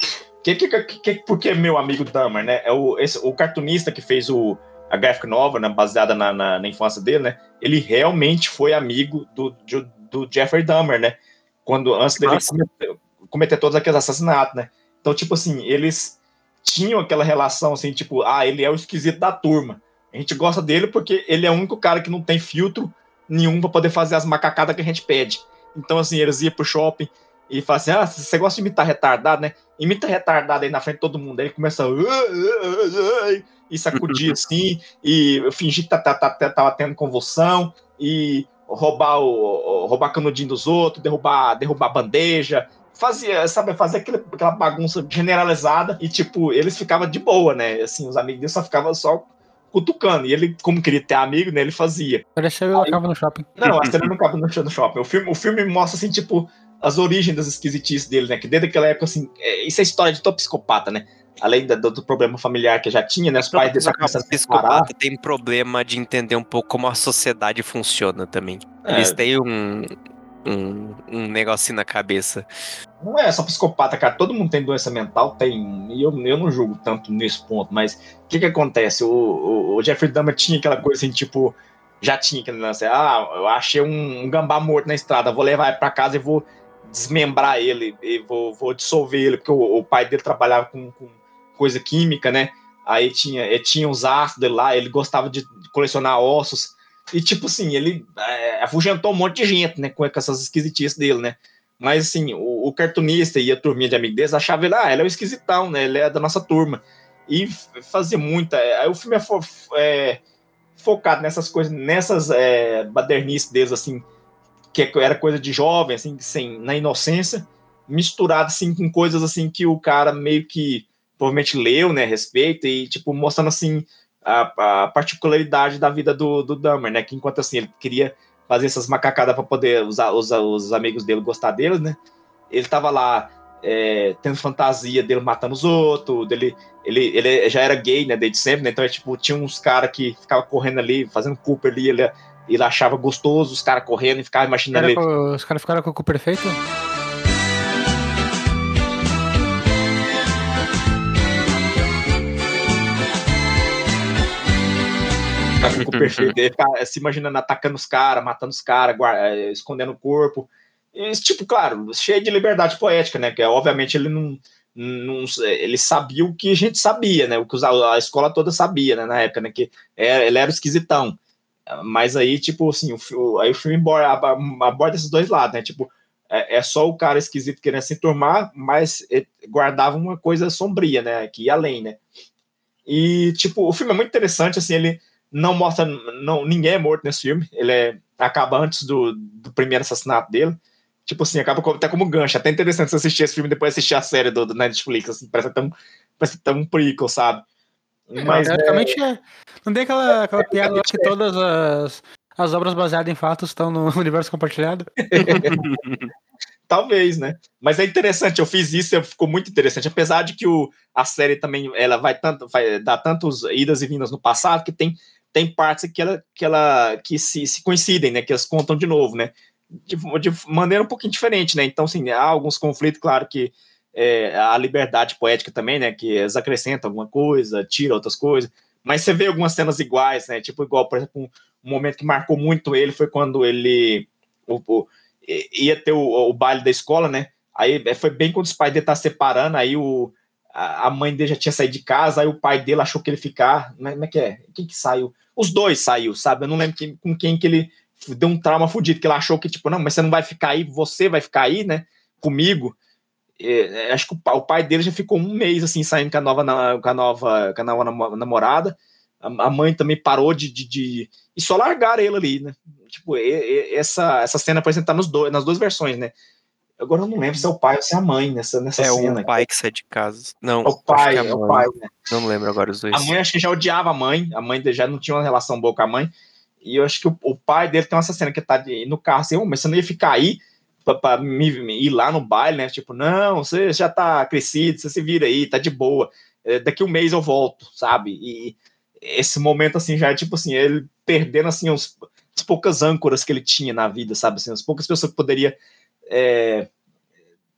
Que, que, que, que, por que meu amigo Dahmer, né? É o, esse, o cartunista que fez o, a graphic novel, né, baseada na, na, na infância dele, né? Ele realmente foi amigo do, do, do Jeffrey Dahmer, né? Quando, antes dele cometer, cometer todos aqueles assassinatos, né? Então, tipo assim, eles tinham aquela relação, assim, tipo, ah, ele é o esquisito da turma. A gente gosta dele porque ele é o único cara que não tem filtro nenhum pra poder fazer as macacadas que a gente pede. Então, assim, eles iam pro shopping e falavam assim: ah, você gosta de imitar retardado, né? Imita retardado aí na frente de todo mundo. Aí ele começa a. E sacudir assim, e fingir que tá, tá, tá, tá- tava tendo convulsão, e roubar o. roubar canudinho dos outros, derrubar, derrubar bandeja. Fazia, sabe, fazer aquele- aquela bagunça generalizada e, tipo, eles ficavam de boa, né? Assim, os amigos dele só ficavam só cutucando. E ele, como queria ter amigo, né, ele fazia. Pareceu eu acaba no shopping. Não, a cena não no no shopping. O filme, o filme mostra, assim, tipo, as origens das esquisitices dele, né? Que desde aquela época, assim, é, isso é história de todo psicopata, né? Além da- do, do problema familiar que já tinha, né? Os pais dele já começaram a psicopata tem problema de entender um pouco como a sociedade funciona também. É. Eles têm um, um, um negocinho na cabeça. Não é só psicopata, cara. Todo mundo tem doença mental, tem. E eu, eu não julgo tanto nesse ponto, mas o que que acontece? O, o, o Jeffrey Dahmer tinha aquela coisa assim, tipo, já tinha aquele lance. Ah, eu achei um, um gambá morto na estrada, vou levar pra casa e vou desmembrar ele, vou, vou dissolver ele, porque o, o pai dele trabalhava com, com, coisa química, né? Aí tinha, ele tinha os ácidos lá, ele gostava de colecionar ossos. E, tipo assim, ele é, afugentou um monte de gente, né? Com essas esquisitices dele, né? Mas, assim, o, o cartunista e a turminha de amigos achavam ele, ah, ele é o esquisitão, né? Ele é da nossa turma. E fazia muita. Aí o filme é, fo, é focado nessas coisas, nessas é, badernices deles, assim, que era coisa de jovem, assim, sem, na inocência, misturado, assim, com coisas, assim, que o cara meio que provavelmente leu, né, respeita, e, tipo, mostrando, assim, a, a particularidade da vida do, do Dahmer, né, que enquanto, assim, ele queria fazer essas macacadas para poder usar os, os amigos dele gostar dele, né, ele tava lá é, tendo fantasia dele matando os outros, dele, ele, ele já era gay, né, desde sempre, né, então, é, tipo, tinha uns caras que ficavam correndo ali, fazendo Cooper ali, ele, ele achava gostoso os caras correndo e ficava imaginando ele... Os caras ficaram com o Cooper feito? Tá com o perfeito, ele fica se imaginando atacando os caras, matando os caras, eh, escondendo o corpo. E, tipo, claro, cheio de liberdade poética, né? Que obviamente ele não, não, ele sabia o que a gente sabia, né? O que a escola toda sabia, né? Na época, né? Que é, ele era esquisitão. Mas aí, tipo, assim, o, aí o filme aborda, esses dois lados, né? Tipo, é, é, só o cara esquisito querendo se enturmar, mas guardava uma coisa sombria, né? Que ia além, né? E, tipo, o filme é muito interessante, assim, ele não mostra, não, ninguém é morto nesse filme, ele é, acaba antes do, do primeiro assassinato dele, tipo assim, acaba até como gancho, até interessante você assistir esse filme e depois assistir a série do, do Netflix, assim, parece até um, parece um prequel, sabe? É, Mas, é, realmente é, não tem aquela, aquela piada que todas as, as obras baseadas em fatos estão no <laughs> universo compartilhado? <laughs> Talvez, né? Mas é interessante, eu fiz isso e ficou muito interessante. Apesar de que o, a série também ela vai tanto vai dar tantos idas e vindas no passado que tem tem partes que ela que ela que se, se coincidem, né? Que elas contam de novo, né? De, de maneira um pouquinho diferente, né? Então, assim, há alguns conflitos, claro que é, a liberdade poética também, né? Que eles acrescentam alguma coisa, tira outras coisas. Mas você vê algumas cenas iguais, né? Tipo, igual, por exemplo, um, um momento que marcou muito ele foi quando ele o, o, ia ter o, o, baile da escola, né? Aí é, foi bem quando os pais dele estavam separando, aí o, a, mãe dele já tinha saído de casa, aí o pai dele achou que ele ficar. Como é que é? Quem que saiu? Os dois saiu, sabe? Eu não lembro quem, com quem que ele deu um trauma fudido, que ele achou que, tipo, não, mas você não vai ficar aí, você vai ficar aí, né? Comigo. É, acho que o, o, pai dele já ficou um mês assim, saindo com a nova, com a nova, com a nova namorada. A, a mãe também parou de, de, de, E só largaram ele ali, né? Tipo, e, e, essa, essa cena apresentar nos dois, nas duas versões, né? Agora eu não lembro se é o pai ou se é a mãe nessa, nessa é cena. É o pai que sai de casa. Não, é o pai, é, é, o pai, né? Não lembro agora os dois. A mãe acho que já odiava a mãe, a mãe já não tinha uma relação boa com a mãe. E eu acho que o, o pai dele tem essa cena que tá de, no carro assim, oh, mas você não ia ficar aí me, ir lá no baile, né? Tipo, não, você já tá crescido, você se vira aí, tá de boa. É, daqui um mês eu volto, sabe? E esse momento, assim, já é tipo assim, ele perdendo, assim, os, as poucas âncoras que ele tinha na vida, sabe? Assim, as poucas pessoas que poderia é,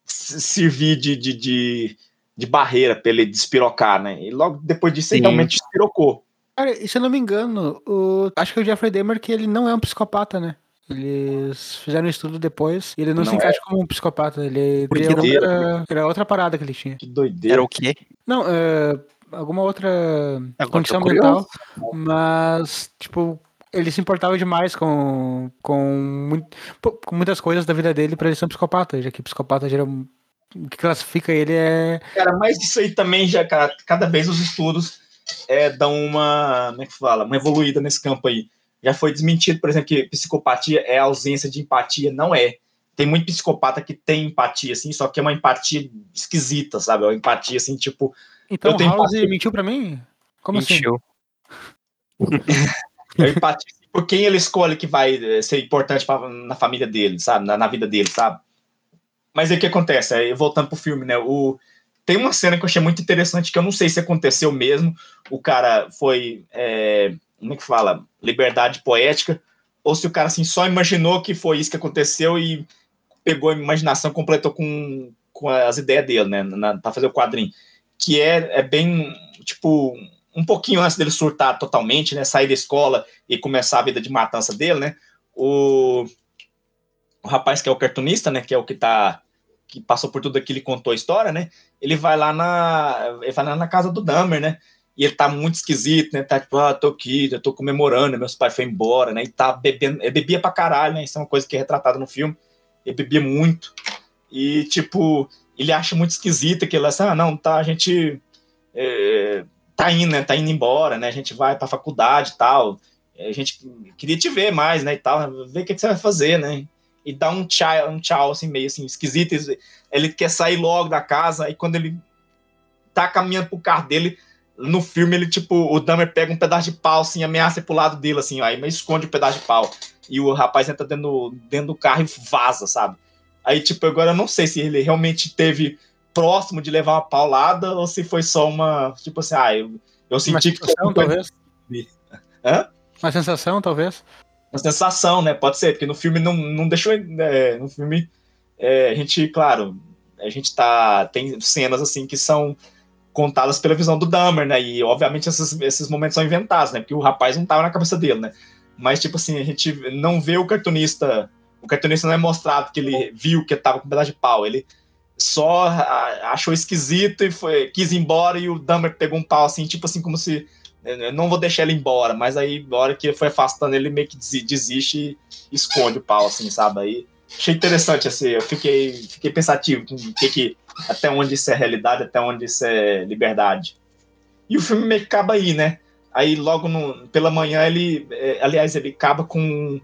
servir de, de, de, de barreira para ele despirocar, né? E logo depois disso, Sim. ele realmente despirocou. Cara, e se eu não me engano, o... acho que o Jeffrey Dahmer que ele não é um psicopata, né? Eles fizeram um estudo depois e ele não, não se encaixa é. como um psicopata. Ele, era, outra, era outra parada que ele tinha. Que doideira. Era o quê? Não, é, alguma outra Agora condição mental, mas, tipo, ele se importava demais com, com, muito, com muitas coisas da vida dele para ele ser um psicopata, já que psicopata gera o que classifica ele é. Cara, mas isso aí também já, cara, cada vez os estudos é, dão uma. Como é que fala? Uma evoluída nesse campo aí. Já foi desmentido, por exemplo, que psicopatia é ausência de empatia. Não é. Tem muito psicopata que tem empatia, assim, só que é uma empatia esquisita, sabe? É uma empatia, assim, tipo. Então o House empatia... mentiu pra mim? Como assim? mentiu. <laughs> assim? é empatia por quem ele escolhe que vai eh, ser importante pra, na família dele, sabe? Na, na vida dele, sabe? Mas aí o que acontece? Aí, voltando pro filme, né? O, tem uma cena que eu achei muito interessante, que eu não sei se aconteceu mesmo. O cara foi. É, como é que fala? Liberdade poética. ou se o cara assim só imaginou que foi isso que aconteceu e pegou a imaginação, completou com, com as ideias dele, né, para fazer o quadrinho, que é, é bem, tipo, um pouquinho antes dele surtar totalmente, né, sair da escola e começar a vida de matança dele, né, o, o rapaz que é o cartunista, né, que é o que tá que passou por tudo aquilo e contou a história, né? Ele vai lá na ele vai lá na casa do Dahmer, né? E ele tá muito esquisito, né? Tá tipo, ah, tô aqui, eu tô comemorando, meus pais foram embora, né? E tá bebendo, ele bebia pra caralho, né? Isso é uma coisa que é retratada no filme. Ele bebia muito. E, tipo, ele acha muito esquisito que ele assim, ah, não, tá, a gente é, tá indo, né? Tá indo embora, né? A gente vai pra faculdade e tal. A gente queria te ver mais, né? E tal, ver o que, que você vai fazer, né? e dá um tchau, um tchau assim, meio assim, esquisito. Ele quer sair logo da casa, e quando ele tá caminhando pro carro dele, no filme ele, tipo, o Dahmer pega um pedaço de pau, assim, ameaça pro lado dele, assim, aí mas esconde o um pedaço de pau. E o rapaz entra dentro, dentro do carro e vaza, sabe? Aí, tipo, agora eu não sei se ele realmente teve próximo de levar uma paulada ou se foi só uma, tipo assim, ah, eu, eu senti que... Sensação, talvez. Hã? Uma sensação, talvez uma sensação, né? Pode ser, porque no filme não, não deixou. É, no filme, é, a gente, claro, a gente tá. Tem cenas assim que são contadas pela visão do Dahmer, né? E obviamente esses, esses momentos são inventados, né? Porque o rapaz não tava na cabeça dele, né? Mas, tipo assim, a gente não vê o cartunista. O cartunista não é mostrado que ele viu que tava com pedaço de pau. Ele só achou esquisito e foi, quis ir embora e o Dahmer pegou um pau assim, tipo assim, como se eu não vou deixar ele embora, mas aí, na hora que foi afastando, ele meio que desiste e esconde o pau, assim, sabe? Aí achei interessante, assim, eu fiquei, fiquei pensativo com que, que, até onde isso é realidade, até onde isso é liberdade. E o filme meio que acaba aí, né? Aí logo no, pela manhã ele, é, aliás, ele acaba com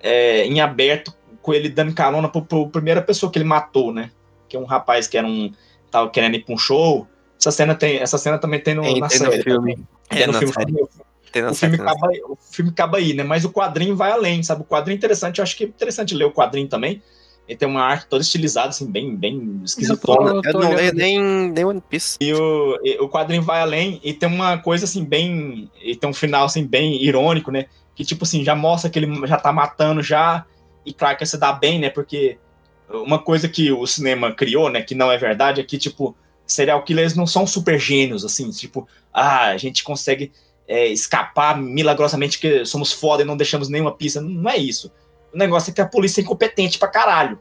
é, em aberto com ele dando carona pro, pro primeira pessoa que ele matou, né? Que é um rapaz que era um tava querendo ir pra um show. Essa cena tem, essa cena também tem no, tem, na tem série. No filme. É, no filme, o, filme acaba, o filme acaba aí, né? Mas o quadrinho vai além, sabe? O quadrinho é interessante, eu acho que é interessante ler o quadrinho também. Ele tem uma arte toda estilizada, assim, bem, bem esquisitona. Eu não leio nem, nem One Piece. E o, e o quadrinho vai além e tem uma coisa, assim, bem... E tem um final, assim, bem irônico, né? Que, tipo assim, já mostra que ele já tá matando já e, claro, que se dá bem, né? Porque uma coisa que o cinema criou, né? Que não é verdade, é que, tipo, serial killers não são super gênios, assim, tipo, ah, a gente consegue é, escapar milagrosamente que somos foda e não deixamos nenhuma pista. Não é isso. O negócio é que a polícia é incompetente pra caralho.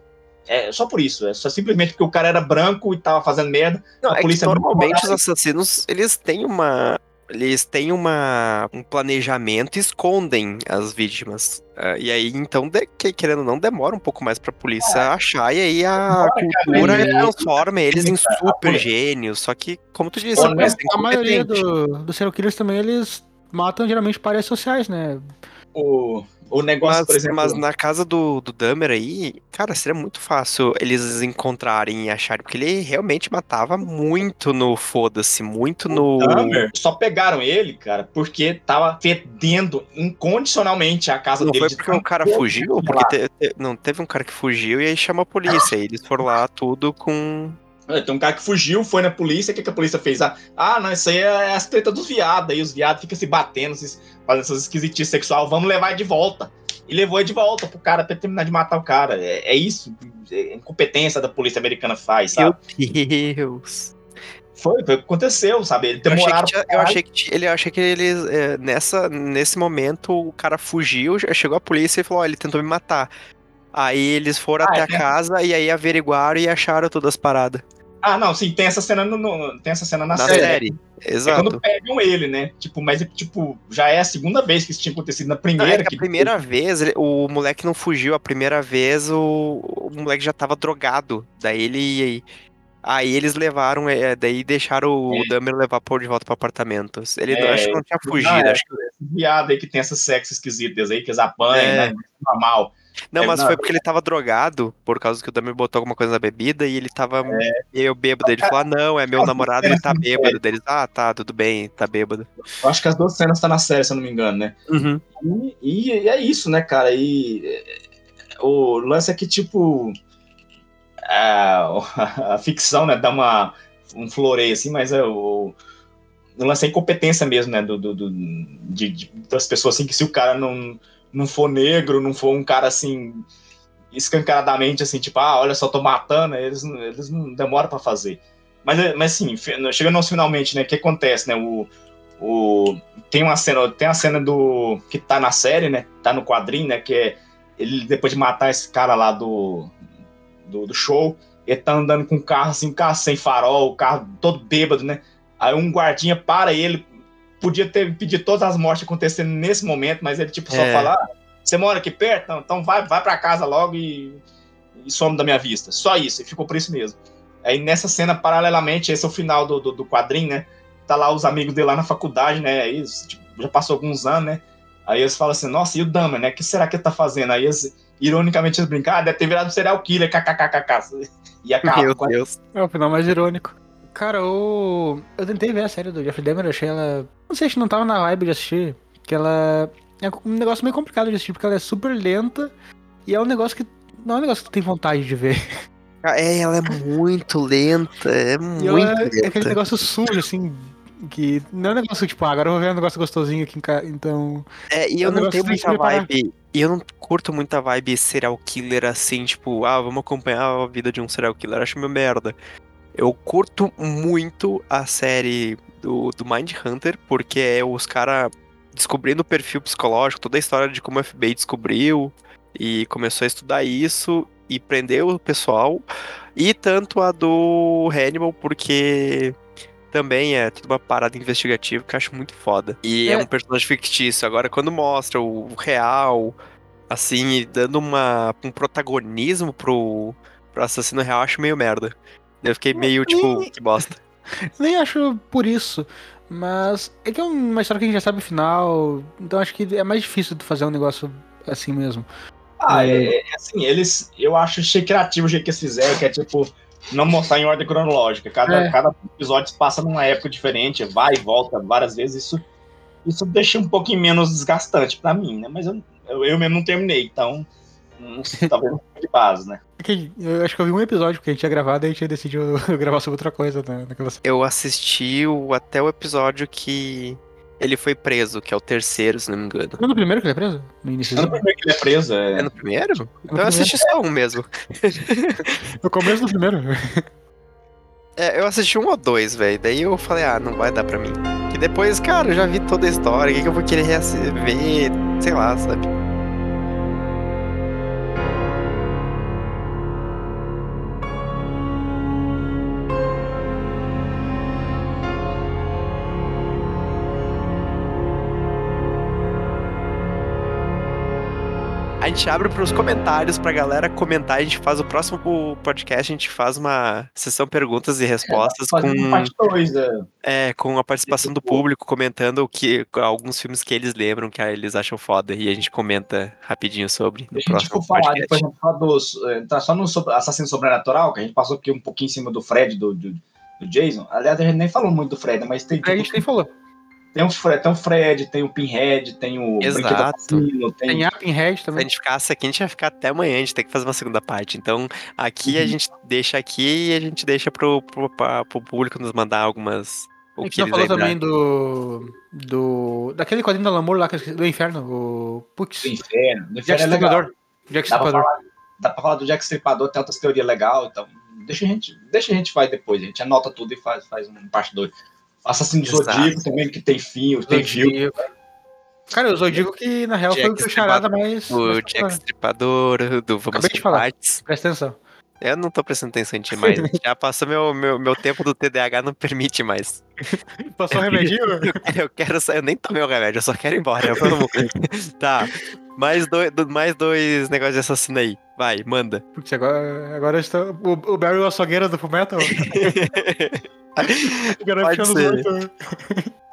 É só por isso. É só simplesmente porque o cara era branco e tava fazendo merda. Não, a é polícia que normalmente os assassinos, eles têm uma. Eles têm uma, um planejamento e escondem as vítimas. Uh, e aí, então, de, que, querendo ou não, demora um pouco mais pra polícia é. achar, e aí a cultura é. transforma eles em super gênios. Só que, como tu disse, Olha, a maioria do, dos serial killers também, eles matam geralmente para sociais, né? O, o negócio, mas, por exemplo. Mas na casa do, do Dahmer aí, cara, seria muito fácil eles encontrarem e acharem, porque ele realmente matava muito no foda-se, muito no. Dahmer só pegaram ele, cara, porque tava fedendo incondicionalmente a casa não dele. Foi porque o cara fugiu? Porque te, te, não, teve um cara que fugiu e aí chamou a polícia. e eles foram lá tudo com. Tem um cara que fugiu, foi na polícia, o que, que a polícia fez? Ah, ah, não, isso aí é as tretas dos viados, aí os viados ficam se batendo, se, fazendo essas esquisitices sexual, vamos levar ele de volta. E levou ele de volta pro cara pra terminar de matar o cara. É, é isso, é incompetência da polícia americana faz, sabe? Meu Deus. Foi, foi o que aconteceu, sabe? Ele demoraram. Eu achei que, eu achei que ele, achei que eles, é, nessa, nesse momento, o cara fugiu, chegou a polícia e falou: ó, ele tentou me matar. Aí eles foram ah, até é, a casa e aí averiguaram e acharam todas as paradas. Ah, não, sim, tem essa cena no, no tem essa cena na, na série. série. Exato. É quando pegam ele, né? Tipo, mas tipo, já é a segunda vez que isso tinha acontecido na primeira. Não, é que a primeira vez, ele, o moleque não fugiu, a primeira vez o, o moleque já tava drogado. Daí ele. Aí eles levaram, é, daí deixaram o é. Dahmer levar por de volta pro apartamento. Ele é, acho que não tinha fugido. Não, é, acho que... viado aí que tem essas sexo esquisitas aí, que eles apanham, é. né? Normal. Não, é, mas não, foi porque ele tava drogado, por causa que o Dami botou alguma coisa na bebida e ele tava é. meio bêbado. Ele falou: ah, não, é meu namorado, ele tá bêbado. Deles, ah, tá, tudo bem, tá bêbado. Eu acho que as duas cenas tá na série, se eu não me engano, né? Uhum. E, e, é isso, né, cara? E o lance é que, tipo, a, <laughs> a ficção, né, dá uma, um floreio assim, mas é. O lance é incompetência mesmo, né? Do, do, do de, de, das pessoas assim, que se o cara não não for negro, não for um cara assim, escancaradamente assim, tipo, ah, olha só, tô matando, eles, eles não demoram para fazer. Mas, mas assim, chegando aos finalmente, né, o que acontece, né, o, o, tem uma cena, tem a cena do, que tá na série, né, tá no quadrinho, né, que é ele, depois de matar esse cara lá do, do, do show, ele tá andando com um carro assim, um carro sem farol, o carro todo bêbado, né, aí um guardinha para ele, podia ter pedido todas as mortes acontecendo nesse momento, mas ele tipo só É. falar, ah, você mora aqui perto? Não, então vai, vai para casa logo e, e some da minha vista. Só isso, e ficou por isso mesmo. Aí nessa cena, paralelamente, esse é o final do, do, do quadrinho, né? Tá lá os amigos dele lá na faculdade, né? Aí, tipo, já passou alguns anos, né? Aí eles falam assim, nossa, e o Dama, né? O que será que ele tá fazendo? Aí eles, ironicamente, eles brincam, ah, deve ter virado serial killer, kkkk. E acaba. Meu Deus. É o final mais irônico. Cara, o... eu tentei ver a série do Jeff Demer, achei ela. Não sei se não tava na vibe de assistir. Que ela. É um negócio meio complicado de assistir, porque ela é super lenta e é um negócio que. Não é um negócio que tu tem vontade de ver. É, ela é muito lenta, é muito ela é lenta. aquele negócio sujo, assim. Que não é um negócio tipo, ah, agora eu vou ver um negócio gostosinho aqui em casa. Então. É, e É eu um não tenho muita vibe. E eu não curto muita vibe serial killer assim, tipo, ah, vamos acompanhar a vida de um serial killer. Acho meio merda. Eu curto muito a série do, do Mind Hunter, porque é os caras descobrindo o perfil psicológico, toda a história de como o FBI descobriu e começou a estudar isso e prendeu o pessoal. E tanto a do Hannibal, porque também é tudo uma parada investigativa que eu acho muito foda. E é, É. um personagem fictício. Agora, quando mostra o real, assim, dando uma, um protagonismo pro, pro assassino real, eu acho meio merda. Eu fiquei meio, tipo, que bosta. <laughs> Nem acho por isso. Mas é que é uma história que a gente já sabe o final. Então acho que é mais difícil de fazer um negócio assim mesmo. Ah, é, é, assim, eles. Eu acho achei criativo o jeito que eles fizeram, que é tipo. Não mostrar em ordem cronológica. Cada, É. cada episódio se passa numa época diferente, vai e volta várias vezes. Isso, isso deixa um pouquinho menos desgastante pra mim, né? Mas eu, eu, eu mesmo não terminei, então. Não, sei, talvez não seja de base, né? É eu acho que eu vi um episódio que a gente tinha gravado e a gente decidiu <laughs> gravar sobre outra coisa né, naquela Eu assisti o- até o episódio que ele foi preso, que é o terceiro, se não me engano. Não é no primeiro que ele é preso? No início. É no primeiro que ele é preso, é. É no primeiro? Então eu primeiro. assisti só um mesmo. <laughs> No começo do primeiro. É, eu assisti um ou dois, velho. Daí eu falei, ah, não vai dar pra mim. Que depois, cara, eu já vi toda a história. O que, que eu vou querer ver? Sei lá, sabe? Gente abre pros comentários pra galera comentar. A gente faz o próximo podcast, a gente faz uma sessão perguntas e respostas Fazendo com. parte 2, é. É, com a participação do público comentando o que alguns filmes que eles lembram que eles acham foda e a gente comenta rapidinho sobre Deixa a gente próximo falar, podcast. depois a gente fala dos. eh, Tá só no sobre- assassino sobrenatural, que a gente passou aqui um pouquinho em cima do Fred, do, do, do Jason. Aliás, a gente nem falou muito do Fred, mas tem. A gente nem falou. Tem o Fred, tem o Fred, tem o Pinhead, tem o Exato. Tem. Tem a Pinhead Se a também. gente ficasse aqui, a gente ia ficar até amanhã, a gente tem que fazer uma segunda parte. Então, aqui a Uhum. gente deixa aqui e a gente deixa pro, pro, pra- pro público nos mandar algumas. A O gente que não eles falou também do. do. daquele quadrinho do Lamor lá, do inferno, o. Putz. Do inferno. Do Jack inferno é legal. Stripador. Jack Dá pra, Stripador. falar, dá pra falar do Jack Stripador, tem outras teorias legais, então. Deixa a gente. Deixa a gente vai depois, a gente anota tudo e faz, faz uma parte 2. Assassino Exato. Zodíaco também, que tem fim, tem fio. Zodíaco. Cara, eu só digo que na real foi Jack o que o charada mais. O Jack. Stripador, do Vamos Acabei de falar. Partes. Presta atenção. Eu não tô prestando atenção em ti mais. <laughs> Já passou meu, meu, meu tempo do TDAH, não permite mais. Passou o remedinho? Eu quero sair, eu nem tomei o remédio, eu só quero ir embora. Vamos. <laughs> tá. Mais dois, do- mais dois negócios de assassino aí. Vai, manda. Putz, agora, agora está, o, o Barry é a açougueira do Fullmetal. <laughs> Pode ser.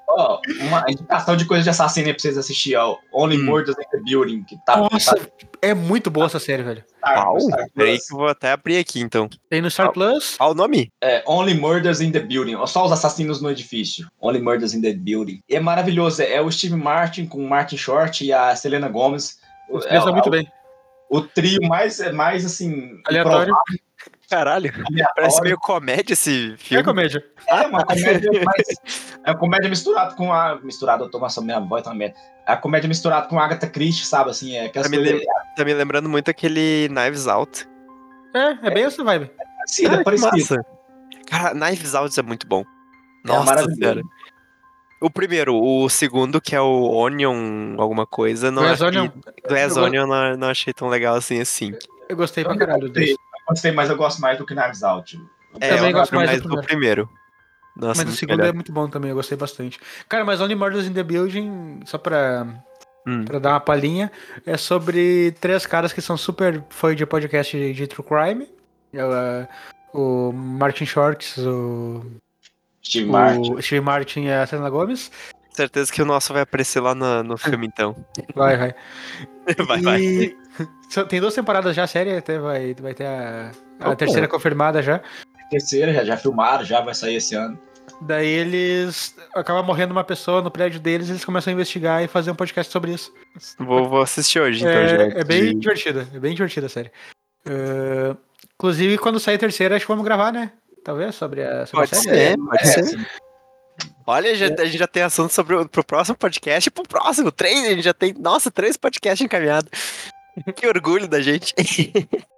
Ó, uma indicação de coisa de assassino aí pra vocês assistir, ó. Only Hum. Murders in the Building, que tá. Nossa, tá é muito boa essa série, velho. Star- Qual? Star Peraí Plus. que eu vou até abrir aqui então. Tem no Star Plus. Qual o nome? É, Only Murders in the Building. Só os assassinos no edifício. Only Murders in the Building. E é maravilhoso. É o Steve Martin com o Martin Short e a Selena Gomez. O- Eles é, muito bem. o trio mais, é mais assim. Aleatório. improvável. Caralho, parece meio comédia esse filme. É comédia. É uma comédia, mas é uma comédia misturada com a. Misturada, eu tô passando minha voz também. É a comédia misturada com Agatha Christie, sabe? Assim, é aquelas Tá me, lem- tá me lembrando muito aquele Knives Out. É, é bem essa vibe. Sim, Ah, é parecido. Cara, Knives Out é muito bom. É Nossa maravilhoso. senhora. O primeiro, o segundo, que é o Onion alguma coisa, não Do achei, Onion? go- Onion não, não achei tão legal assim assim. Eu gostei pra caralho desse. Eu gostei, mas eu gosto mais do que Knives Out. É, também eu gosto mais do mais do primeiro. Nossa, mas o segundo melhor. é muito bom também, eu gostei bastante. Cara, mas Only Murders in the Building, só pra, Hum. pra dar uma palhinha, é sobre três caras que são super fãs de podcast de, de True Crime. É, uh, o Martin Shorts, o, Steve o Martin. Steve Martin e a Selena Gomes. Certeza que o nosso vai aparecer lá no, no filme, então. Vai, vai. <laughs> vai, vai. E só- <laughs> tem duas temporadas já, a série até vai, vai ter a, a Opa. terceira confirmada já. Terceira, já, já filmaram, já vai sair esse ano. Daí eles acaba morrendo uma pessoa no prédio deles, eles começam a investigar e fazer um podcast sobre isso. Vou, vou assistir hoje, então. já, É, é bem de- divertida, é bem divertida a série. Uh, inclusive, quando sair a terceira, acho que vamos gravar, né? Talvez sobre a, sobre Pode a série. ser, pode É, ser. Olha, já- a gente já tem assunto sobre o pro próximo podcast e pro próximo. Três, a gente já tem, nossa, três podcasts encaminhados. Que orgulho da gente. <laughs>